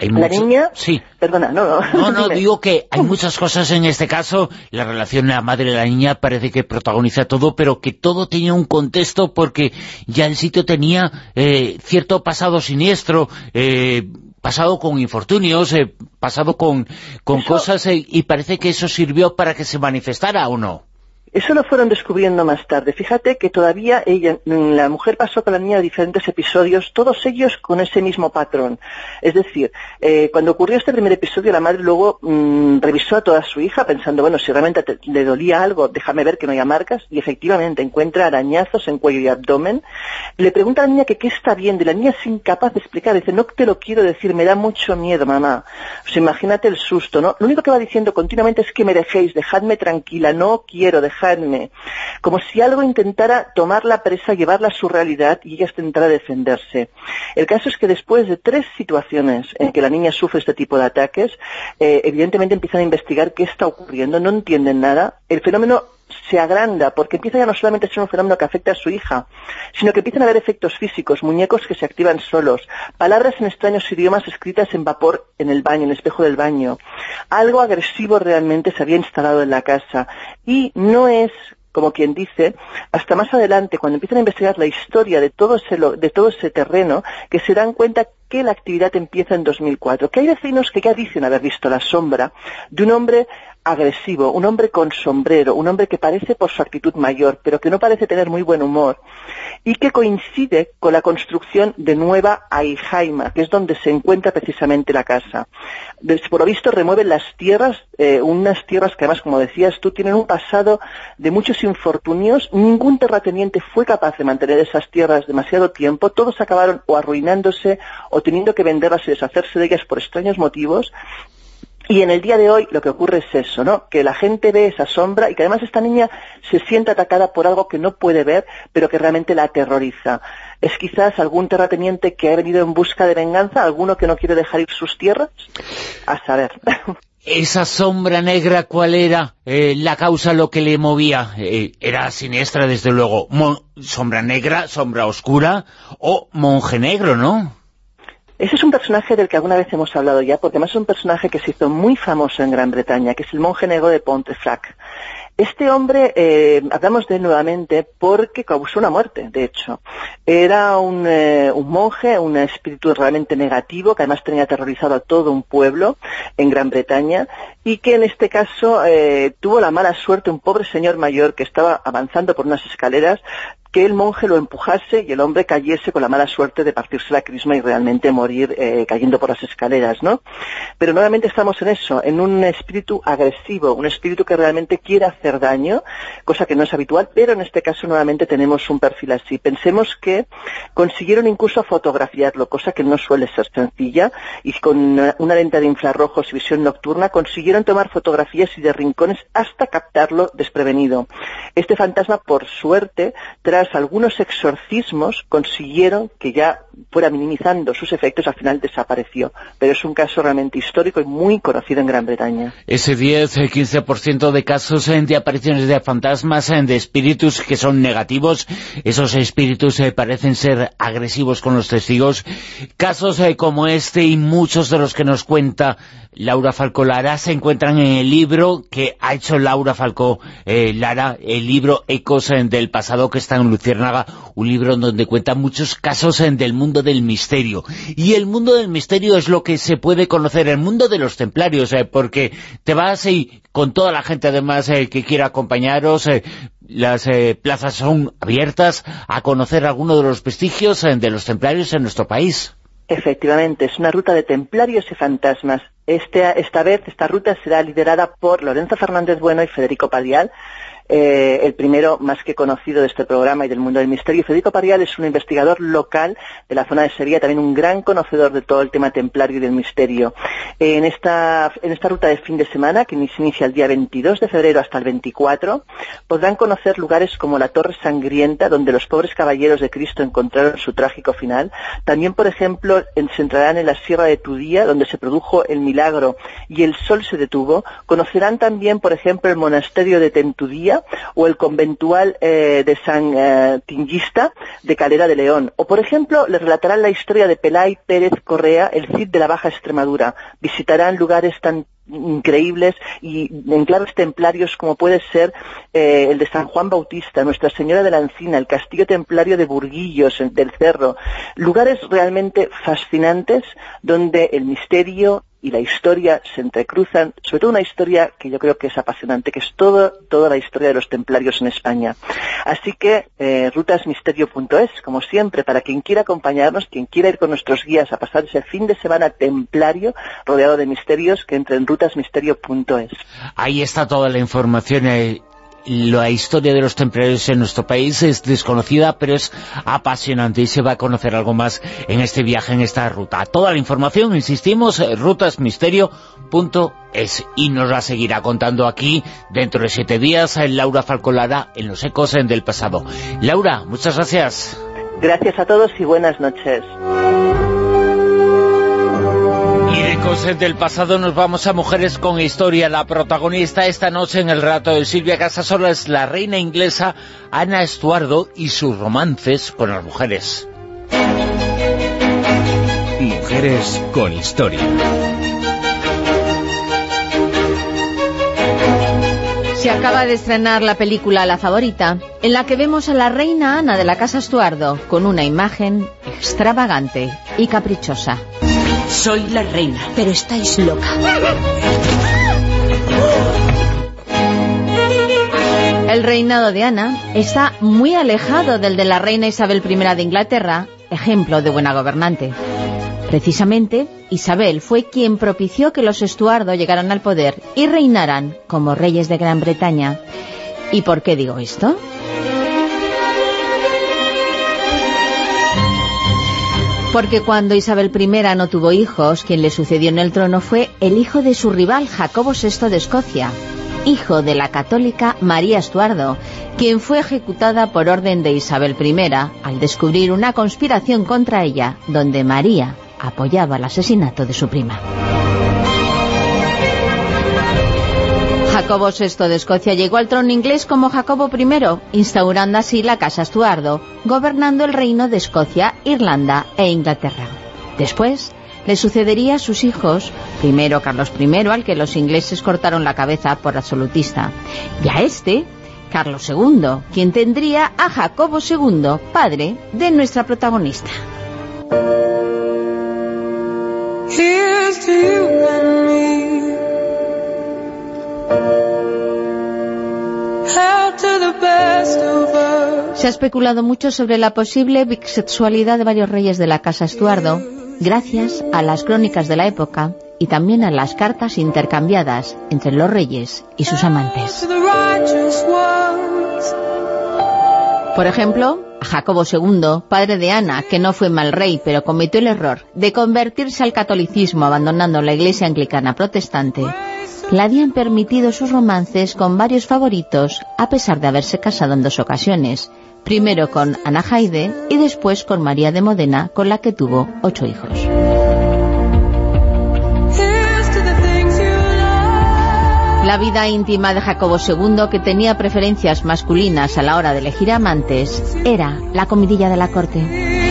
la niña... Sí. Perdona, no, no. No, no, [laughs] digo que hay muchas cosas en este caso, la relación de la madre y la niña parece que protagoniza todo, pero que todo tenía un contexto porque ya el sitio tenía eh, cierto pasado siniestro, eh, pasado con infortunios, eh, pasado con, con cosas, y parece que eso sirvió para que se manifestara o no. Eso lo fueron descubriendo más tarde. Fíjate que todavía ella, mm, la mujer pasó con la niña diferentes episodios, todos ellos con ese mismo patrón. Es decir, eh, cuando ocurrió este primer episodio, la madre luego mm, revisó a toda su hija pensando, bueno, si realmente le dolía algo, déjame ver que no haya marcas, y efectivamente encuentra arañazos en cuello y abdomen. Le pregunta a la niña que qué está viendo, y la niña es incapaz de explicar, dice, no te lo quiero decir, me da mucho miedo, mamá. Pues imagínate el susto, ¿no? Lo único que va diciendo continuamente es que me dejéis, dejadme tranquila, no quiero dejar como si algo intentara tomar la presa, llevarla a su realidad y ella intentara defenderse. El caso es que después de tres situaciones en que la niña sufre este tipo de ataques, eh, evidentemente empiezan a investigar qué está ocurriendo, no entienden nada, el fenómeno se agranda, porque empieza ya no solamente a ser un fenómeno que afecta a su hija, sino que empiezan a haber efectos físicos, muñecos que se activan solos, palabras en extraños idiomas escritas en vapor en el baño, en el espejo del baño. Algo agresivo realmente se había instalado en la casa y no es como quien dice, hasta más adelante, cuando empiezan a investigar la historia de todo ese, de todo ese terreno, que se dan cuenta que la actividad empieza en 2004, que hay vecinos que ya dicen haber visto la sombra de un hombre agresivo, un hombre con sombrero, un hombre que parece por su actitud mayor, pero que no parece tener muy buen humor, y que coincide con la construcción de Nueva Aijaima, que es donde se encuentra precisamente la casa. Por lo visto remueven las tierras, eh, unas tierras que además, como decías tú, tienen un pasado de muchos infortunios, ningún terrateniente fue capaz de mantener esas tierras demasiado tiempo, todos acabaron o arruinándose o teniendo que venderlas y deshacerse de ellas por extraños motivos, y en el día de hoy lo que ocurre es eso, ¿no? Que la gente ve esa sombra y que además esta niña se siente atacada por algo que no puede ver, pero que realmente la aterroriza. ¿Es quizás algún terrateniente que ha venido en busca de venganza? ¿Alguno que no quiere dejar ir sus tierras? A saber. [laughs] ¿Esa sombra negra cuál era? Eh, ¿La causa lo que le movía? Eh, era siniestra, desde luego. ¿Sombra negra, sombra oscura o monje negro, no? Ese es un personaje del que alguna vez hemos hablado ya, porque además es un personaje que se hizo muy famoso en Gran Bretaña, que es el monje negro de Pontefract. Este hombre, eh, hablamos de él nuevamente porque causó una muerte, de hecho. Era un, eh, un, monje, un espíritu realmente negativo, que además tenía aterrorizado a todo un pueblo en Gran Bretaña, y que en este caso eh, tuvo la mala suerte un pobre señor mayor que estaba avanzando por unas escaleras, que el monje lo empujase y el hombre cayese con la mala suerte de partirse la crisma y realmente morir eh, cayendo por las escaleras, ¿no? Pero nuevamente estamos en eso, en un espíritu agresivo, un espíritu que realmente quiere hacer daño, cosa que no es habitual, pero en este caso nuevamente tenemos un perfil así. Pensemos que consiguieron incluso fotografiarlo, cosa que no suele ser sencilla, y con una lente de infrarrojos y visión nocturna consiguieron tomar fotografías y de rincones hasta captarlo desprevenido. Este fantasma, por suerte, tras algunos exorcismos consiguieron que ya fuera minimizando sus efectos, al final desapareció. Pero es un caso realmente histórico y muy conocido en Gran Bretaña. Ese 10-15% de casos eh, de apariciones de fantasmas, eh, de espíritus que son negativos, esos espíritus eh, parecen ser agresivos con los testigos. Casos como este y muchos de los que nos cuenta Laura Falcó Lara se encuentran en el libro que ha hecho Laura Falcó Lara, el libro Ecos del pasado que está en Luciérnaga, un libro donde cuenta muchos casos del mundo del misterio. Y el mundo del misterio es lo que se puede conocer, el mundo de los templarios, eh, porque te vas y con toda la gente además eh, que quiera acompañaros, eh, las plazas son abiertas a conocer algunos de los vestigios de los templarios en nuestro país. Efectivamente, es una ruta de templarios y fantasmas. Este, esta vez, esta ruta será liderada por Lorenzo Fernández Bueno y Federico Padial, eh, el primero más que conocido de este programa y del mundo del misterio. Federico Parial es un investigador local de la zona de Sevilla, también un gran conocedor de todo el tema templario y del misterio. en, esta, en esta ruta de fin de semana, que se inicia el día 22 de febrero hasta el 24, podrán conocer lugares como la Torre Sangrienta, donde los pobres caballeros de Cristo encontraron su trágico final. También, por ejemplo, se entrarán en la Sierra de Tudía, donde se produjo el milagro y el sol se detuvo. Conocerán también, por ejemplo, el monasterio de Tentudía, o el conventual eh, de San eh, Tingista de Calera de León. O, por ejemplo, les relatarán la historia de Pelay Pérez Correa, el Cid de la Baja Extremadura. Visitarán lugares tan increíbles y enclaves templarios como puede ser eh, el de San Juan Bautista, Nuestra Señora de la Encina, el Castillo Templario de Burguillos, del Cerro. Lugares realmente fascinantes donde el misterio y la historia se entrecruzan, sobre todo una historia que yo creo que es apasionante, que es todo, toda la historia de los templarios en España. Así que eh, rutasmisterio.es, como siempre, para quien quiera acompañarnos, quien quiera ir con nuestros guías a pasar ese fin de semana templario rodeado de misterios, que entre en rutasmisterio.es. Ahí está toda la información la historia de los templarios en nuestro país es desconocida, pero es apasionante y se va a conocer algo más en este viaje, en esta ruta. Toda la información, insistimos, rutasmisterio.es y nos la seguirá contando aquí dentro de siete días Laura Falcolara en Los Ecos del Pasado. Laura, muchas gracias. Gracias a todos y buenas noches. Cosas del pasado nos vamos a Mujeres con Historia. La protagonista esta noche en el rato de Silvia Casasola es la reina inglesa Ana Estuardo y sus romances con las mujeres. Mujeres con Historia. Se acaba de estrenar la película La Favorita, en la que vemos a la reina Ana de la Casa Estuardo con una imagen extravagante y caprichosa. Soy la reina, pero estáis loca. El reinado de Ana está muy alejado del de la reina Isabel I de Inglaterra, ejemplo de buena gobernante. Precisamente, Isabel fue quien propició que los Estuardo llegaran al poder y reinaran como reyes de Gran Bretaña. ¿Y por qué digo esto? Porque cuando Isabel I no tuvo hijos, quien le sucedió en el trono fue el hijo de su rival Jacobo VI de Escocia, hijo de la católica María Estuardo, quien fue ejecutada por orden de Isabel I al descubrir una conspiración contra ella, donde María apoyaba el asesinato de su prima. Jacobo VI de Escocia llegó al trono inglés como Jacobo I, instaurando así la Casa Estuardo, gobernando el reino de Escocia, Irlanda e Inglaterra. Después, le sucedería a sus hijos, primero Carlos I, al que los ingleses cortaron la cabeza por absolutista, y a este, Carlos II, quien tendría a Jacobo II, padre de nuestra protagonista. Se ha especulado mucho sobre la posible bisexualidad de varios reyes de la Casa Estuardo, gracias a las crónicas de la época y también a las cartas intercambiadas entre los reyes y sus amantes. Por ejemplo, Jacobo II, padre de Ana, que no fue mal rey, pero cometió el error de convertirse al catolicismo abandonando la iglesia anglicana protestante, le habían permitido sus romances con varios favoritos, a pesar de haberse casado en dos ocasiones, primero con Ana Jaide y después con María de Modena, con la que tuvo ocho hijos. La vida íntima de Jacobo II, que tenía preferencias masculinas a la hora de elegir amantes, era la comidilla de la corte.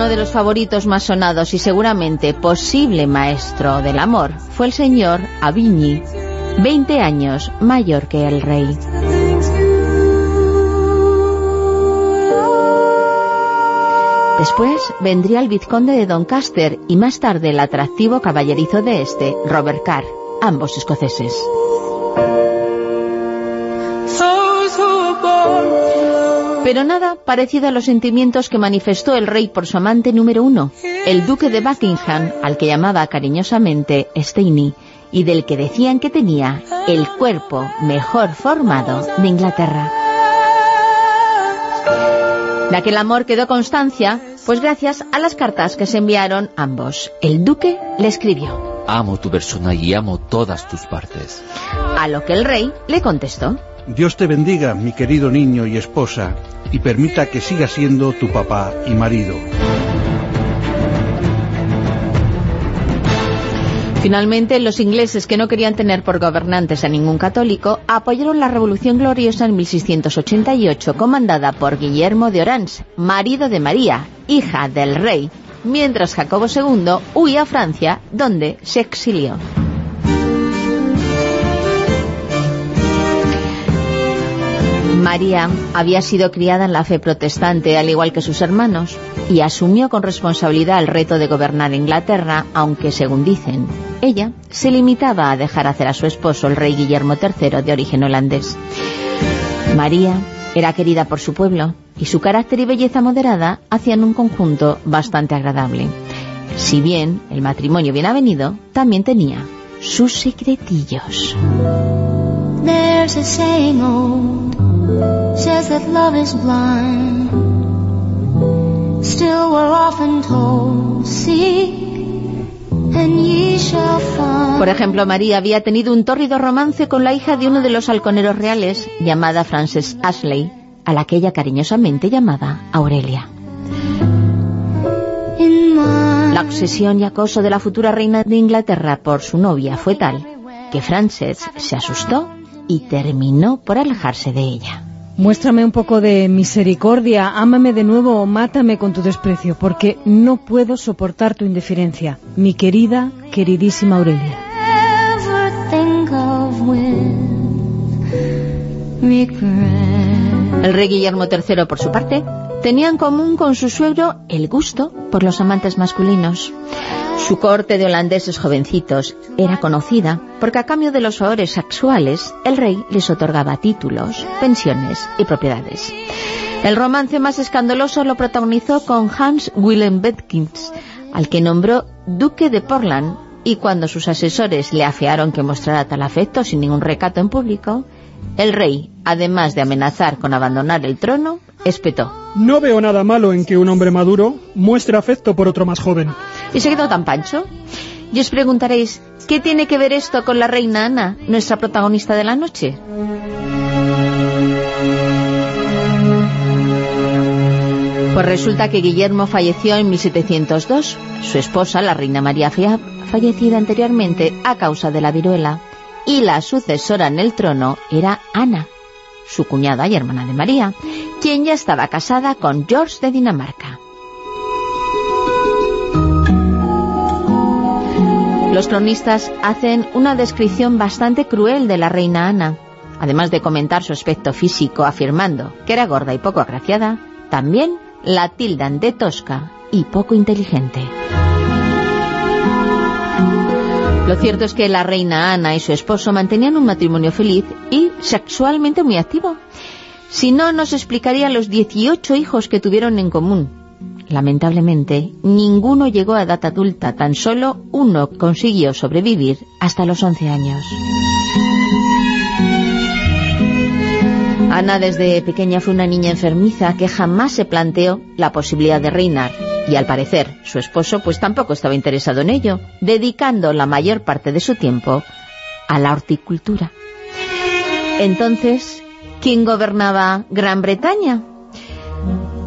Uno de los favoritos más sonados y seguramente posible maestro del amor fue el señor Avigny, 20 años mayor que el rey. Después vendría el vizconde de Doncaster y más tarde el atractivo caballerizo de este, Robert Carr ambos escoceses. Pero nada parecido a los sentimientos que manifestó el rey por su amante número uno, el duque de Buckingham, al que llamaba cariñosamente Steyny, y del que decían que tenía el cuerpo mejor formado de Inglaterra. De aquel amor quedó constancia, pues gracias a las cartas que se enviaron ambos. El duque le escribió amo tu persona y amo todas tus partes. A lo que el rey le contestó. Dios te bendiga, mi querido niño y esposa, y permita que siga siendo tu papá y marido. Finalmente, los ingleses, que no querían tener por gobernantes a ningún católico, apoyaron la Revolución Gloriosa en 1688, comandada por Guillermo de Orange, marido de María, hija del rey, mientras Jacobo II huía a Francia, donde se exilió. María había sido criada en la fe protestante, al igual que sus hermanos, y asumió con responsabilidad el reto de gobernar Inglaterra, aunque, según dicen, ella se limitaba a dejar hacer a su esposo, el rey Guillermo III, de origen holandés. María era querida por su pueblo, y su carácter y belleza moderada hacían un conjunto bastante agradable. Si bien el matrimonio bien avenido también tenía sus secretillos. Por ejemplo, María había tenido un tórrido romance con la hija de uno de los halconeros reales, llamada Frances Ashley, a la que ella cariñosamente llamaba Aurelia. La obsesión y acoso de la futura reina de Inglaterra por su novia fue tal que Frances se asustó y terminó por alejarse de ella. Muéstrame un poco de misericordia, ámame de nuevo o mátame con tu desprecio, porque no puedo soportar tu indiferencia, mi querida, queridísima Aurelia. El rey Guillermo III, por su parte, tenía en común con su suegro el gusto por los amantes masculinos. Su corte de holandeses jovencitos era conocida porque a cambio de los favores sexuales el rey les otorgaba títulos, pensiones y propiedades. El romance más escandaloso lo protagonizó con Hans Willem Betkins, al que nombró duque de Portland, y cuando sus asesores le afearon que mostrara tal afecto sin ningún recato en público, el rey, además de amenazar con abandonar el trono, espetó. No veo nada malo en que un hombre maduro muestre afecto por otro más joven. ¿Y se quedó tan pancho? Y os preguntaréis, ¿qué tiene que ver esto con la reina Ana, nuestra protagonista de la noche? Pues resulta que Guillermo falleció en 1702. Su esposa, la reina María, había fallecido anteriormente a causa de la viruela y la sucesora en el trono era Ana, su cuñada y hermana de María, quien ya estaba casada con George de Dinamarca. Los cronistas hacen una descripción bastante cruel de la reina Ana. Además de comentar su aspecto físico afirmando que era gorda y poco agraciada, también la tildan de tosca y poco inteligente. Lo cierto es que la reina Ana y su esposo mantenían un matrimonio feliz y sexualmente muy activo. Si no, nos explicaría los 18 hijos que tuvieron en común. Lamentablemente, ninguno llegó a edad adulta, tan solo uno consiguió sobrevivir hasta los 11 años. Ana desde pequeña fue una niña enfermiza que jamás se planteó la posibilidad de reinar y al parecer su esposo pues tampoco estaba interesado en ello, dedicando la mayor parte de su tiempo a la horticultura. Entonces, ¿quién gobernaba Gran Bretaña?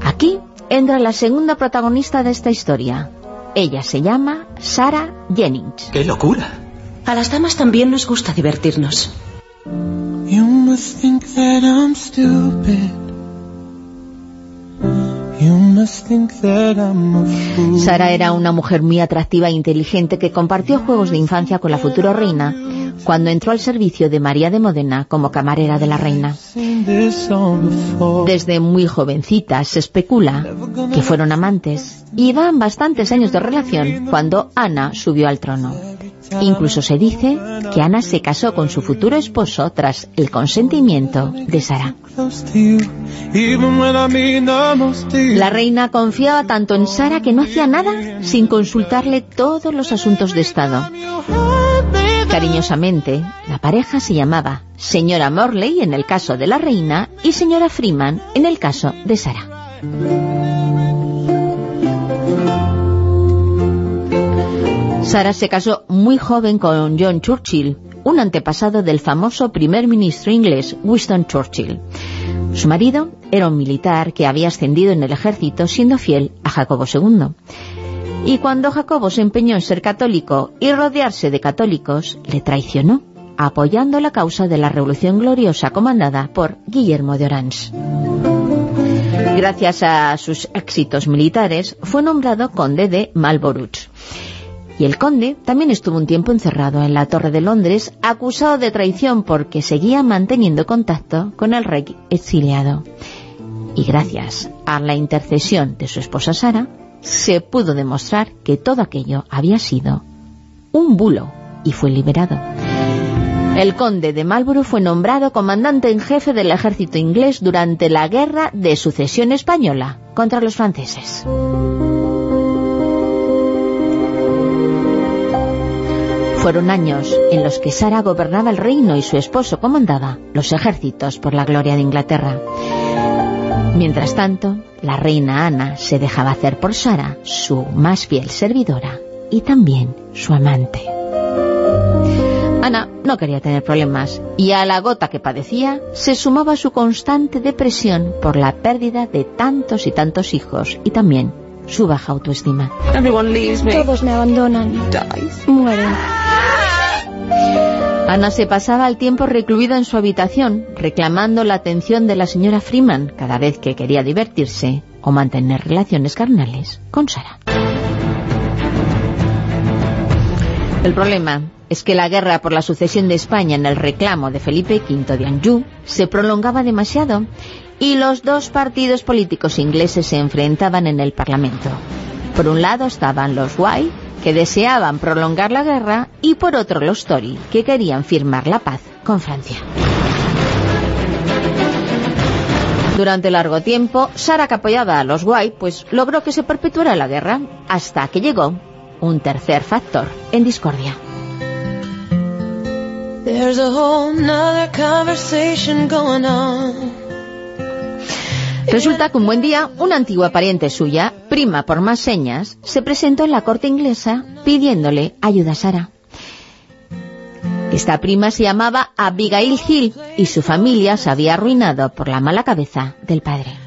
Aquí entra la segunda protagonista de esta historia. Ella se llama Sarah Jennings. ¡Qué locura! A las damas también nos gusta divertirnos. Sara era una mujer muy atractiva e inteligente que compartió juegos de infancia con la futura reina cuando entró al servicio de María de Modena como camarera de la reina. Desde muy jovencita se especula que fueron amantes y van bastantes años de relación cuando Ana subió al trono. Incluso se dice que Ana se casó con su futuro esposo tras el consentimiento de Sara. La reina confiaba tanto en Sara que no hacía nada sin consultarle todos los asuntos de Estado. Cariñosamente, la pareja se llamaba señora Morley en el caso de la reina y señora Freeman en el caso de Sara. Sara se casó muy joven con John Churchill, un antepasado del famoso primer ministro inglés Winston Churchill. Su marido era un militar que había ascendido en el ejército siendo fiel a Jacobo II. Y cuando Jacobo se empeñó en ser católico y rodearse de católicos, le traicionó, apoyando la causa de la Revolución Gloriosa comandada por Guillermo de Orange. Gracias a sus éxitos militares, fue nombrado conde de Marlborough. Y el conde también estuvo un tiempo encerrado en la Torre de Londres, acusado de traición porque seguía manteniendo contacto con el rey exiliado. Y gracias a la intercesión de su esposa Sara, se pudo demostrar que todo aquello había sido un bulo y fue liberado. El conde de Marlborough fue nombrado comandante en jefe del ejército inglés durante la Guerra de Sucesión Española contra los franceses. Fueron años en los que Sara gobernaba el reino y su esposo comandaba los ejércitos por la gloria de Inglaterra. Mientras tanto, la reina Ana se dejaba hacer por Sara, su más fiel servidora, y también su amante. Ana no quería tener problemas, y a la gota que padecía se sumaba su constante depresión por la pérdida de tantos y tantos hijos, y también su baja autoestima. Todos me abandonan. Mueren. Ana se pasaba el tiempo recluida en su habitación, reclamando la atención de la señora Freeman cada vez que quería divertirse o mantener relaciones carnales con Sara. El problema es que la guerra por la sucesión de España en el reclamo de Felipe V de Anjou se prolongaba demasiado y los dos partidos políticos ingleses se enfrentaban en el Parlamento. Por un lado estaban los White que deseaban prolongar la guerra, y por otro los Tory, que querían firmar la paz con Francia. Durante largo tiempo, Sara, que apoyaba a los White, pues logró que se perpetuara la guerra, hasta que llegó un tercer factor en discordia. Resulta que un buen día, una antigua pariente suya, prima por más señas, se presentó en la corte inglesa pidiéndole ayuda a Sara. Esta prima se llamaba Abigail Hill y su familia se había arruinado por la mala cabeza del padre.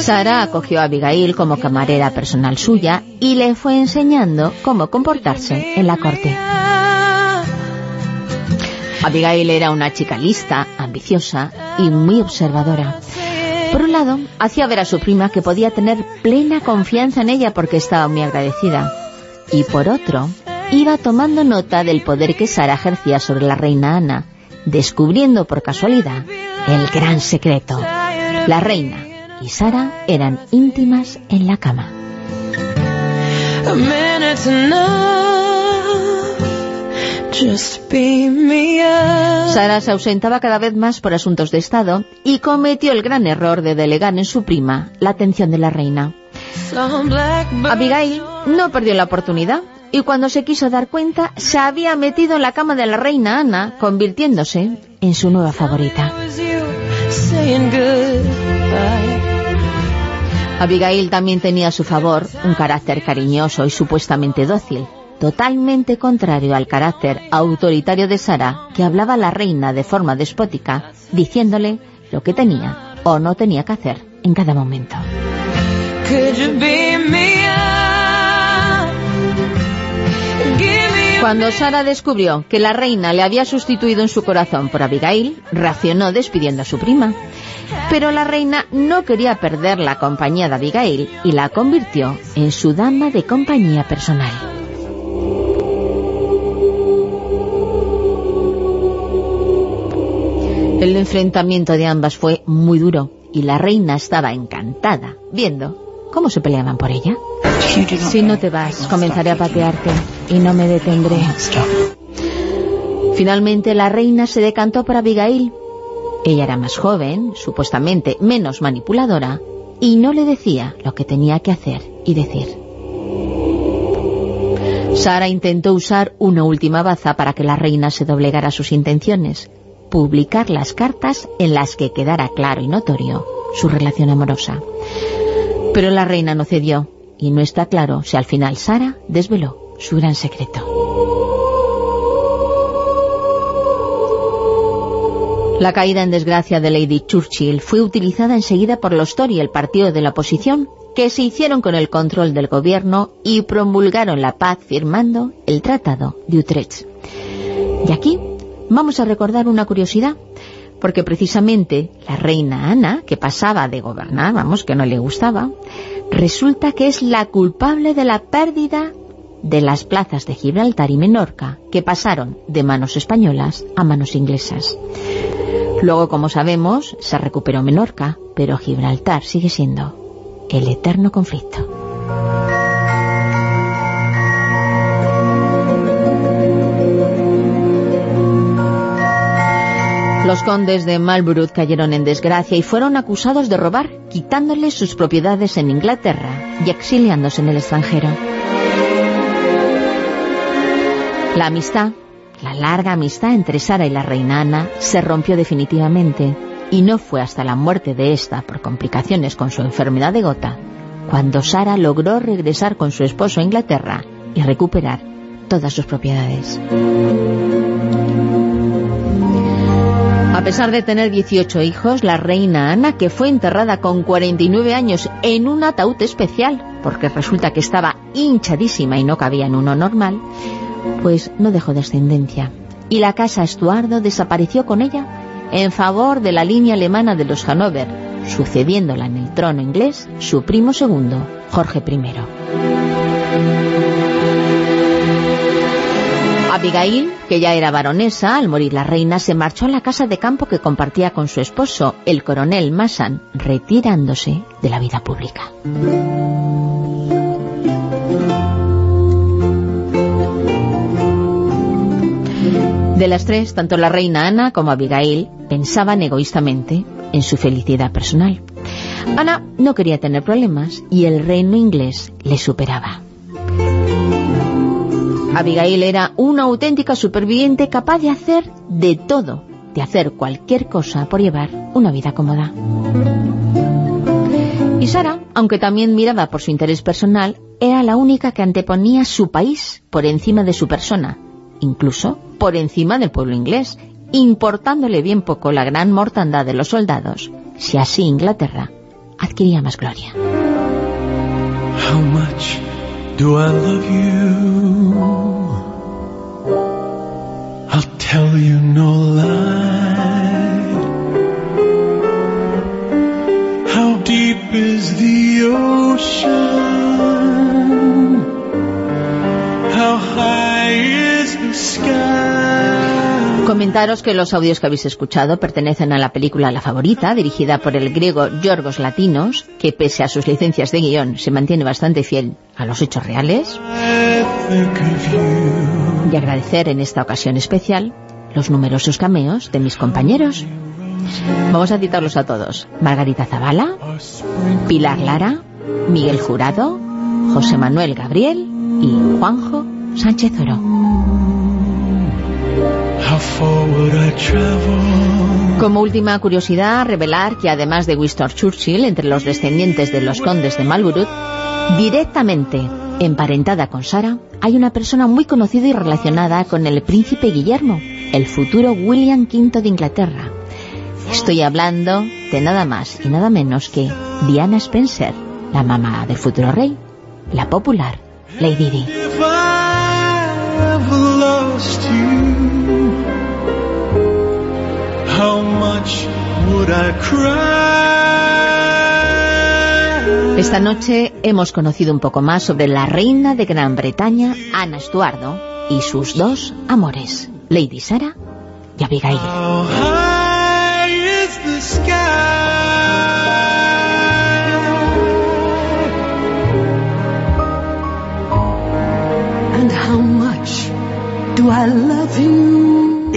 Sara acogió a Abigail como camarera personal suya y le fue enseñando cómo comportarse en la corte. Abigail era una chica lista, ambiciosa y muy observadora. Por un lado, hacía ver a su prima que podía tener plena confianza en ella porque estaba muy agradecida. Y por otro, iba tomando nota del poder que Sara ejercía sobre la reina Ana, descubriendo por casualidad el gran secreto. La reina y Sara eran íntimas en la cama. Sara se ausentaba cada vez más por asuntos de Estado y cometió el gran error de delegar en su prima la atención de la reina. Abigail no perdió la oportunidad y cuando se quiso dar cuenta se había metido en la cama de la reina Ana, convirtiéndose en su nueva favorita. Abigail también tenía a su favor un carácter cariñoso y supuestamente dócil, totalmente contrario al carácter autoritario de Sara, que hablaba a la reina de forma despótica, diciéndole lo que tenía o no tenía que hacer en cada momento. Cuando Sara descubrió que la reina le había sustituido en su corazón por Abigail, reaccionó despidiendo a su prima. Pero la reina no quería perder la compañía de Abigail y la convirtió en su dama de compañía personal. El enfrentamiento de ambas fue muy duro y la reina estaba encantada viendo cómo se peleaban por ella. Si no te vas, comenzaré a patearte y no me detendré. Finalmente la reina se decantó por Abigail. Ella era más joven, supuestamente menos manipuladora, y no le decía lo que tenía que hacer y decir. Sara intentó usar una última baza para que la reina se doblegara a sus intenciones, publicar las cartas en las que quedara claro y notorio su relación amorosa. Pero la reina no cedió, y no está claro si al final Sara desveló su gran secreto. La caída en desgracia de Lady Churchill fue utilizada enseguida por los Tory, el partido de la oposición, que se hicieron con el control del gobierno y promulgaron la paz firmando el Tratado de Utrecht. Y aquí vamos a recordar una curiosidad, porque precisamente la reina Ana, que pasaba de gobernar, vamos, que no le gustaba, resulta que es la culpable de la pérdida de las plazas de Gibraltar y Menorca, que pasaron de manos españolas a manos inglesas. Luego, como sabemos, se recuperó Menorca, pero Gibraltar sigue siendo el eterno conflicto. Los condes de Marlborough cayeron en desgracia y fueron acusados de robar, quitándoles sus propiedades en Inglaterra y exiliándose en el extranjero. La amistad, la larga amistad entre Sara y la reina Ana, se rompió definitivamente y no fue hasta la muerte de esta por complicaciones con su enfermedad de gota cuando Sara logró regresar con su esposo a Inglaterra y recuperar todas sus propiedades. A pesar de tener 18 hijos, la reina Ana, que fue enterrada con 49 años en un ataúd especial, porque resulta que estaba hinchadísima y no cabía en uno normal, pues no dejó descendencia. Y la casa Estuardo desapareció con ella en favor de la línea alemana de los Hanover, sucediéndola en el trono inglés su primo segundo, Jorge I. Abigail, que ya era baronesa, al morir la reina, se marchó a la casa de campo que compartía con su esposo, el coronel Massan, retirándose de la vida pública. De las tres, tanto la reina Ana como Abigail pensaban egoístamente en su felicidad personal. Ana no quería tener problemas y el reino inglés le superaba. Abigail era una auténtica superviviente capaz de hacer de todo, de hacer cualquier cosa por llevar una vida cómoda. Y Sara, aunque también miraba por su interés personal, era la única que anteponía su país por encima de su persona, incluso por encima del pueblo inglés, importándole bien poco la gran mortandad de los soldados, si así Inglaterra adquiría más gloria. Do I love you? I'll tell you no lie. How deep is the ocean? How high is the sky? Comentaros que los audios que habéis escuchado pertenecen a la película La Favorita, dirigida por el griego Yorgos Latinos, que pese a sus licencias de guion se mantiene bastante fiel a los hechos reales. Y agradecer en esta ocasión especial los numerosos cameos de mis compañeros. Vamos a citarlos a todos. Margarita Zavala, Pilar Lara, Miguel Jurado, José Manuel Gabriel y Juanjo Sánchez Oro. Como última curiosidad, revelar que además de Winston Churchill, entre los descendientes de los condes de Marlborough, directamente Emparentada con Sara, hay una persona muy conocida y relacionada con el príncipe Guillermo, el futuro William V de Inglaterra. Estoy hablando de nada más y nada menos que Diana Spencer, la mamá del futuro rey, la popular Lady Di. Esta noche hemos conocido un poco más sobre la reina de Gran Bretaña, Ana Estuardo, y sus dos amores, Lady Sara y Abigail.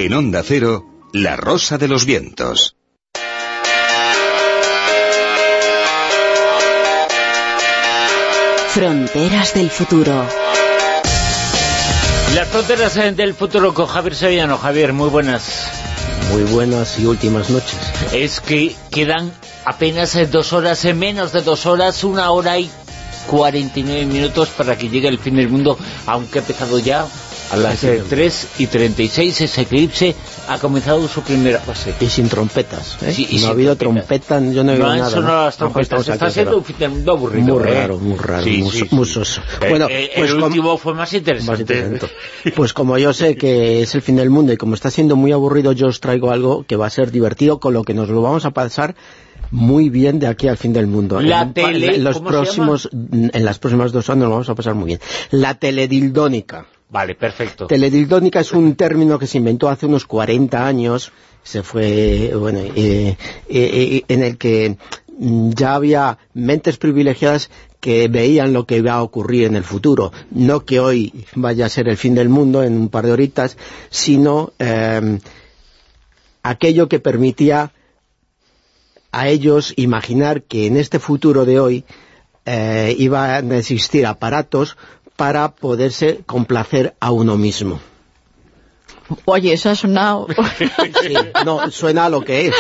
En Onda Cero, La Rosa de los Vientos. Fronteras del futuro. Las fronteras del futuro con Javier Sevillano. Javier, muy buenas. Muy buenas y últimas noches. Es que quedan apenas dos horas, en menos de dos horas, una hora y 49 minutos para que llegue el fin del mundo, aunque ha empezado ya a las 3 y 36 ese eclipse ha comenzado su primera fase. Y sin trompetas, ¿eh? no ha habido trompetas, yo no he no, nada. Eso no, las trompetas, está siendo un fin del mundo aburrido. Muy ¿eh? raro, muy raro, sí, muy, sí, muy soso. Bueno, eh, pues el último fue más interesante. más interesante. pues como yo sé que es el fin del mundo y como está siendo muy aburrido, yo os traigo algo que va a ser divertido, con lo que nos lo vamos a pasar muy bien de aquí al fin del mundo. La en, tele, en los próximos, en las próximas dos nos lo vamos a pasar muy bien. La teledildónica. Vale, perfecto. Teledildónica es un término que se inventó hace unos 40 años, se fue, bueno, eh, eh, en el que ya había mentes privilegiadas que veían lo que iba a ocurrir en el futuro. No que hoy vaya a ser el fin del mundo en un par de horitas, sino eh, aquello que permitía a ellos imaginar que en este futuro de hoy eh, iban a existir aparatos para poderse complacer a uno mismo. Oye, eso ha sonado... [laughs] Sí, no, suena a lo que es,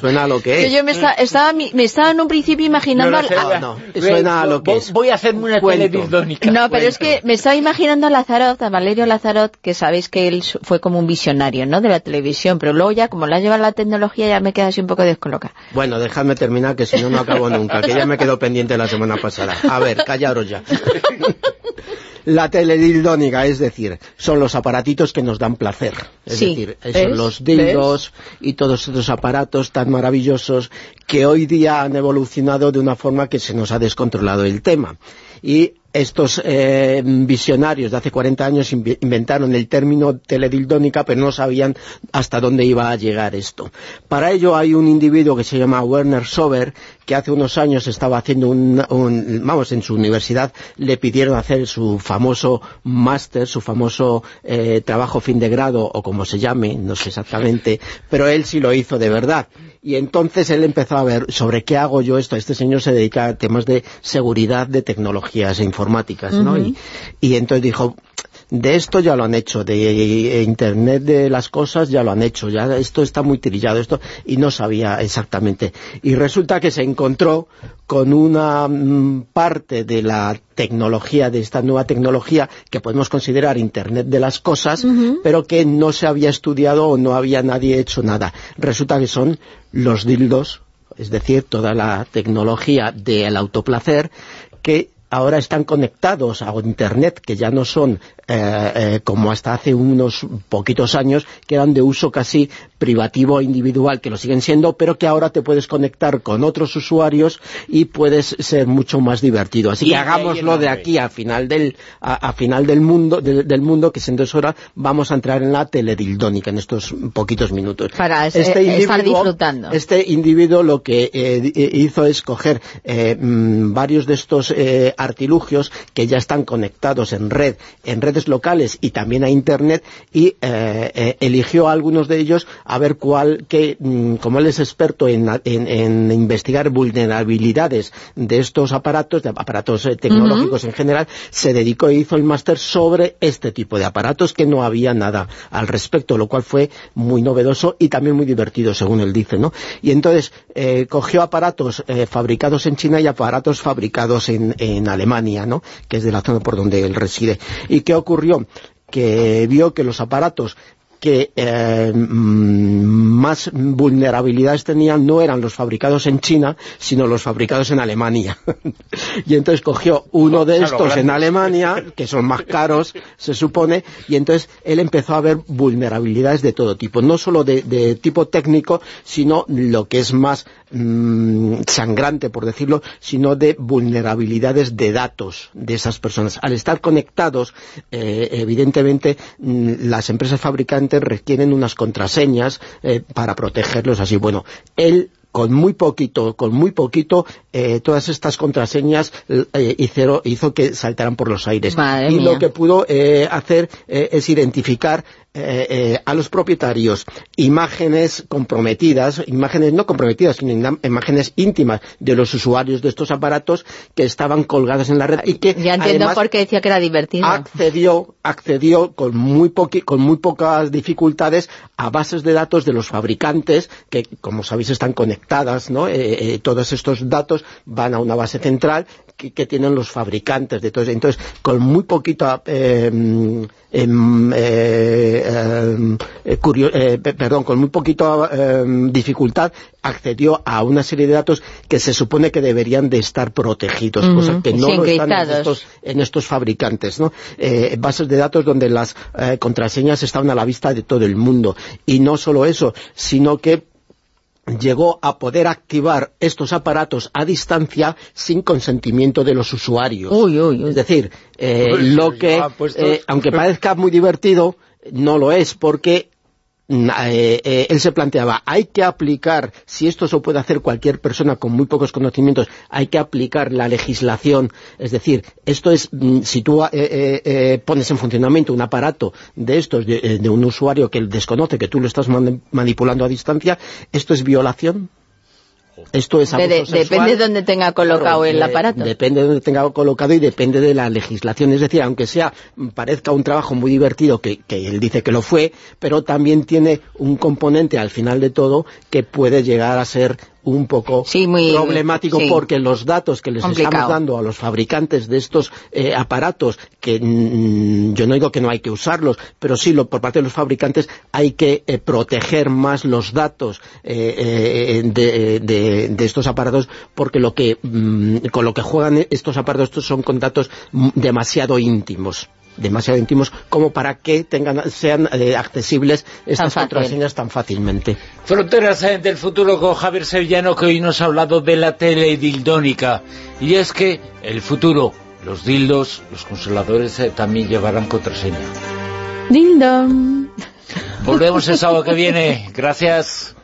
suena a lo que es. Yo me, está, estaba, me estaba en un principio imaginando... No, al, no, no, suena a lo que es. Voy a hacerme una teledildónica. No, pero es que me estaba imaginando a Lazarot, a Valerio Lazarot, que sabéis que él fue como un visionario, ¿no?, de la televisión, pero luego ya, como la lleva la tecnología, ya me queda así un poco descolocada. Bueno, dejadme terminar, que si no, no acabo nunca, que ya me quedó pendiente la semana pasada. A ver, callaros ya. [laughs] La teledildónica, es decir, son los aparatitos que nos dan placer. Es Sí, decir, son los dildos y todos estos aparatos tan maravillosos que hoy día han evolucionado de una forma que se nos ha descontrolado el tema. Y estos eh, visionarios de hace 40 años inventaron el término teledildónica, pero no sabían hasta dónde iba a llegar esto. Para ello hay un individuo que se llama Werner Sober, que hace unos años estaba haciendo un, un- vamos, en su universidad le pidieron hacer su famoso máster, su famoso eh, trabajo fin de grado, o como se llame, no sé exactamente, pero él sí lo hizo de verdad. Y entonces él empezó a ver sobre qué hago yo esto. Este señor se dedica a temas de seguridad de tecnologías e informáticas, ¿no? Y entonces dijo, de esto ya lo han hecho, de Internet de las cosas ya lo han hecho, ya esto está muy trillado, esto y no sabía exactamente. Y resulta que se encontró con una mm, parte de la tecnología, de esta nueva tecnología que podemos considerar Internet de las cosas, pero que no se había estudiado o no había nadie hecho nada. Resulta que son los dildos, es decir, toda la tecnología del autoplacer que ahora están conectados a Internet, que ya no son eh, eh, como hasta hace unos poquitos años, que eran de uso casi privativo e individual, que lo siguen siendo, pero que ahora te puedes conectar con otros usuarios y puedes ser mucho más divertido. Así Y que hagámoslo de aquí a final del, a, a final del mundo, del, del mundo, que es en dos horas, vamos a entrar en la teledildónica en estos poquitos minutos. Para eh, estar disfrutando. Este individuo lo que eh, hizo es coger eh, mm, varios de estos eh, artilugios que ya están conectados en red, en redes locales y también a Internet y eh, eh, eligió a algunos de ellos a ver cuál, que, mm, como él es experto en, en- en investigar vulnerabilidades de estos aparatos, de aparatos eh, tecnológicos en general, se dedicó e hizo el máster sobre este tipo de aparatos que no había nada al respecto, lo cual fue muy novedoso y también muy divertido, según él dice, ¿no? Y entonces eh, cogió aparatos eh, fabricados en China y aparatos fabricados en, en Alemania, ¿no? que es de la zona por donde él reside. ¿Y qué ocurrió? que vio que los aparatos que eh, mm, más vulnerabilidades tenían no eran los fabricados en China, sino los fabricados en Alemania. [laughs] y entonces cogió uno de estos en Alemania, que son más caros, se supone, y entonces él empezó a ver vulnerabilidades de todo tipo, no solo de, tipo técnico, sino lo que es más mm, sangrante, por decirlo, sino de vulnerabilidades de datos de esas personas. Al estar conectados, eh, evidentemente, mm, las empresas fabricantes requieren unas contraseñas eh, para protegerlos así. Bueno, él con muy poquito, con muy poquito, eh, todas estas contraseñas eh, hizo, que saltaran por los aires. y lo que pudo hacer es identificar eh, eh, a los propietarios imágenes comprometidas, imágenes no comprometidas, sino imágenes íntimas de los usuarios de estos aparatos que estaban colgadas en la red y que ya entiendo por qué decía que era divertido. Accedió, accedió con muy, con muy pocas dificultades a bases de datos de los fabricantes que, como sabéis, están conectadas, ¿no? Eh, todos estos datos van a una base central que, tienen los fabricantes de todo eso. Entonces, con muy poquito em, em, em, eh, perdón, con muy poquito dificultad accedió a una serie de datos que se supone que deberían de estar protegidos, que no lo están en estos, fabricantes, ¿no? Eh, bases de datos donde las eh, contraseñas estaban a la vista de todo el mundo. Y no solo eso, sino que llegó a poder activar estos aparatos a distancia sin consentimiento de los usuarios. Es decir, eh, lo que, eh, aunque parezca muy divertido, no lo es, porque eh, eh, él se planteaba, hay que aplicar, si esto se puede hacer cualquier persona con muy pocos conocimientos, hay que aplicar la legislación, es decir, esto es, mm, si tú eh, pones en funcionamiento un aparato de estos, de, un usuario que desconoce que tú lo estás manipulando a distancia, ¿esto es violación? Esto es Depende de dónde tenga colocado el aparato. Depende de dónde tenga colocado y depende de la legislación. Es decir, aunque sea parezca un trabajo muy divertido, que, que él dice que lo fue, pero también tiene un componente al final de todo que puede llegar a ser un poco problemático porque los datos que les estamos dando a los fabricantes de estos eh, aparatos, que mm, yo no digo que no hay que usarlos, pero sí lo, por parte de los fabricantes hay que eh, proteger más los datos eh, de, estos aparatos porque lo que mm, con lo que juegan estos aparatos estos son con datos demasiado íntimos demasiado íntimos como para que tengan sean eh, accesibles estas contraseñas tan fácilmente. Fronteras eh, del futuro con Javier Sevillano que hoy nos ha hablado de la teledildónica y es que el futuro, los dildos, los consoladores eh, también llevarán contraseña. Dildon. Volvemos el sábado que viene. Gracias.